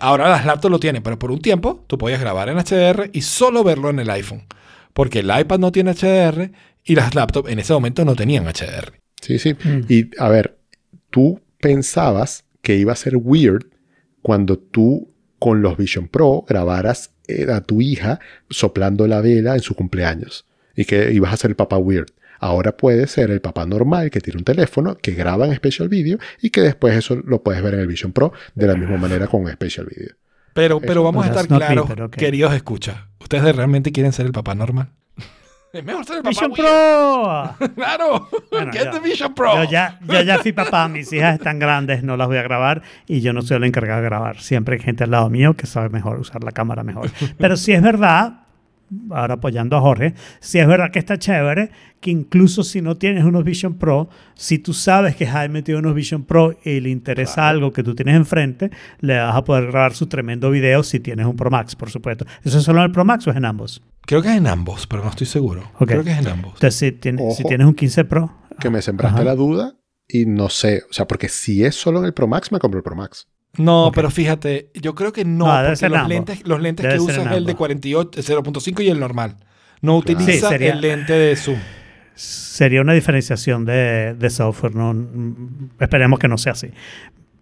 Ahora las laptops lo tienen, pero por un tiempo tú podías grabar en HDR y solo verlo en el iPhone. Porque el iPad no tiene HDR y las laptops en ese momento no tenían HDR. Sí, sí. Mm. Y a ver, tú pensabas que iba a ser weird cuando tú con los Vision Pro grabaras eh, a tu hija soplando la vela en su cumpleaños y que ibas a ser el papá weird. Ahora puede ser el papá normal que tiene un teléfono, que graba en Special Video y que después eso lo puedes ver en el Vision Pro de la misma manera con Special Video. Pero, pero vamos a estar claros, me, pero ok. queridos escucha. ¿Ustedes realmente quieren ser el papá normal? es mejor ser el papá Vision. Pro. ¡Claro! Bueno, Get ya. the Vision Pro. Yo ya, yo ya fui papá, mis hijas están grandes, no las voy a grabar y yo no soy el encargado de grabar. Siempre hay gente al lado mío que sabe mejor usar la cámara mejor. Pero si es verdad, ahora apoyando a Jorge, si es verdad que está chévere, que incluso si no tienes unos Vision Pro, si tú sabes que Jaime tiene unos Vision Pro y le interesa algo que tú tienes enfrente, le vas a poder grabar su tremendo video si tienes un Pro Max, por supuesto. ¿Eso es solo en el Pro Max o es en ambos? Creo que es en ambos, pero no estoy seguro. Ok. Creo que es en ambos. Entonces, si, tienes- si Ojo. tienes un 15 Pro, Que me sembraste Ajá. la duda y no sé, o sea, porque si es solo en el Pro Max, me compro el Pro Max. No, Ok. pero fíjate, yo creo que no, No, porque los ambos. lentes, los lentes Debe que usa es el de ambos. 48, 0.5 y el normal. No Claro. utiliza Sí, sería- el lente de zoom. sería una diferenciación de, de software. ¿no? Esperemos que no sea así.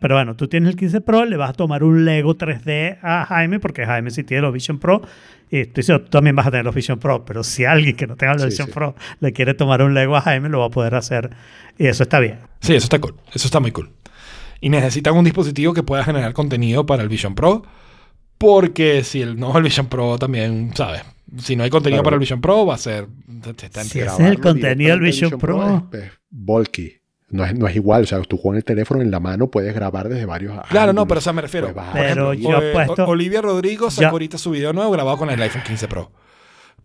Pero bueno, tú tienes el 15 Pro, le vas a tomar un Lego 3D a Jaime, porque Jaime sí tiene los Vision Pro. Y estoy seguro, tú también vas a tener los Vision Pro, pero si alguien que no tenga los Sí, Vision sí. Pro le quiere tomar un Lego a Jaime, lo va a poder hacer. Y eso está bien. Sí, eso está cool. Eso está muy cool. Y necesitan un dispositivo que pueda generar contenido para el Vision Pro. Porque si el, no el Vision Pro también, ¿sabes? Si no hay contenido Claro. para el Vision Pro, va a ser. se está ese es el contenido del Vision Pro. es, es bulky. No es, no es igual, o sea, tú con el teléfono en la mano puedes grabar desde varios Claro, no, pero o sea, me refiero. Pues Pero ejemplo, yo he puesto- Olivia Rodrigo sacó ahorita su video nuevo grabado con el iPhone 15 Pro.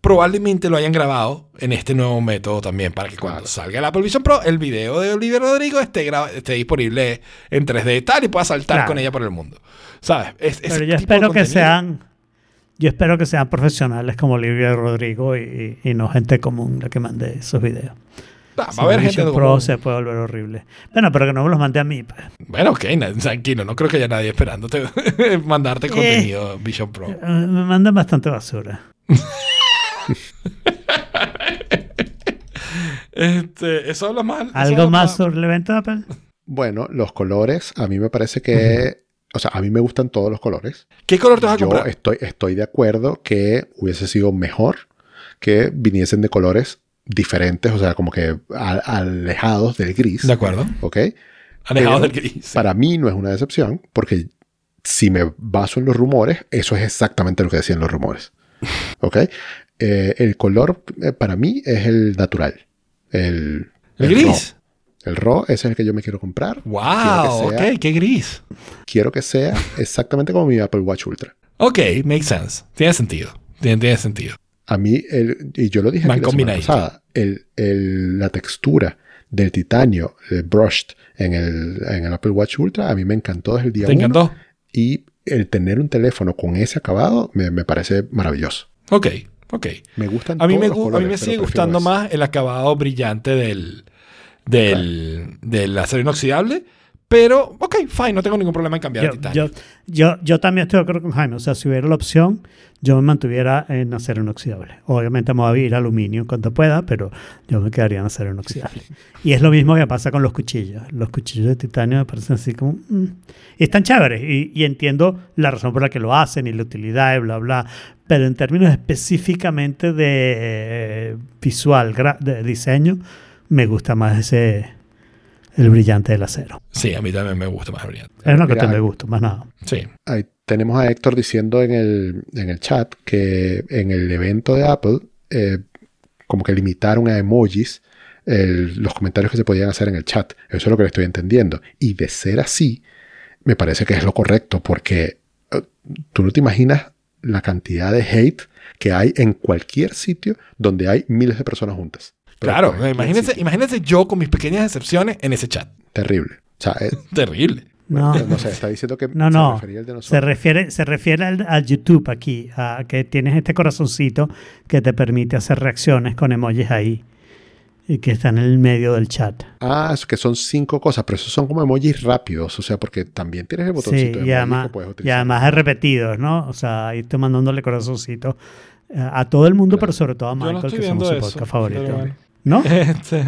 Probablemente lo hayan grabado en este nuevo método también, para que cuando Claro. salga Apple Vision Pro, el video de Olivia Rodrigo esté, esté disponible en 3D y tal y pueda saltar Claro. con ella por el mundo. ¿Sabes? Es- Pero yo espero que sean. Yo espero que sean profesionales como Olivia Rodrigo y, y no gente común la que mande esos videos. Ah, va Si a haber gente Pro se puede volver horrible. Bueno, pero que no me los mande a mí. pues. Bueno, ok, tranquilo, no creo que haya nadie esperándote mandarte contenido Vision Pro. Eh, Me mandan bastante basura. Este, eso habla mal. ¿Algo habla más mal. sobre el evento de Apple? Bueno, los colores, a mí me parece que... O sea, a mí me gustan todos los colores. ¿Qué color te vas a Yo comprar? estoy, estoy de acuerdo que hubiese sido mejor que viniesen de colores diferentes, o sea, como que alejados del gris. De acuerdo. ¿Ok? Alejado Pero del gris. Para mí no es una decepción, porque si me baso en los rumores, eso es exactamente lo que decían los rumores. ¿Ok? Eh, el color eh, para mí es el natural. El, ¿El gris? El raw ese es el que yo me quiero comprar. Wow, Quiero que sea- ok, qué gris. Quiero que sea exactamente como mi Apple Watch Ultra. Ok, makes sense. Tiene sentido. Tiene, tiene sentido. A mí, el, y yo lo dije aquí la semana pasada, el, el- la textura del titanio eh, brushed en el, en el Apple Watch Ultra, a mí me encantó desde el día ¿Te uno. encantó? Y el tener un teléfono con ese acabado me, me parece maravilloso. Ok, ok. Me gustan A mí todos me, los a mí me sigue gustando ese. más el acabado brillante del, del, del acero inoxidable, Pero, ok, fine, no tengo ningún problema en cambiar Yo, a titanio. yo, yo, yo también estoy de acuerdo con Jaime. O sea, si hubiera la opción, yo me mantuviera en acero inoxidable. Obviamente me voy a ir a aluminio cuanto pueda, pero yo me quedaría en acero inoxidable. Y es lo mismo que pasa con los cuchillos. Los cuchillos de titanio me parecen así como... mm. Y están chéveres. Y, y entiendo la razón por la que lo hacen y la utilidad y bla, bla. Pero en términos específicamente de eh, visual, de diseño, me gusta más ese... El brillante del acero. Sí, a mí también me gusta más brillante. Es una cuestión de gusto, más nada. Sí. Ahí tenemos a Héctor diciendo en el, en el chat que en el evento de Apple, eh, como que limitaron a emojis el- los comentarios que se podían hacer en el chat. Eso es lo que le estoy entendiendo. Y de ser así, me parece que es lo correcto, porque eh, tú no te imaginas la cantidad de hate que hay en cualquier sitio donde hay miles de personas juntas. Pero Claro, cualquier imagínense, yo con mis pequeñas excepciones en ese chat. Terrible. O sea, eh, Terrible. No. no sé, está diciendo que No, se no. refería al de Se nosotros. refiere, se refiere al, al YouTube aquí, a que tienes este corazoncito que te permite hacer reacciones con emojis ahí y que está en el medio del chat. Ah, es que son cinco cosas, pero esos son como emojis rápidos, o sea, porque también tienes el Sí, botoncito de y además, que puedes y utilizar. además es repetidos, ¿no? O sea, ahí estoy mandándole corazoncito eh, a todo el mundo, Claro. pero sobre todo a no Michael, estoy que somos su podcast favorito. bueno. ¿No? Este,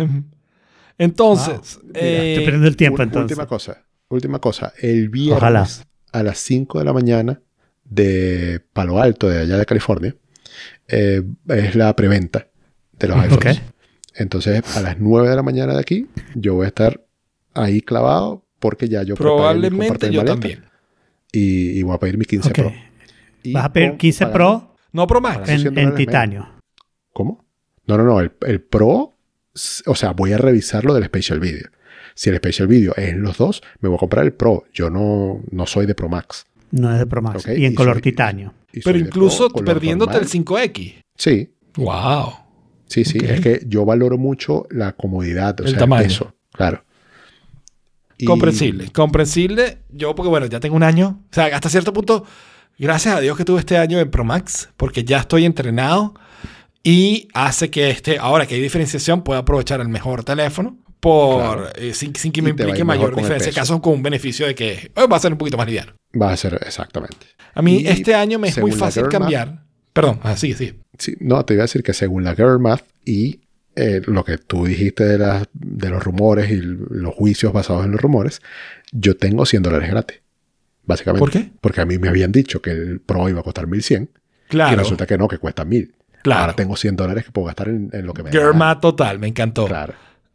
entonces, Wow. eh, Estoy perdiendo el tiempo entonces. Última cosa, última cosa. El viernes Ojalá. a las 5 de la mañana de Palo Alto, de allá de California, eh, es la preventa de los iPhones. Entonces, a las 9 de la mañana de aquí, yo voy a estar ahí clavado porque ya yo probablemente yo maleta también. Y, y voy a pedir mi 15 Ok. Pro. Y Vas a pedir con- 15 pagando- Pro No Pro Max. En, 100 en dólares titanio. ¿Cómo? No, no, no. El, el Pro, o sea, voy a revisar lo del Special Video. Si el Special Video es en los dos, me voy a comprar el Pro. Yo no, no soy de Pro Max. No es de Pro Max. Y en y color soy- titanio. Y Pero incluso Pro, perdiéndote normal. el 5X. Sí, Wow. sí, sí. Es que yo valoro mucho la comodidad, o El sea, tamaño. el peso. Claro. Y- Comprensible. Comprensible. Yo, porque bueno, ya tengo un año. O sea, hasta cierto punto, gracias a Dios que tuve este año en Pro Max, porque ya estoy entrenado y hace que este, ahora que hay diferenciación, pueda aprovechar el mejor teléfono por, Claro. eh, sin, sin que me Y implique mayor diferencia caso, con un beneficio de que eh, va a ser un poquito más liviano. Va a ser exactamente. A mí Y este año me es muy fácil Girl Math- cambiar. Perdón, ah, sí, sí. No, te iba a decir que según la Girl Math y eh, lo que tú dijiste de, las- de los rumores y los juicios basados en los rumores, yo tengo 100 dólares gratis. Básicamente. ¿Por qué? Porque a mí me habían dicho que el Pro iba a costar 1100 y Claro. resulta que no, que cuesta 1000. Claro. Ahora tengo 100 dólares que puedo gastar en, en lo que me. Math total, me encantó. Claro.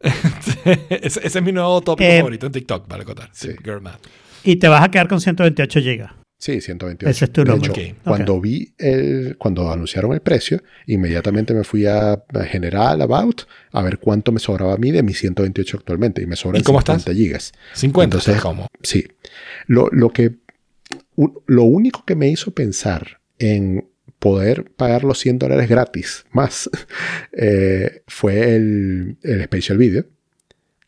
ese, ese es mi nuevo tópico Eh, favorito en TikTok, para contar. Sí, sí. Girl Math. Y te vas a quedar con 128 GB. Sí, 128. Ese es tu Ok. cuando vi el, cuando anunciaron el precio, inmediatamente me fui a, General About a ver cuánto me sobraba a mí de mis 128 actualmente. Y me sobran ¿Y cómo 50 estás? gigas. 50, Entonces- ¿estás cómo? Sí. Lo, lo que, un- lo único que me hizo pensar en poder pagar los 100 dólares gratis más eh, fue el, el Special Video.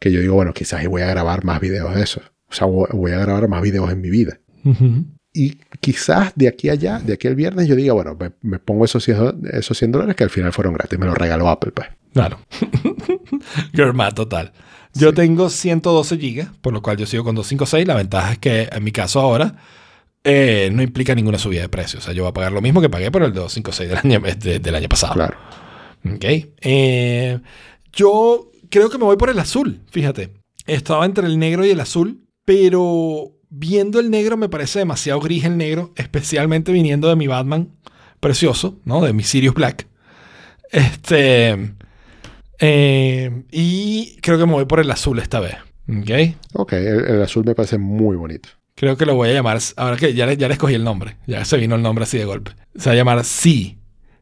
Que yo digo, bueno, quizás voy a grabar más videos de eso. O sea, voy a grabar más videos en mi vida. Ujú. Y quizás de aquí a allá, de aquí al viernes, yo diga, bueno, me, me pongo esos 100, do- esos 100 dólares que al final fueron gratis. Me los regaló Apple, pues. Claro. Girl Math total. Yo tengo 112 gigas, por lo cual yo sigo con 256. La ventaja es que en mi caso ahora eh, no implica ninguna subida de precio. O sea, yo voy a pagar lo mismo que pagué por el 256 del año, de- del año pasado. Claro. Ok. Eh, yo creo que me voy por el azul, fíjate. Estaba entre el negro y el azul, pero viendo el negro me parece demasiado gris el negro, especialmente viniendo de mi Batman precioso, ¿no? De mi Sirius Black. Este. eh, y creo que me voy por el azul esta vez. Ok. Ok, el, el azul me parece muy bonito. Creo que lo voy a llamar. Ahora que ya le, ya le escogí el nombre. Ya se vino el nombre así de golpe. Se va a llamar Sea.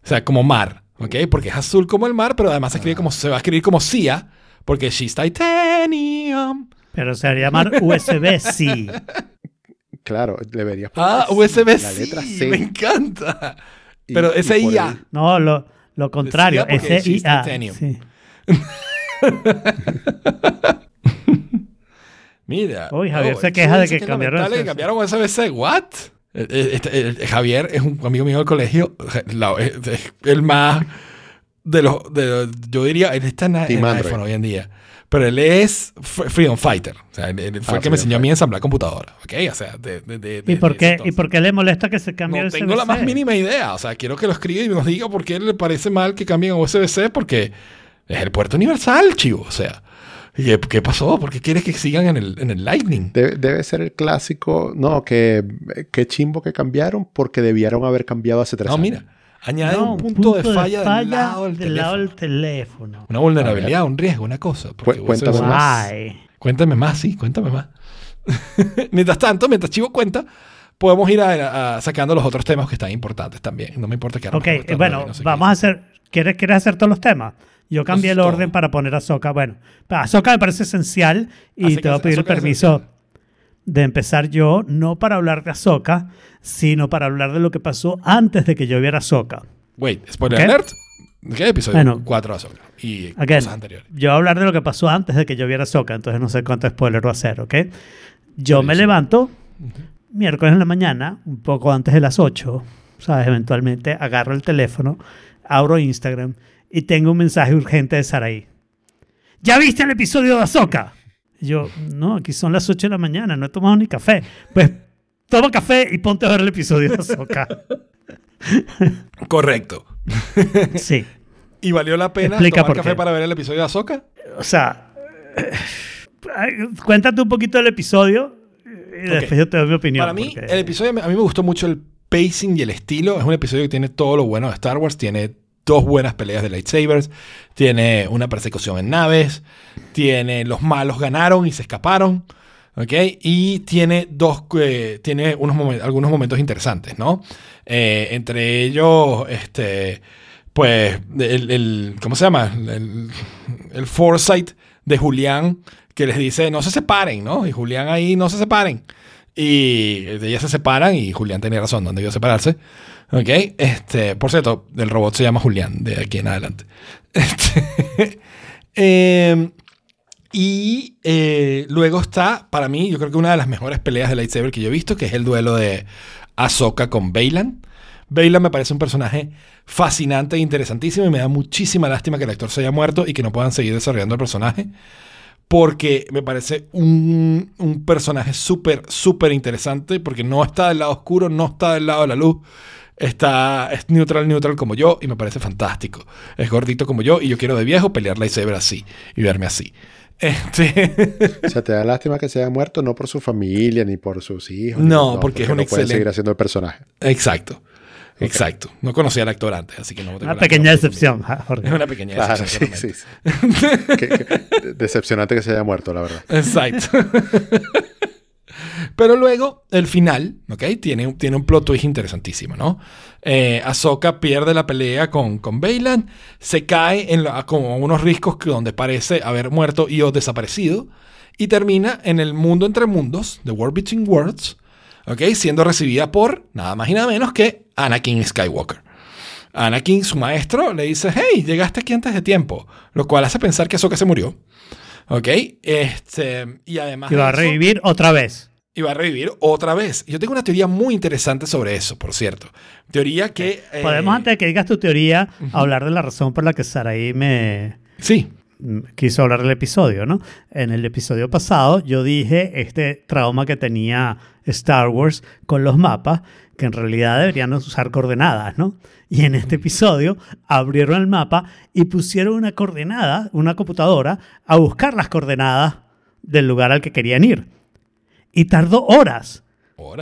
O sea, como mar. ¿Ok? Porque es azul como el mar, pero además se, escribe como, se va a escribir como Cia. Porque she's titanium. Pero se va a llamar USB-C. Claro, deberías poner Ah, C, USB la letra C. Me encanta. y- Pero y por SIA. el- No, lo, lo contrario. S-I-A. titanium. Sí. Mira. Uy, Javier Oh, se queja de que es cambiaron que cambiaron USB-C. ¿What? Eh, eh, este, eh, Javier es un amigo mío del colegio. La- el más de los, de, yo diría, él está en, en iPhone hoy en día. Pero él es Freedom Fighter. O sea, él, él fue Ah, el que me enseñó a mí a ensamblar computadora. ¿Ok? O sea, de, de, de- ¿Y por, de qué, ¿Y por qué le molesta que se cambie No el tengo la más mínima idea. O sea, quiero que lo escriba y nos diga por qué le parece mal que cambien a USB-C porque es el puerto universal, chivo. O sea, ¿y qué, qué pasó? ¿Por qué quieres que sigan en el, en el Lightning? Debe, debe ser el clásico, no, que, que chimbo que cambiaron porque debieron haber cambiado hace tres No, años. mira, añade No, un punto, de falla, del lado del, del lado teléfono. del teléfono. Una vulnerabilidad, un riesgo, una cosa. Cu- cuéntame más. Cuéntame más, sí, cuéntame más. mientras tanto, mientras Chivo cuenta, podemos ir a, a- sacando los otros temas que están importantes también. No me importa que Ok, bueno, vamos a hacer. ¿quieres, ¿Quieres hacer todos los temas? Yo cambié el orden para poner a Soca. Bueno, a Soca me parece esencial y Así te voy a pedir es permiso de empezar yo, no para hablar de Ahsoka, sino para hablar de lo que pasó antes de que yo viera Ahsoka. Wait, spoiler ¿Qué? alert. ¿Qué episodio? Bueno. 4 de Ahsoka. Y Again, cosas anteriores. yo voy a hablar de lo que pasó antes de que yo viera Ahsoka, entonces no sé cuánto spoiler va a ser, ¿ok? Yo me levanto miércoles en la mañana, un poco antes de las 8, ¿sabes? Eventualmente agarro el teléfono, abro Instagram y tengo un mensaje urgente de Saraí. ¿Ya viste el episodio de Ahsoka? Y yo, no, aquí son las 8 de la mañana, no he tomado ni café. Pues toma café y ponte a ver el episodio de Ahsoka. Correcto. Sí. ¿Y valió la pena Explica tomar por café qué. para ver el episodio de Ahsoka? O sea, eh, cuéntate un poquito del episodio y después yo te doy mi opinión. Para mí, porque- el episodio, a mí me gustó mucho el pacing y el estilo. Es un episodio que tiene todo lo bueno de Star Wars. Tiene dos buenas peleas de lightsabers. Tiene una persecución en naves. Tiene los malos ganaron y se escaparon. ¿Ok? Y tiene dos, eh, tiene unos momen- algunos momentos interesantes, ¿no? Eh, entre ellos, este, pues, el, el- ¿cómo se llama? El, el foresight de Julián que les dice, no se separen, ¿no? Y Julián ahí, no se separen. Y ellas se separan y Julián tenía razón, no debió separarse. ¿Ok? Este, por cierto, el robot se llama Julián de aquí en adelante. Este, em, y eh, luego está, para mí, yo creo que una de las mejores peleas de lightsaber que yo he visto, que es el duelo de Ahsoka con Baylan. Baylan me parece un personaje fascinante e interesantísimo y me da muchísima lástima que el actor se haya muerto y que no puedan seguir desarrollando el personaje. Porque me parece un, un personaje súper, súper interesante porque no está del lado oscuro, no está del lado de la luz. Está, es neutral, neutral como yo y me parece fantástico. Es gordito como yo y yo quiero de viejo pelear lightsaber así y verme así. Este, O sea, te da lástima que se haya muerto no por su familia ni por sus hijos. No, porque es un no puede excelente- seguir haciendo el personaje. exacto. Exacto. No conocía al actor antes, así que no tengo Una la pequeña menor decepción, ja, Jorge. Es una pequeña Claro, decepción. sí, sí. sí. Qué- qué decepcionante que se haya muerto, la verdad. Exacto. Pero luego, el final, ¿ok? Tiene, un- tiene un plot twist interesantísimo, ¿no? Eh, Ahsoka pierde la pelea con, con se cae en la- como unos riscos donde parece haber muerto y o desaparecido, y termina en el mundo entre mundos, The World Between Worlds, ¿ok? Siendo recibida por nada más y nada menos que Anakin Skywalker. Anakin, su maestro, le dice, hey, llegaste aquí antes de tiempo, lo cual hace pensar que Ahsoka se murió. ¿Ok? Este, y además. Y va a revivir otra vez. Y va a revivir otra vez. Yo tengo una teoría muy interesante sobre eso, por cierto. Teoría que. eh, Podemos, antes de que digas tu teoría, hablar de la razón por la que Saraí me Sí, quiso hablar del episodio, ¿no? En el episodio pasado yo dije este trauma que tenía Star Wars con los mapas, que en realidad deberían usar coordenadas, ¿no? Y en este episodio abrieron el mapa y pusieron una coordenada, una computadora, a buscar las coordenadas del lugar al que querían ir. Y tardó horas.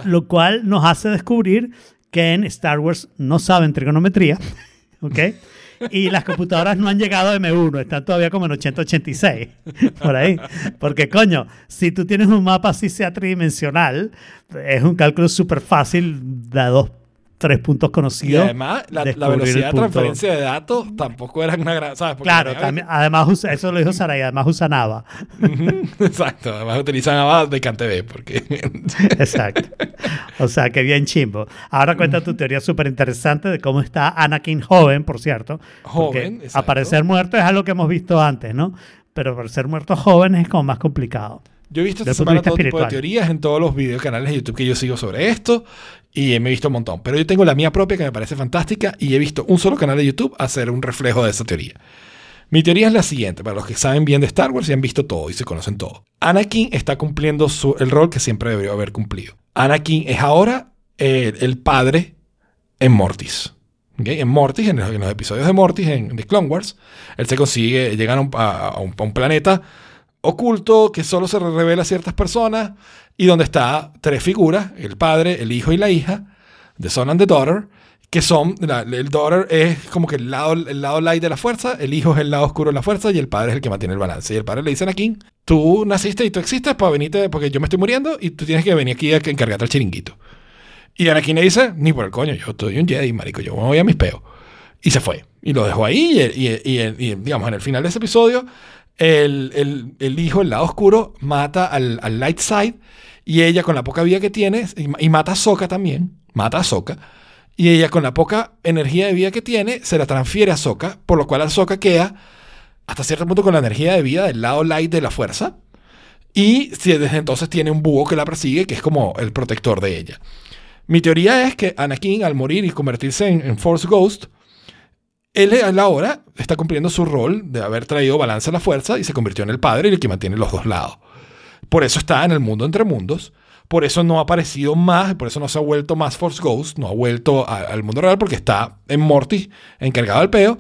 Lo cual nos hace descubrir que en Star Wars no saben trigonometría, ¿ok? Y las computadoras no han llegado a M1, están todavía como en 8086, por ahí. Porque, coño, si tú tienes un mapa así sea tridimensional, es un cálculo súper fácil de dos, tres puntos Y conocidos. además, la, velocidad el de transferencia de datos tampoco era una gran. ¿Sabes? Porque Claro, también, además, usa- eso lo dijo Saray, además usa Nava. Exacto. Además, utilizan nada de CanTV, porque. Exacto. O sea, que bien chimbo. Ahora cuenta tu teoría súper interesante de cómo está Anakin joven, por cierto. Joven, exacto. Aparecer muerto es algo que hemos visto antes, ¿no? Pero aparecer muerto joven es como más complicado. Yo he visto esta punto semana tipo de teorías en todos los videos canales de YouTube que yo sigo sobre esto y me he visto un montón. Pero yo tengo la mía propia que me parece fantástica y he visto un solo canal de YouTube hacer un reflejo de esa teoría. Mi teoría es la siguiente, para los que saben bien de Star Wars y han visto todo y se conocen todo. Anakin está cumpliendo su- el rol que siempre debería haber cumplido. Anakin es ahora el padre en Mortis. En Mortis, en los, episodios de Mortis, en The Clone Wars, él se consigue, llegan a a un planeta oculto que solo se revela a ciertas personas y donde está tres figuras, el padre, el hijo y la hija, The Son and the Daughter, que son, la- el daughter es como que el lado, el lado light de la fuerza, el hijo es el lado oscuro de la fuerza y el padre es el que mantiene el balance. Y el padre le dice a Anakin, tú naciste y tú existes para venirte, porque yo me estoy muriendo y tú tienes que venir aquí a encargarte el chiringuito. Y Anakin le dice, ni por el coño, yo soy un Jedi, marico, yo me voy a mis peos. Y se fue. Y lo dejó ahí y- y, digamos, en el final de ese episodio, el, el- el hijo, el lado oscuro, mata al, al light side y ella con la poca vida que tiene, y, mata a Sokka también, mata a Sokka, y ella con la poca energía de vida que tiene, se la transfiere a Sokka, por lo cual Ahsoka queda hasta cierto punto con la energía de vida del lado light de la fuerza. Y desde entonces tiene un búho que la persigue, que es como el protector de ella. Mi teoría es que Anakin, al morir y convertirse en, en Force Ghost, él a la hora está cumpliendo su rol de haber traído balance a la fuerza y se convirtió en el padre y el que mantiene los dos lados. Por eso está en el mundo entre mundos. Por eso no ha aparecido más, por eso no se ha vuelto más Force Ghost, no ha vuelto al mundo real porque está en Mortis, encargado del peo.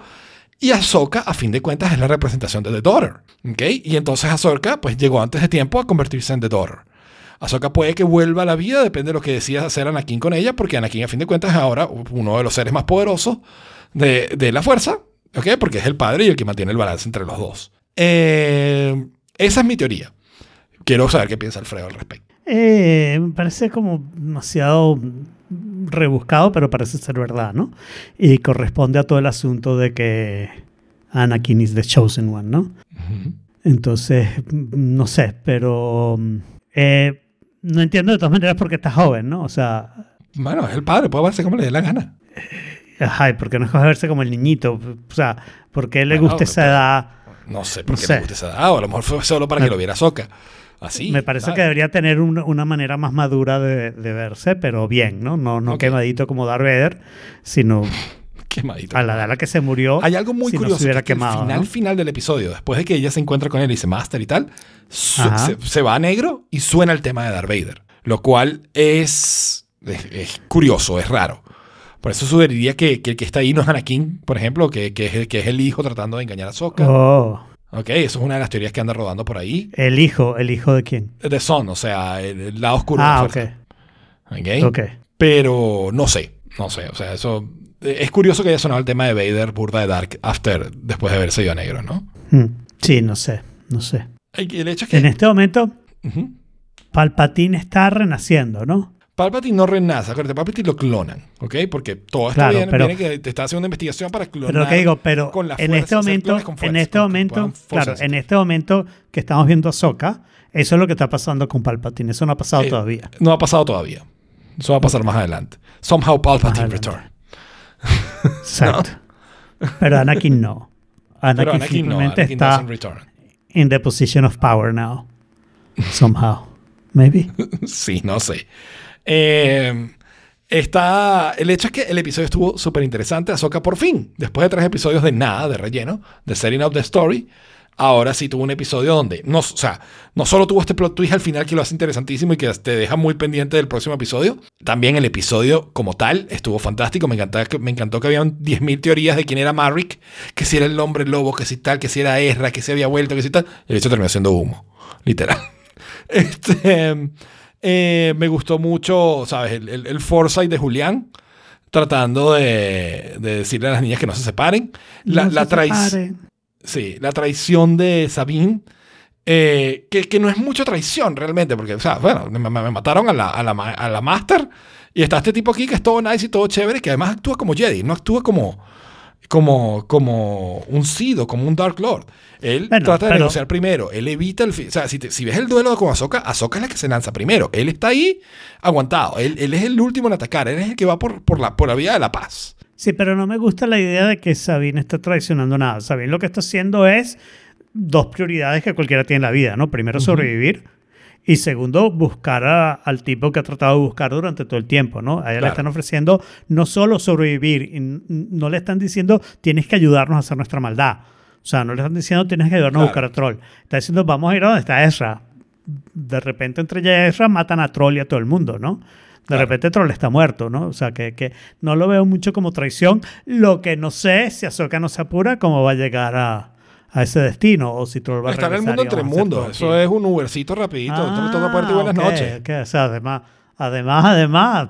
Y Ahsoka, a fin de cuentas, es la representación de The Daughter. ¿ok? Y entonces Ahsoka, pues llegó antes de tiempo a convertirse en The Daughter. Ahsoka puede que vuelva a la vida, depende de lo que decida hacer Anakin con ella, porque Anakin, a fin de cuentas, es ahora uno de los seres más poderosos de, de la fuerza, ¿ok? Porque es el padre y el que mantiene el balance entre los dos. Eh, esa es mi teoría. Quiero saber qué piensa Alfredo al respecto. Eh, me parece como demasiado rebuscado, pero parece ser verdad, ¿no? Y corresponde a todo el asunto de que Anakin is the chosen one, ¿no? Entonces, mm, no sé, pero mm, eh, no entiendo de todas maneras por qué está joven, ¿no? O sea, Bueno, es el padre, puede verse como le dé la gana. ay, ¿por qué no escoge verse como el niñito? O sea, ¿por qué le Bueno, gusta esa pero- edad? No sé por No qué sé. le gusta esa edad, o a lo mejor fue solo para Me- que lo viera Soca. Así. Me parece ¿sabes? que debería tener una, una manera más madura de, de verse, pero bien, ¿no? No, no quemadito como Darth Vader, sino Quemadito. a la edad a la que se murió. Hay algo muy si no curioso. se hubiera que es que quemado, el final, ¿no? final del episodio, después de que ella se encuentra con él y dice Master y tal, Ajá. se, se va a negro y suena el tema de Darth Vader. Lo cual es, es, es curioso, es raro. Por eso sugeriría que, que el que está ahí no es Anakin, por ejemplo, que, que, es, el, que es el hijo tratando de engañar a Sokka. Oh, Ok, eso es una de las teorías que anda rodando por ahí. el hijo, ¿el hijo de quién? The Son, o sea, el, el lado oscuro Ah, de ok. la fuerza. Ok. Ok. Pero no sé, no sé. O sea, eso. eh, Es curioso que haya sonado el tema de Vader, burda de Dark, after, después de haberse ido a negro, ¿no? Hmm. Sí, no sé, no sé. El hecho es que. En este momento, Ujú. Palpatine está renaciendo, ¿no? Palpatine no renace, acuérdate, Palpatine lo clonan, ¿ok? Porque todo esto Claro, pero- viene que te está haciendo una investigación para clonar. Pero lo que digo, pero con la en este momento, en este momento, claro, en este momento que estamos viendo a Soka, eso es lo que está pasando con Palpatine. Eso no ha pasado Eh, todavía. No ha pasado todavía. Eso va a pasar más adelante. Somehow Palpatine return. Exacto. Pero Anakin no. Anakin, Pero Anakin no, simplemente Anakin está return. in the position of power now. Somehow. Maybe. Sí, no sé. Eh, está. El hecho es que el episodio estuvo súper interesante. Ahsoka por fin, después de tres episodios de nada, de relleno, de setting up the story, ahora sí tuvo un episodio donde. No, o sea, no solo tuvo este plot twist al final que lo hace interesantísimo y que te deja muy pendiente del próximo episodio, también el episodio como tal estuvo fantástico. Me, encantaba me encantó que habían 10.000 teorías de quién era Marrick, que si era el hombre lobo, que si tal, que si era Ezra, que si había vuelto, que si tal. Y el hecho terminó siendo humo, literal. Este, eh, me gustó mucho, ¿sabes? El, el, el foresight de Julián tratando de, de decirle a las niñas que no se separen. La, No la, se traic- separen. sí, la traición de Sabine, eh, que, que no es mucha traición realmente, porque, o sea, bueno, me, mataron a la, a, la, a la Master y está este tipo aquí que es todo nice y todo chévere, que además actúa como Jedi, no actúa como, como, como un Sith o como un Dark Lord. Él Bueno, trata de pero- negociar primero, él evita el... fi- O sea, si, te- si ves el duelo con Ahsoka, Ahsoka es la que se lanza primero. Él está ahí aguantado, él, él es el último en atacar, él es el que va por, por, la, por la vía de la paz. Sí, pero no me gusta la idea de que Sabine está traicionando nada. Sabine lo que está haciendo es dos prioridades que cualquiera tiene en la vida, ¿no? Primero sobrevivir Y segundo, buscar a- al tipo que ha tratado de buscar durante todo el tiempo, ¿no? A ella le Claro. están ofreciendo no solo sobrevivir, no le están diciendo tienes que ayudarnos a hacer nuestra maldad. O sea, no le están diciendo tienes que ayudarnos a buscar a Troll. Está diciendo vamos a ir a donde está Ezra. De repente entre ella y Ezra matan a Troll y a todo el mundo, ¿no? De Claro. repente Troll está muerto, ¿no? O sea, que, que no lo veo mucho como traición. Lo que no sé es si Ahsoka no se apura, cómo va a llegar a, a ese destino o si Troll va a Está en el mundo entre mundos. todo Eso es un Ubercito rapidito. Ah, Toca puerta y buenas ok, noches. ok. O sea, además, además, además,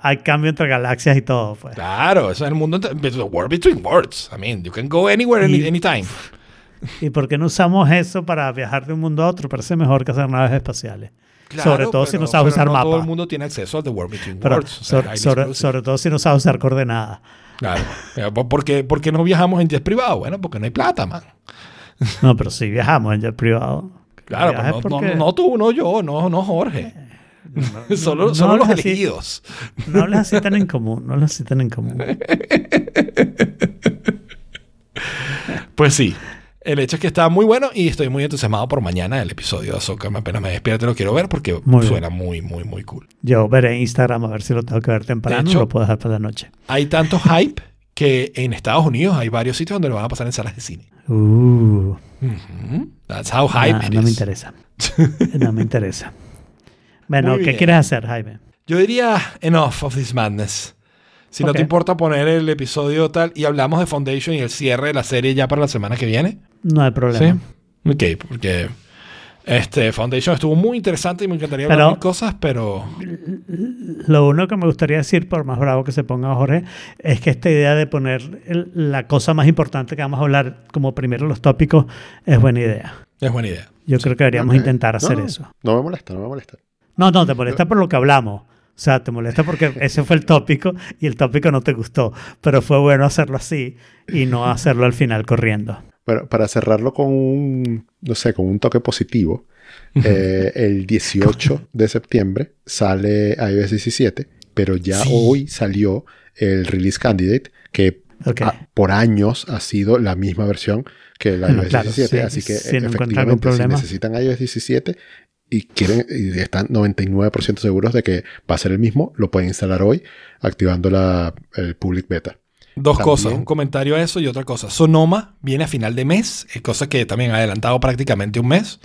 hay cambio entre galaxias y todo, pues. Claro, eso es el mundo entre, the world between worlds. I mean, you can go anywhere, any- Y- anytime. ¿Y por qué no usamos eso para viajar de un mundo a otro? Parece mejor que hacer naves espaciales. Claro, sobre todo si pero- no sabes usar no mapa. todo el mundo tiene acceso al The World Between Pero Worlds. sobre, todo si no sabes usar coordenadas. Claro. Eh, ¿Por qué, por qué no viajamos en jet privado? Bueno, porque no hay plata, man. No, pero si viajamos en jet privado. Claro, pero no, no, porque- no tú, no yo, no, no Jorge. solo no solo los así. elegidos. No les así tan en común, no les así tan en común. Pues sí. El hecho es que está muy bueno y estoy muy entusiasmado por mañana el episodio de Ahsoka. Apenas me despierto lo quiero ver porque Muy bien. suena muy, muy, muy cool. Yo veré Instagram a ver si lo tengo que ver temprano De hecho- o lo puedo dejar para la noche. Hay tanto hype que en Estados Unidos hay varios sitios donde lo van a pasar en salas de cine. Uh. That's how hype nah, it no me interesa. No me interesa. Bueno, ¿qué quieres hacer, Jaime? Yo diría enough of this madness. Si no te importa poner el episodio tal y hablamos de Foundation y el cierre de la serie ya para la semana que viene. No hay problema. Sí. Ok, porque este Foundation estuvo muy interesante y me encantaría hablar Pero- de mil cosas, pero Lo uno que me gustaría decir, por más bravo que se ponga Jorge, es que esta idea de poner el- la cosa más importante que vamos a hablar como primero los tópicos es buena idea. es buena idea. Yo creo que deberíamos intentar hacer No, eso. No me molesta, no me molesta. No, no, te molesta por lo que hablamos. O sea, te molesta porque ese fue el tópico y el tópico no te gustó. Pero fue bueno hacerlo así y no hacerlo al final corriendo. Bueno, para cerrarlo con un, no sé, con un toque positivo, eh, el 18 de septiembre sale iOS 17, pero ya Sí. hoy salió el release candidate, que por años ha sido la misma versión que el iOS claro, 17, sí, así que si no efectivamente si necesitan iOS 17 y quieren y están 99% seguros de que va a ser el mismo, lo pueden instalar hoy activando la, el public beta. Dos También- cosas, un comentario a eso y otra cosa. Sonoma viene a final de mes, es cosa que también ha adelantado prácticamente un mes,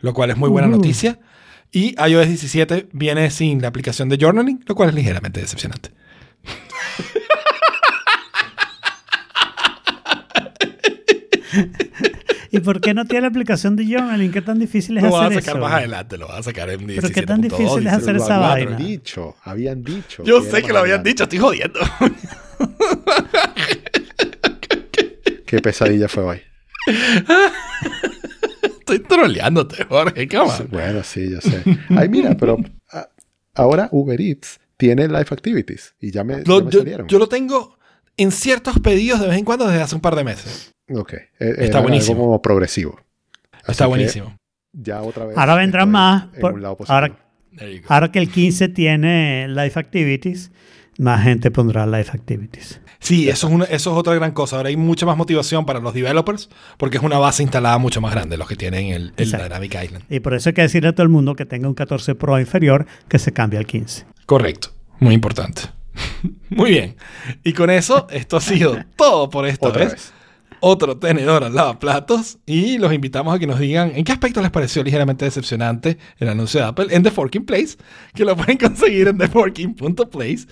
lo cual es muy buena Ujú. noticia. Y iOS 17 viene sin la aplicación de journaling, lo cual es ligeramente decepcionante. ¿Y por qué no tiene la aplicación de Journaling? ¿Qué tan difícil es Lo hacer a sacar eso? más adelante, lo van a sacar en 17. Pero qué tan difícil es hacer esa Lo vaina. habían dicho, habían dicho. Yo que sé que lo habían adelante. dicho, estoy jodiendo. Qué pesadilla fue hoy. estoy troleándote, Jorge. Bueno, sí, yo sé. Ay, mira, pero ah, ahora Uber Eats tiene Life Activities y ya me, Lo- ya me yo, salieron. yo lo tengo en ciertos pedidos de vez en cuando desde hace un par de meses. Ok, e- era Está buenísimo. algo como progresivo. Así Está buenísimo. Ya otra vez. Ahora vendrán más, en por- un lado positivo. ahora-. Ahora que el 15 tiene Life Activities, más gente pondrá Life Activities. Sí, eso es, una- eso es otra gran cosa. Ahora hay mucha más motivación para los developers porque es una base instalada mucho más grande los que tienen el, el. Dynamic Island. Y por eso hay que decirle a todo el mundo que tenga un 14 Pro inferior que se cambie al 15. Correcto. Muy importante. Muy bien. Y con eso, esto ha sido todo por esta Otra vez. vez. Otro tenedor al lavaplatos. Y los invitamos a que nos digan en qué aspecto les pareció ligeramente decepcionante el anuncio de Apple en The Forking Place, que lo pueden conseguir en theforking.place.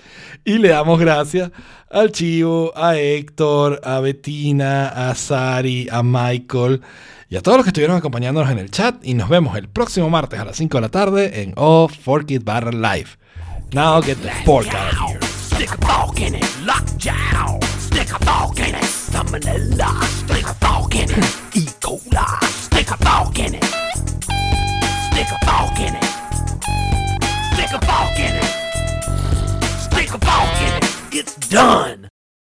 Y le damos gracias al Chivo, a Héctor, a Bettina, a Sari, a Michael y a todos los que estuvieron acompañándonos en el chat. Y nos vemos el próximo martes a las 5 de la tarde en Oh Fork It Barra Live. Now get the fork out of here. Stick a fork in it, salmonella. Stick a fork in it, E. coli. Stick a fork in it. Stick a fork in it. Stick a fork in it. Stick a fork in it. It's done.